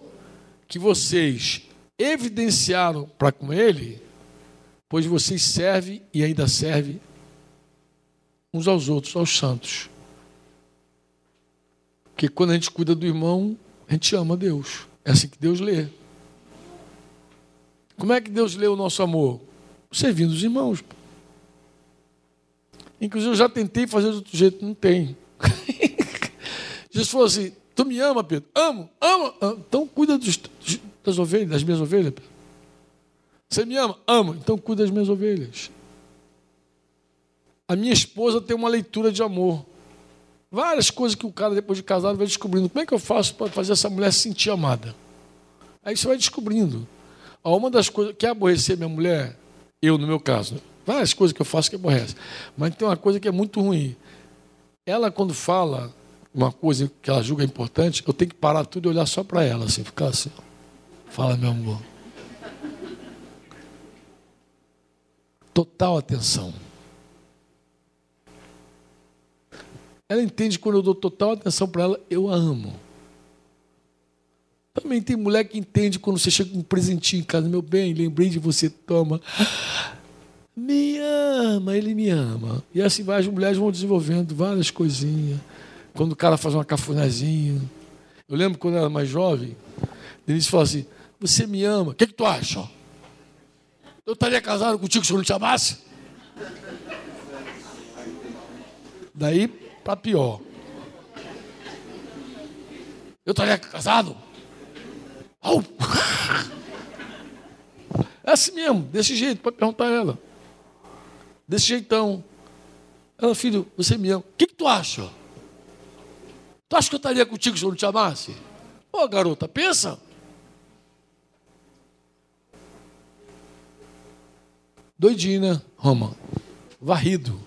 que vocês evidenciaram para com ele, pois vocês servem e ainda servem uns aos outros, aos santos. Porque quando a gente cuida do irmão, a gente ama Deus. É assim que Deus lê. Como é que Deus lê o nosso amor? Servindo os irmãos. Inclusive, eu já tentei fazer de outro jeito, não tem. Jesus falou assim: Tu me ama, Pedro? Amo, amo. Então cuida dos, das ovelhas, das minhas ovelhas. Você me ama? Amo. Então cuida das minhas ovelhas. A minha esposa tem uma leitura de amor. Várias coisas que o cara, depois de casado, vai descobrindo. Como é que eu faço para fazer essa mulher se sentir amada? Aí você vai descobrindo. Uma das coisas. Quer aborrecer minha mulher? Eu, no meu caso. Várias coisas que eu faço que aborrece. Mas tem uma coisa que é muito ruim. Ela, quando fala uma coisa que ela julga importante, eu tenho que parar tudo e olhar só para ela, assim, ficar assim. Fala, meu amor. Total atenção. Ela entende quando eu dou total atenção para ela, eu a amo. Também tem mulher que entende quando você chega com um presentinho em casa, meu bem, lembrei de você, toma. Me ama, ele me ama. E assim vai, as mulheres vão desenvolvendo várias coisinhas. Quando o cara faz uma cafunézinha. Eu lembro quando eu era mais jovem, Denise falou assim: Você me ama, o que, que tu acha? Eu estaria casado contigo se eu não te amasse? Daí para pior. Eu estaria casado? Oh. É assim mesmo, desse jeito, pode perguntar a ela. Desse jeitão. Ela, filho, você me ama. O que, que tu acha? Tu acha que eu estaria contigo se eu não te amasse? Ô, garota, pensa. Doidinha, Roma. Varrido.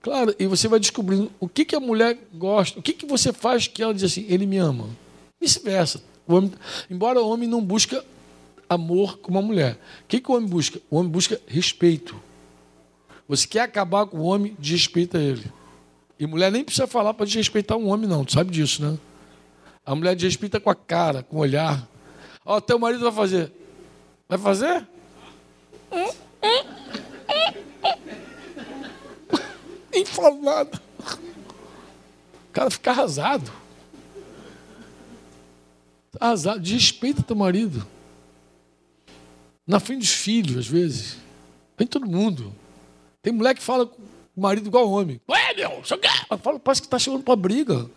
Claro, e você vai descobrindo o que, que a mulher gosta, o que, que você faz que ela diz assim, ele me ama. Vice-versa. Embora o homem não busque amor como a mulher. O que, que o homem busca? O homem busca respeito. Você quer acabar com o homem, desrespeita ele. E mulher nem precisa falar para desrespeitar um homem, não. Tu sabe disso, né? A mulher desrespeita com a cara, com o olhar. Ó, teu marido vai fazer. Vai fazer? Nem falo nada. O cara fica arrasado. Arrasado. Desrespeita teu marido. Na frente dos filhos, às vezes. Vem todo mundo. Tem mulher que fala com o marido igual homem. Ué, meu, só fala, parece que está chegando para briga.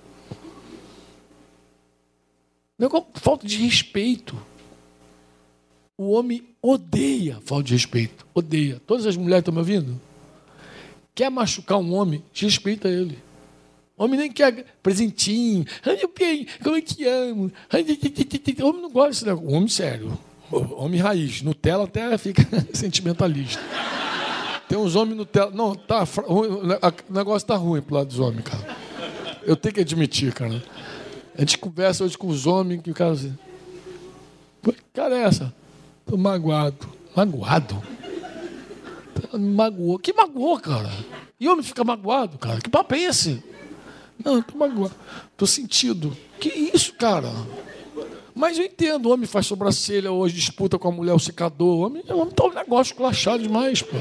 Negócio, falta de respeito. O homem odeia falta de respeito. Odeia. Todas as mulheres estão me ouvindo? Quer machucar um homem, respeita ele. Homem nem quer presentinho. Ai, bem, como é que amo? Homem não gosta. O homem sério. Homem raiz. Nutella até fica sentimentalista. Tem uns homens Nutella. Não, tá, o negócio tá ruim pro lado dos homens, cara. Eu tenho que admitir, cara. A gente conversa hoje com os homens que o cara assim. Cara, é essa? Tô magoado. Magoado? Me magoou. Que magoou, cara? E homem fica magoado, cara? Que papo é esse? Não, tô magoado. Tô sentido. Que isso, cara? Mas eu entendo, o homem faz sobrancelha hoje, disputa com a mulher o secador. O homem, o homem tá um negócio clachado demais, pô.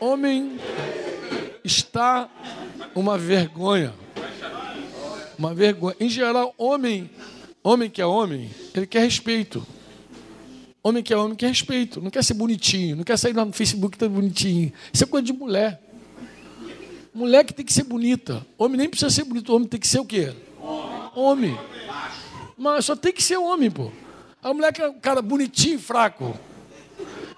Homem está uma vergonha. Uma vergonha. Em geral, homem Homem que é homem, ele quer respeito. Homem que é homem quer respeito. Não quer ser bonitinho, não quer sair no Facebook tão bonitinho. Isso é coisa de mulher. Mulher que tem que ser bonita. Homem nem precisa ser bonito, homem tem que ser o quê? Homem. Mas só tem que ser homem, pô. A mulher que é um cara bonitinho, fraco.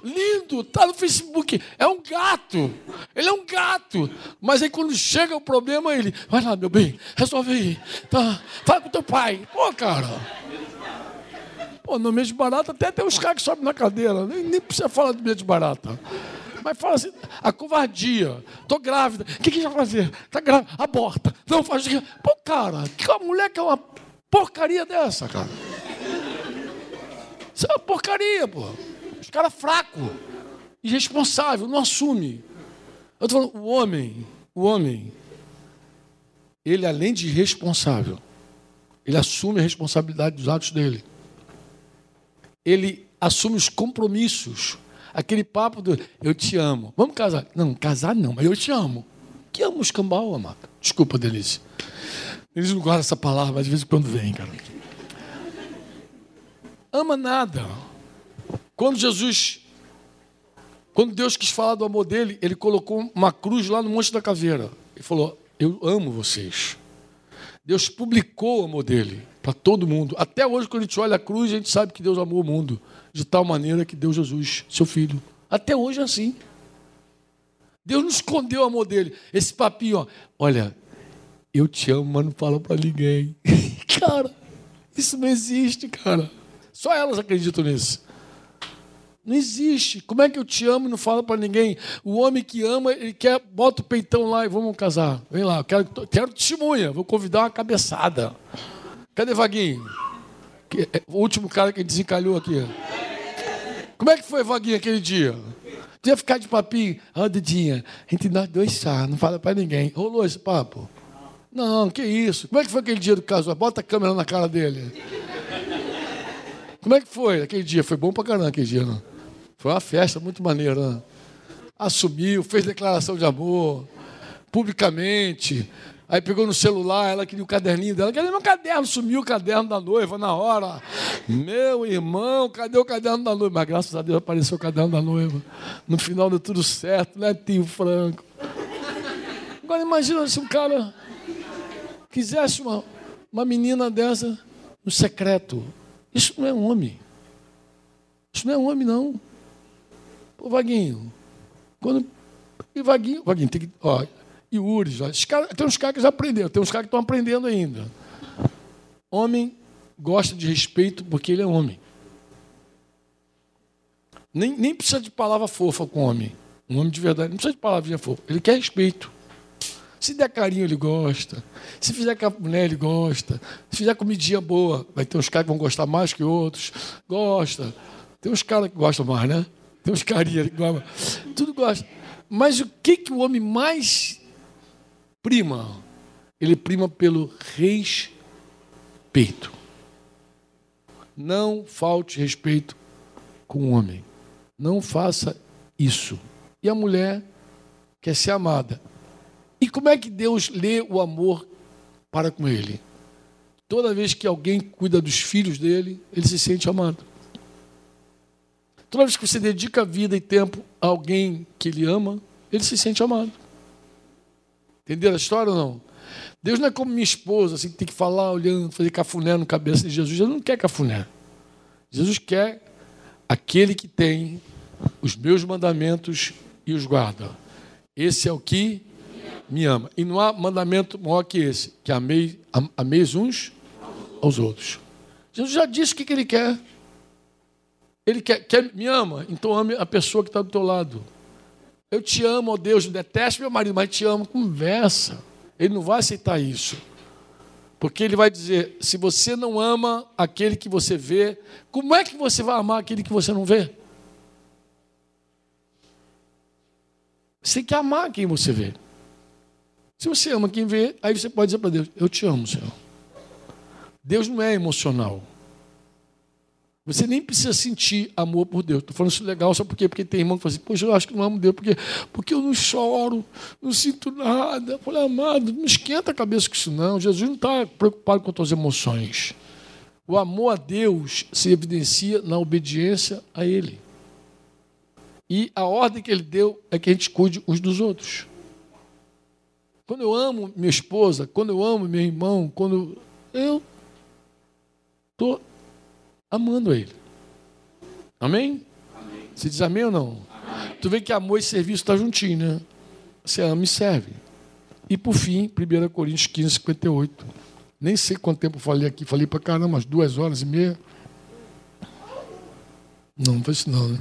Lindo, tá no Facebook. É um gato. Ele é um gato. Mas aí quando chega o problema, ele. Vai lá, meu bem, resolve aí. Tá. Fala com teu pai. Pô, cara. Pô, no mês de barata até tem uns caras que sobem na cadeira. Nem, nem precisa falar do mês de barata. Mas fala assim, a covardia. Tô grávida. O que, que vai fazer? Tá grávida. Aborta. Não faz. Pô, cara, que mulher que é uma porcaria dessa, cara? Isso é uma porcaria, pô. Os caras fracos, irresponsável, não assume. Eu estou falando, o homem, o homem, ele além de irresponsável, ele assume a responsabilidade dos atos dele. Ele assume os compromissos. Aquele papo do eu te amo. Vamos casar? Não, casar não, mas eu te amo. Que amo escambau, amado. Desculpa, Denise. Eles não gostam dessa palavra, mas de vez em quando vem, cara. Ama nada. Quando Jesus, quando Deus quis falar do amor dele, ele colocou uma cruz lá no Monte da Caveira. Ele falou: Eu amo vocês. Deus publicou o amor dele para todo mundo. Até hoje, quando a gente olha a cruz, a gente sabe que Deus amou o mundo de tal maneira que deu Jesus, seu filho. Até hoje é assim. Deus não escondeu o amor dele. Esse papinho, ó, olha, eu te amo, mas não fala para ninguém. cara, isso não existe, cara. Só elas acreditam nisso. Não existe. Como é que eu te amo e não fala para ninguém? O homem que ama, ele quer, bota o peitão lá e vamos casar. Vem lá, quero, quero testemunha, vou convidar uma cabeçada. Cadê Vaguinho? É, o último cara que desencalhou aqui. Como é que foi, Vaguinho, aquele dia? Tu ia ficar de papinho? Ó, oh, Dudinha, entre nós dois só, não fala para ninguém. Rolou esse papo? Não, que isso. Como é que foi aquele dia do caso? Bota a câmera na cara dele. Como é que foi aquele dia? Foi bom pra caramba aquele dia, não? Foi uma festa muito maneira. Né? Assumiu, fez declaração de amor, publicamente. Aí pegou no celular, ela queria o caderninho dela. Cadê meu caderno? Sumiu o caderno da noiva na hora. Meu irmão, cadê o caderno da noiva? Mas graças a Deus apareceu o caderno da noiva. No final deu tudo certo, né, tio Franco? Agora imagina se um cara quisesse uma, uma menina dessa no secreto. Isso não é homem. Isso não é homem, não. Pô, Vaguinho, quando. E Vaguinho, Vaguinho, tem que. Ó, e cara, tem uns caras que já aprenderam, tem uns caras que estão aprendendo ainda. Homem gosta de respeito porque ele é homem. Nem, nem precisa de palavra fofa com homem. Um homem de verdade não precisa de palavrinha fofa. Ele quer respeito. Se der carinho, ele gosta. Se fizer com a mulher, ele gosta. Se fizer comidinha boa, vai ter uns caras que vão gostar mais que outros. Gosta. Tem uns caras que gostam mais, né? Tem uns carinhas gostam. Tudo gosta. Mas o que, que o homem mais prima? Ele prima pelo respeito. Não falte respeito com o homem. Não faça isso. E a mulher quer ser amada. E como é que Deus lê o amor para com ele? Toda vez que alguém cuida dos filhos dele, ele se sente amado. Toda vez que você dedica vida e tempo a alguém que ele ama, ele se sente amado. Entenderam a história ou não? Deus não é como minha esposa, assim, que tem que falar olhando, fazer cafuné no cabeça de Jesus. Jesus não quer cafuné. Jesus quer aquele que tem os meus mandamentos e os guarda. Esse é o que me ama. E não há mandamento maior que esse, que amei, ameis uns aos outros. Jesus já disse o que, ele quer. Ele quer, quer, me ama, então ame a pessoa que está do teu lado. Eu te amo, ó Deus, detesto meu marido, mas te amo. Conversa. Ele não vai aceitar isso. Porque ele vai dizer: se você não ama aquele que você vê, como é que você vai amar aquele que você não vê? Você tem que amar quem você vê. Se você ama quem vê, aí você pode dizer para Deus: Eu te amo, Senhor. Deus não é emocional. Você nem precisa sentir amor por Deus. Estou falando isso legal só porque, porque tem irmão que fala assim, poxa, eu acho que não amo Deus, porque, porque eu não choro, não sinto nada. Eu falei, amado, não esquenta a cabeça com isso não. Jesus não está preocupado com as tuas emoções. O amor a Deus se evidencia na obediência a Ele. E a ordem que Ele deu é que a gente cuide uns dos outros. Quando eu amo minha esposa, quando eu amo meu irmão, quando eu estou amando a Ele. Amém? amém? Você diz amém ou não? Amém. Tu vê que amor e serviço estão tá juntinho, né? Você ama e serve. E por fim, 1 Coríntios 15, 58. Nem sei quanto tempo falei aqui, falei para caramba, umas duas horas e meia. Não, não foi isso não, né?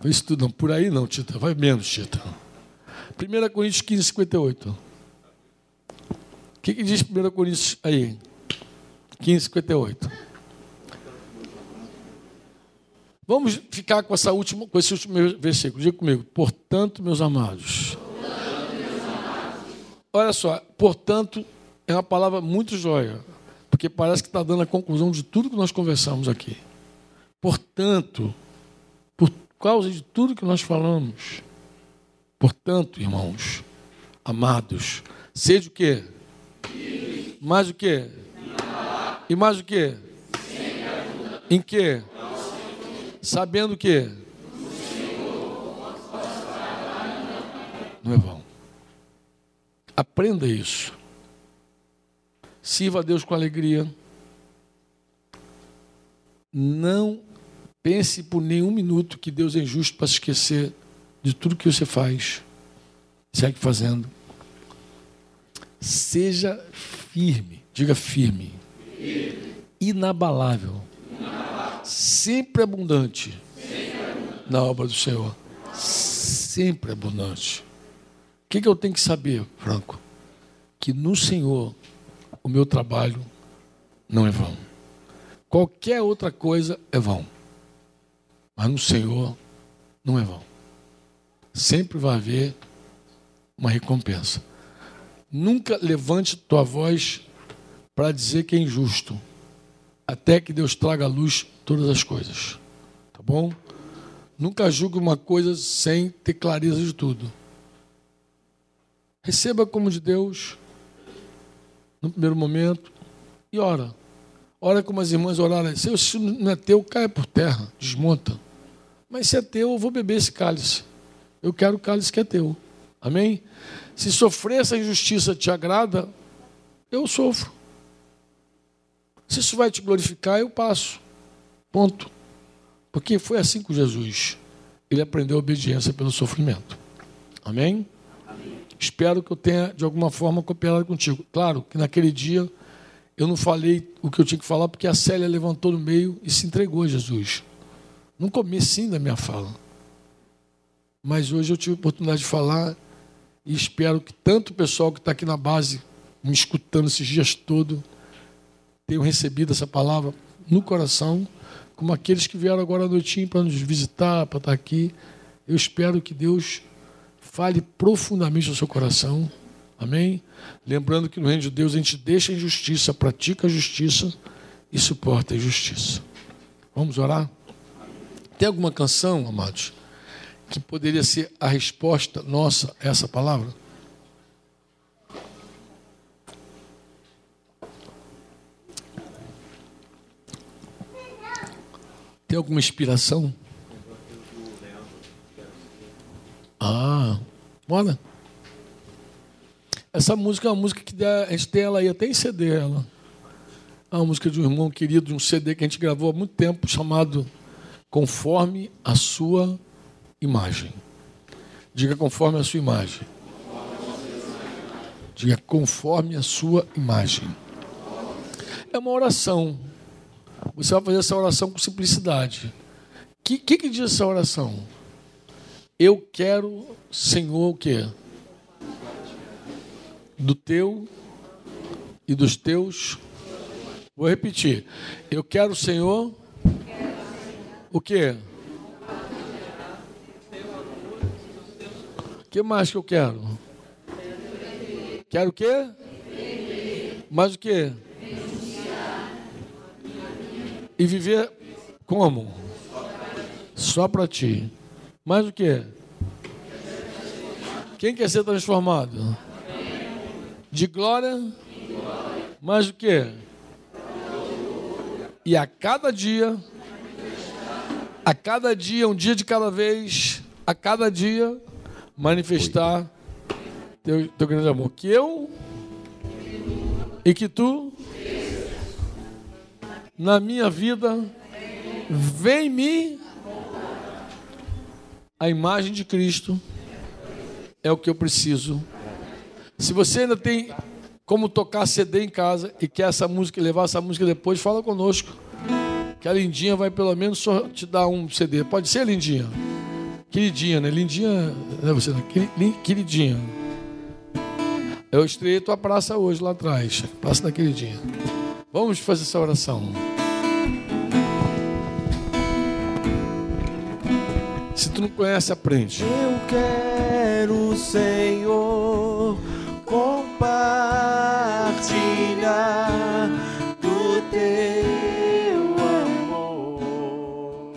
Foi isso tudo não. Por aí não, Tita. Vai menos, Tita. 1 Coríntios 15, 58. O que, que diz 1 Coríntios aí? 15, 58. Vamos ficar com, essa última, com esse último versículo. Diga comigo. Portanto, meus amados. Olha só, portanto, é uma palavra muito joia, porque parece que está dando a conclusão de tudo que nós conversamos aqui. Portanto, por causa de tudo que nós falamos, portanto, irmãos, amados, seja o quê? Mais o quê? E mais o quê? Em quê? Sabendo o quê? Não é vão. Aprenda isso. Sirva a Deus com alegria. Não pense por nenhum minuto que Deus é injusto para se esquecer de tudo que você faz. Segue fazendo. Seja firme, diga firme. Inabalável. Sempre abundante. Na obra do Senhor. Sempre abundante. O que, que eu tenho que saber, Franco? Que no Senhor o meu trabalho não é vão. Qualquer outra coisa é vão. Mas no Senhor não é vão. Sempre vai haver uma recompensa. Nunca levante tua voz para dizer que é injusto, até que Deus traga à luz todas as coisas. Tá bom? Nunca julgue uma coisa sem ter clareza de tudo. Receba como de Deus no primeiro momento e ora. Ora como as irmãs oraram. Se isso não é teu, cai por terra, desmonta. Mas se é teu, eu vou beber esse cálice. Eu quero o cálice que é teu. Amém? Se sofrer essa injustiça te agrada, eu sofro. Se isso vai te glorificar, eu passo. Ponto. Porque foi assim com Jesus. Ele aprendeu a obediência pelo sofrimento. Amém? Espero que eu tenha, de alguma forma, cooperado contigo. Claro que naquele dia eu não falei o que eu tinha que falar, porque a Célia levantou no meio e se entregou a Jesus. No começo da minha fala. Mas hoje eu tive a oportunidade de falar e espero que tanto o pessoal que está aqui na base, me escutando esses dias todos, tenham recebido essa palavra no coração, como aqueles que vieram agora à noitinha para nos visitar, para estar aqui. Eu espero que Deus fale profundamente no seu coração. Amém? Lembrando que no reino de Deus a gente deixa a injustiça, pratica a justiça e suporta a injustiça. Vamos orar? Tem alguma canção, amados, que poderia ser a resposta nossa a essa palavra? Tem alguma inspiração? Ah, bora. Essa música é uma música que a gente tem ela aí até em CD. Ela. É uma música de um irmão querido, de um CD que a gente gravou há muito tempo, chamado Conforme a Sua Imagem. Diga conforme a sua imagem. Diga conforme a sua imagem. É uma oração. Você vai fazer essa oração com simplicidade. O que, que, que diz essa oração? Eu quero, Senhor, o quê? Do teu e dos teus. Vou repetir. Eu quero, Senhor, o quê? O que mais que eu quero? Quero o quê? Mais o quê? E viver como? Só para ti. Mais o que? Quem quer ser transformado? De glória? Mais o que? e a cada dia, a cada dia, um dia de cada vez, a cada dia, manifestar teu, teu grande amor. Que eu e que tu, na minha vida, vem me a imagem de Cristo é o que eu preciso. Se você ainda tem como tocar CD em casa e quer essa música levar essa música depois, fala conosco. Que a Lindinha vai pelo menos te dar um CD. Pode ser, Lindinha? Queridinha, né? Lindinha, não é você, né? Queridinha. Eu estreiei tua praça hoje lá atrás, Praça da Queridinha. Vamos fazer essa oração. Se tu não conhece, aprende. Eu quero, Senhor, compartilhar do teu amor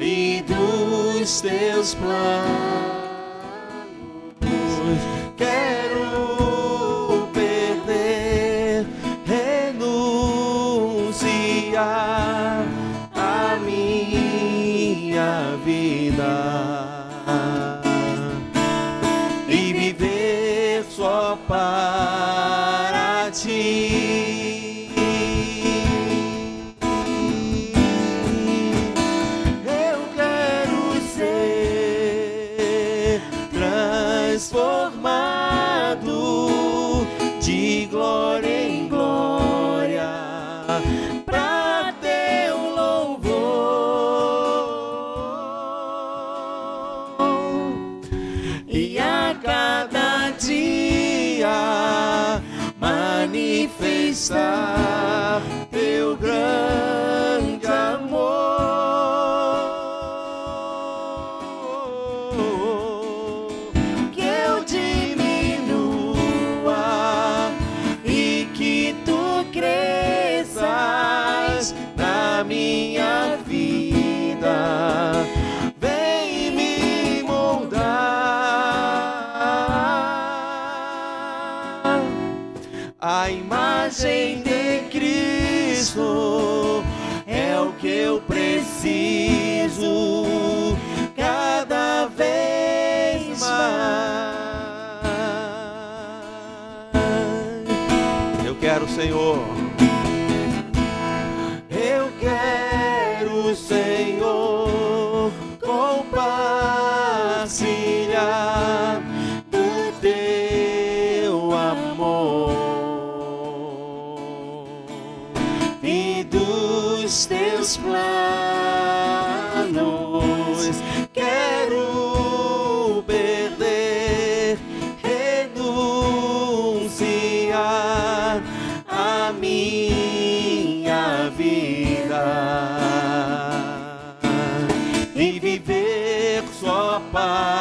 e dos teus planos. Senhor. Só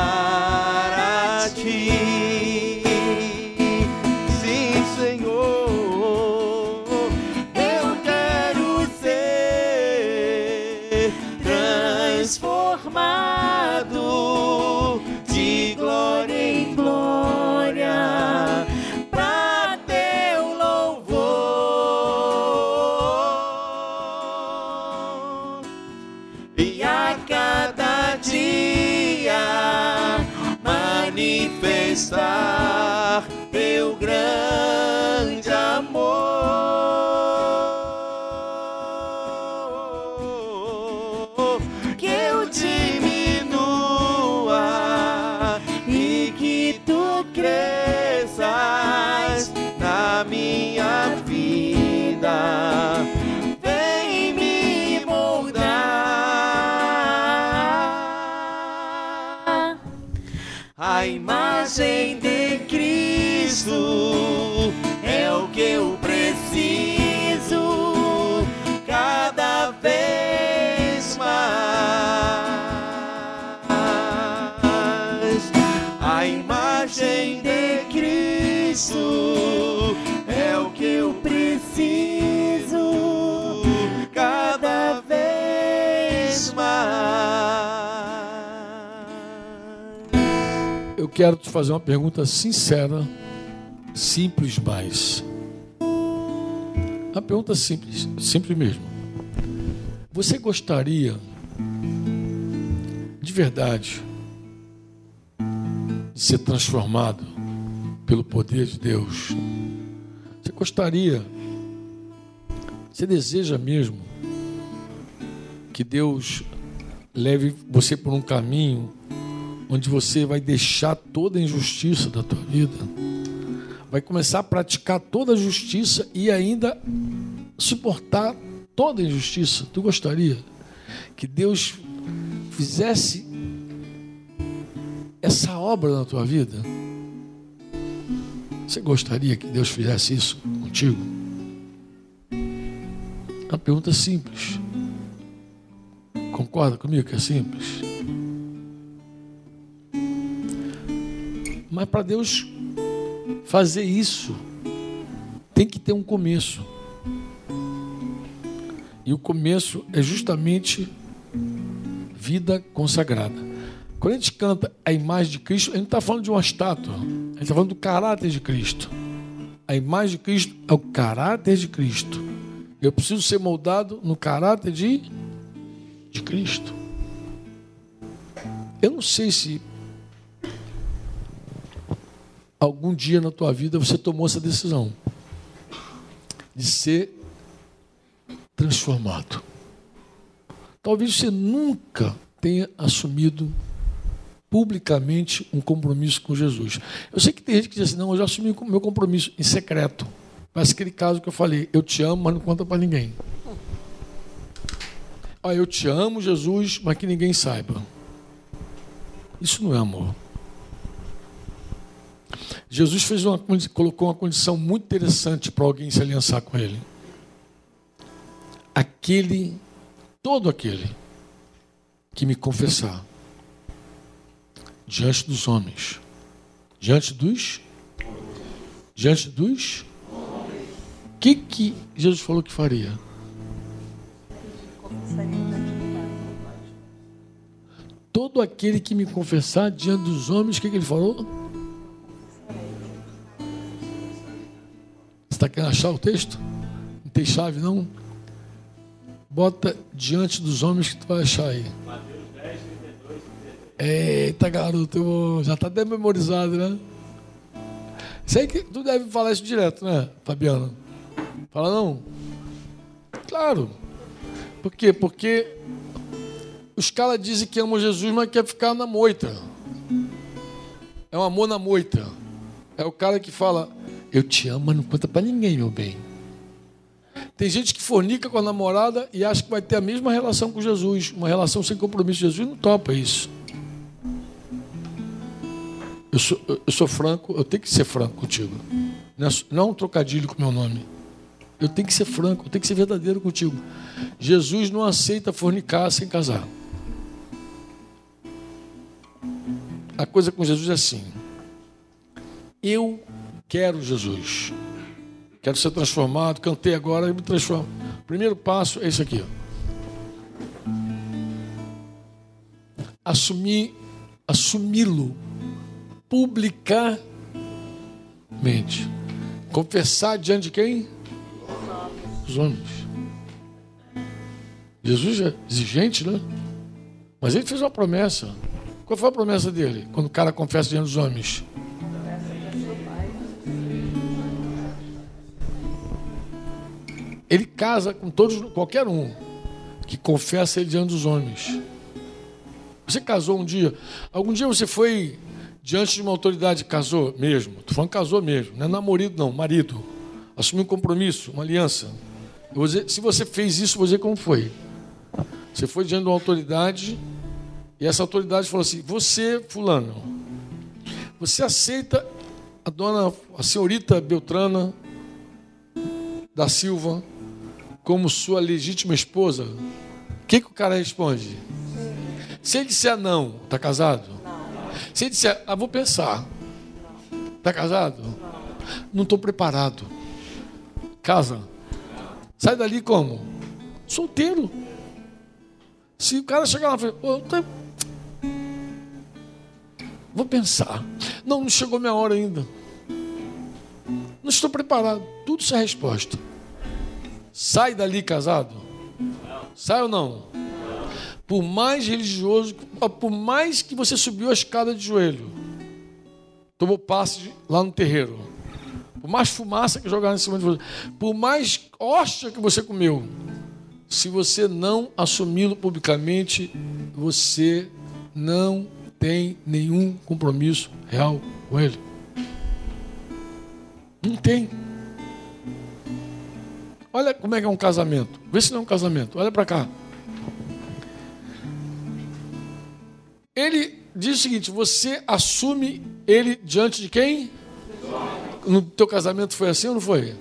fazer uma pergunta sincera, simples, mas. A pergunta simples, simples mesmo. Você gostaria de verdade de ser transformado pelo poder de Deus? Você gostaria, você deseja mesmo que Deus leve você por um caminho onde você vai deixar toda a injustiça da tua vida? Vai começar a praticar toda a justiça e ainda suportar toda a injustiça. Tu gostaria que Deus fizesse essa obra na tua vida? Você gostaria que Deus fizesse isso contigo? Uma pergunta simples. Concorda comigo que é simples? Mas para Deus fazer isso, tem que ter um começo. E o começo é justamente vida consagrada. Quando a gente canta a imagem de Cristo, a gente está falando de uma estátua, a gente está falando do caráter de Cristo. A imagem de Cristo é o caráter de Cristo. Eu preciso ser moldado no caráter de, de Cristo. Eu não sei se algum dia na tua vida você tomou essa decisão de ser transformado. Talvez você nunca tenha assumido publicamente um compromisso com Jesus. Eu sei que tem gente que diz assim, não, eu já assumi o meu compromisso em secreto. Mas aquele caso que eu falei, eu te amo, mas não conta para ninguém. Ah, eu te amo, Jesus, mas que ninguém saiba. Isso não é amor. Jesus fez uma, colocou uma condição muito interessante para alguém se aliançar com ele. Aquele, todo aquele que me confessar diante dos homens, diante dos, diante dos, o que que Jesus falou que faria? Todo aquele que me confessar diante dos homens, o que, que ele falou? Está querendo achar o texto? Não tem chave, não? Bota diante dos homens que tu vai achar aí. Eita, garoto, já está até memorizado, né? Sei que tu deve falar isso direto, né, Fabiano? Fala não? Claro. Por quê? Porque os caras dizem que amam Jesus, mas quer ficar na moita. É um amor na moita. É o cara que fala, eu te amo, mas não conta para ninguém, meu bem. Tem gente que fornica com a namorada e acha que vai ter a mesma relação com Jesus, uma relação sem compromisso. Jesus não topa isso. Eu sou, eu sou franco, eu tenho que ser franco contigo. Não é, não é um trocadilho com o meu nome. Eu tenho que ser franco, eu tenho que ser verdadeiro contigo. Jesus não aceita fornicar sem casar. A coisa com Jesus é assim. Eu quero Jesus. Quero ser transformado. Cantei agora e me transformo. Primeiro passo é esse aqui. Assumir, assumi-lo publicamente. Confessar diante de quem? Os homens. Jesus é exigente, né? Mas ele fez uma promessa. Qual foi a promessa dele? Quando o cara confessa diante dos homens? Ele casa com todos, qualquer um que confessa ele diante dos homens. Você casou um dia? Algum dia você foi diante de uma autoridade casou mesmo? Estou falando casou mesmo, não é namorado não, marido. Assumiu um compromisso, uma aliança. Dizer, se você fez isso, vou dizer como foi. Você foi diante de uma autoridade e essa autoridade falou assim: Você, Fulano, você aceita a dona, a senhorita Beltrana da Silva como sua legítima esposa? O que, que o cara responde? Se ele disser não, está casado? Se ele disser, ah, vou pensar, está casado? Não estou preparado. Casa. Sai dali como? Solteiro. Se o cara chegar lá e falar, Vou pensar. Não, não chegou minha hora ainda. Não estou preparado. Tudo isso é resposta. Sai dali casado? Sai ou não? Por mais religioso, por mais que você subiu a escada de joelho, tomou passe lá no terreiro, por mais fumaça que jogaram em cima de você, por mais hóstia que você comeu, se você não assumi-lo publicamente, você não tem nenhum compromisso real com ele. Não tem. Olha como é que é um casamento. Vê se não é um casamento. Olha para cá. Ele diz o seguinte: você assume ele diante de quem? No teu casamento foi assim ou não foi?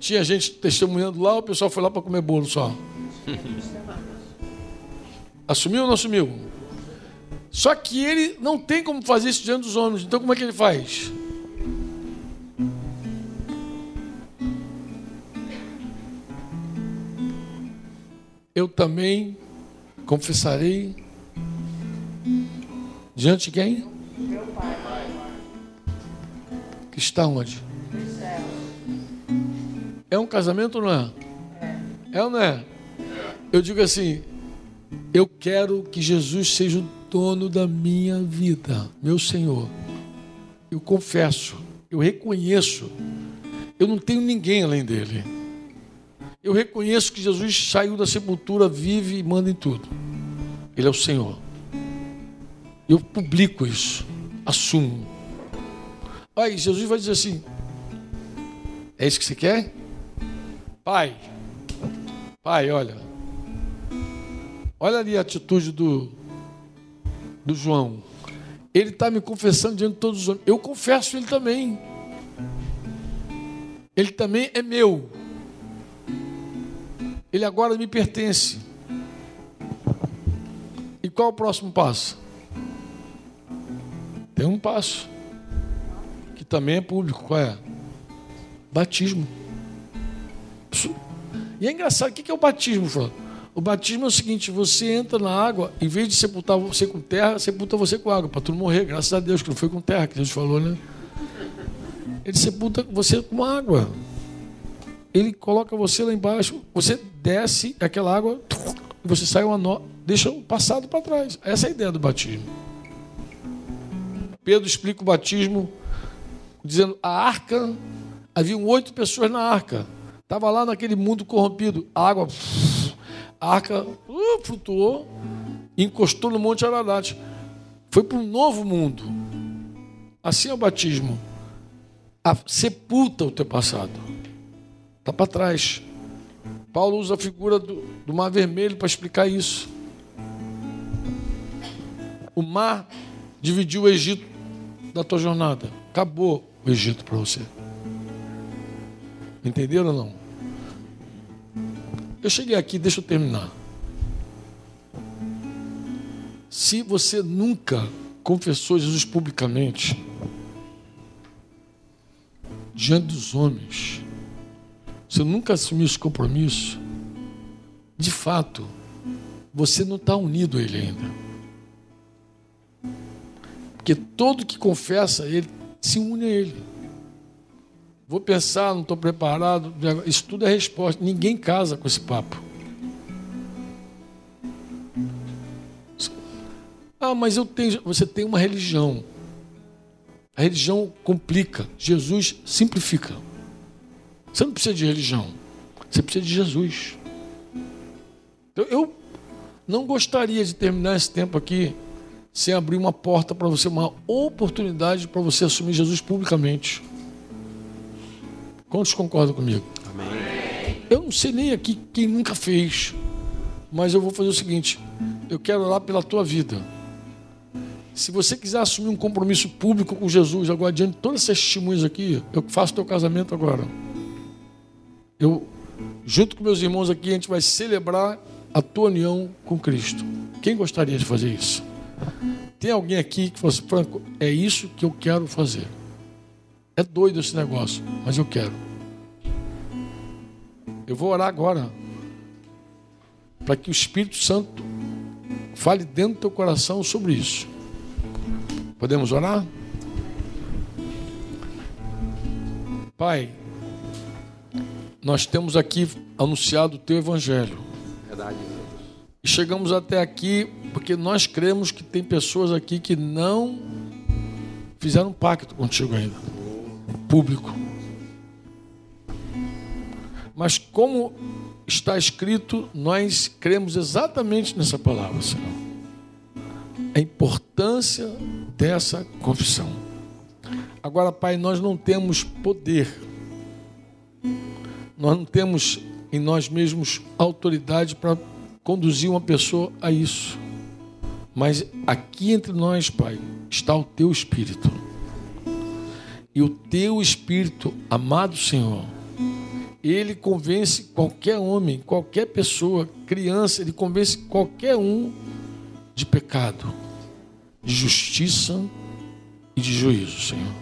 Tinha gente testemunhando lá, o pessoal foi lá para comer bolo só. Assumiu ou não assumiu? Só que ele não tem como fazer isso diante dos homens. Então como é que ele faz? Eu também confessarei diante de quem? Que está onde? É um casamento ou não é? É ou não é? Eu digo assim, eu quero que Jesus seja o dono da minha vida, meu Senhor. Eu confesso, eu reconheço, eu não tenho ninguém além dele. Eu reconheço que Jesus saiu da sepultura, vive e manda em tudo. Ele é o Senhor. Eu publico isso, assumo. Aí Jesus vai dizer assim: É isso que você quer? Pai, pai, olha. Olha ali a atitude do, do João. Ele está me confessando diante de todos os homens. Eu confesso ele também. Ele também é meu. Ele agora me pertence. E qual o próximo passo? Tem um passo. Que também é público. Qual é? Batismo. E é engraçado, o que é o batismo? O batismo é o seguinte: você entra na água, em vez de sepultar você com terra, sepulta você com água, para tu não morrer. Graças a Deus que não foi com terra que Deus falou, né? Ele sepulta você com água. Ele coloca você lá embaixo, você desce aquela água, e você sai uma nó, deixa o passado para trás. Essa é a ideia do batismo. Pedro explica o batismo dizendo: a arca, haviam oito pessoas na arca. Estava lá naquele mundo corrompido. A água, a arca uh, flutuou, encostou no Monte Ararat. Foi para um novo mundo. Assim é o batismo. A, sepulta o teu passado. Está para trás. Paulo usa a figura do, do mar vermelho para explicar isso. O mar dividiu o Egito da tua jornada. Acabou o Egito para você. Entenderam ou não? Eu cheguei aqui, deixa eu terminar. Se você nunca confessou Jesus publicamente, diante dos homens, você nunca assumiu esse compromisso, de fato, você não está unido a Ele ainda. Porque todo que confessa Ele se une a Ele. Vou pensar, não estou preparado. Isso tudo é resposta. Ninguém casa com esse papo. Ah, mas eu tenho. Você tem uma religião. A religião complica. Jesus simplifica. Você não precisa de religião. Você precisa de Jesus. Então, eu não gostaria de terminar esse tempo aqui sem abrir uma porta para você, uma oportunidade para você assumir Jesus publicamente. Quantos concordam comigo? Amém. Eu não sei nem aqui quem nunca fez, mas eu vou fazer o seguinte: eu quero orar pela tua vida. Se você quiser assumir um compromisso público com Jesus, agora diante de todas essas testemunhas aqui, eu faço teu casamento agora. Eu, junto com meus irmãos aqui, a gente vai celebrar a tua união com Cristo. Quem gostaria de fazer isso? Tem alguém aqui que fala assim, Franco, é isso que eu quero fazer. É doido esse negócio, mas eu quero. Eu vou orar agora para que o Espírito Santo fale dentro do teu coração sobre isso. Podemos orar? Pai, nós temos aqui anunciado o teu evangelho. Verdade. E chegamos até aqui porque nós cremos que tem pessoas aqui que não fizeram um pacto contigo ainda, público. Mas como está escrito, nós cremos exatamente nessa palavra, Senhor. A importância dessa confissão. Agora, Pai, nós não temos poder. Nós não temos em nós mesmos autoridade para conduzir uma pessoa a isso. Mas aqui entre nós, Pai, está o teu espírito. E o teu espírito, amado Senhor, ele convence qualquer homem, qualquer pessoa, criança, ele convence qualquer um de pecado, de justiça e de juízo, Senhor.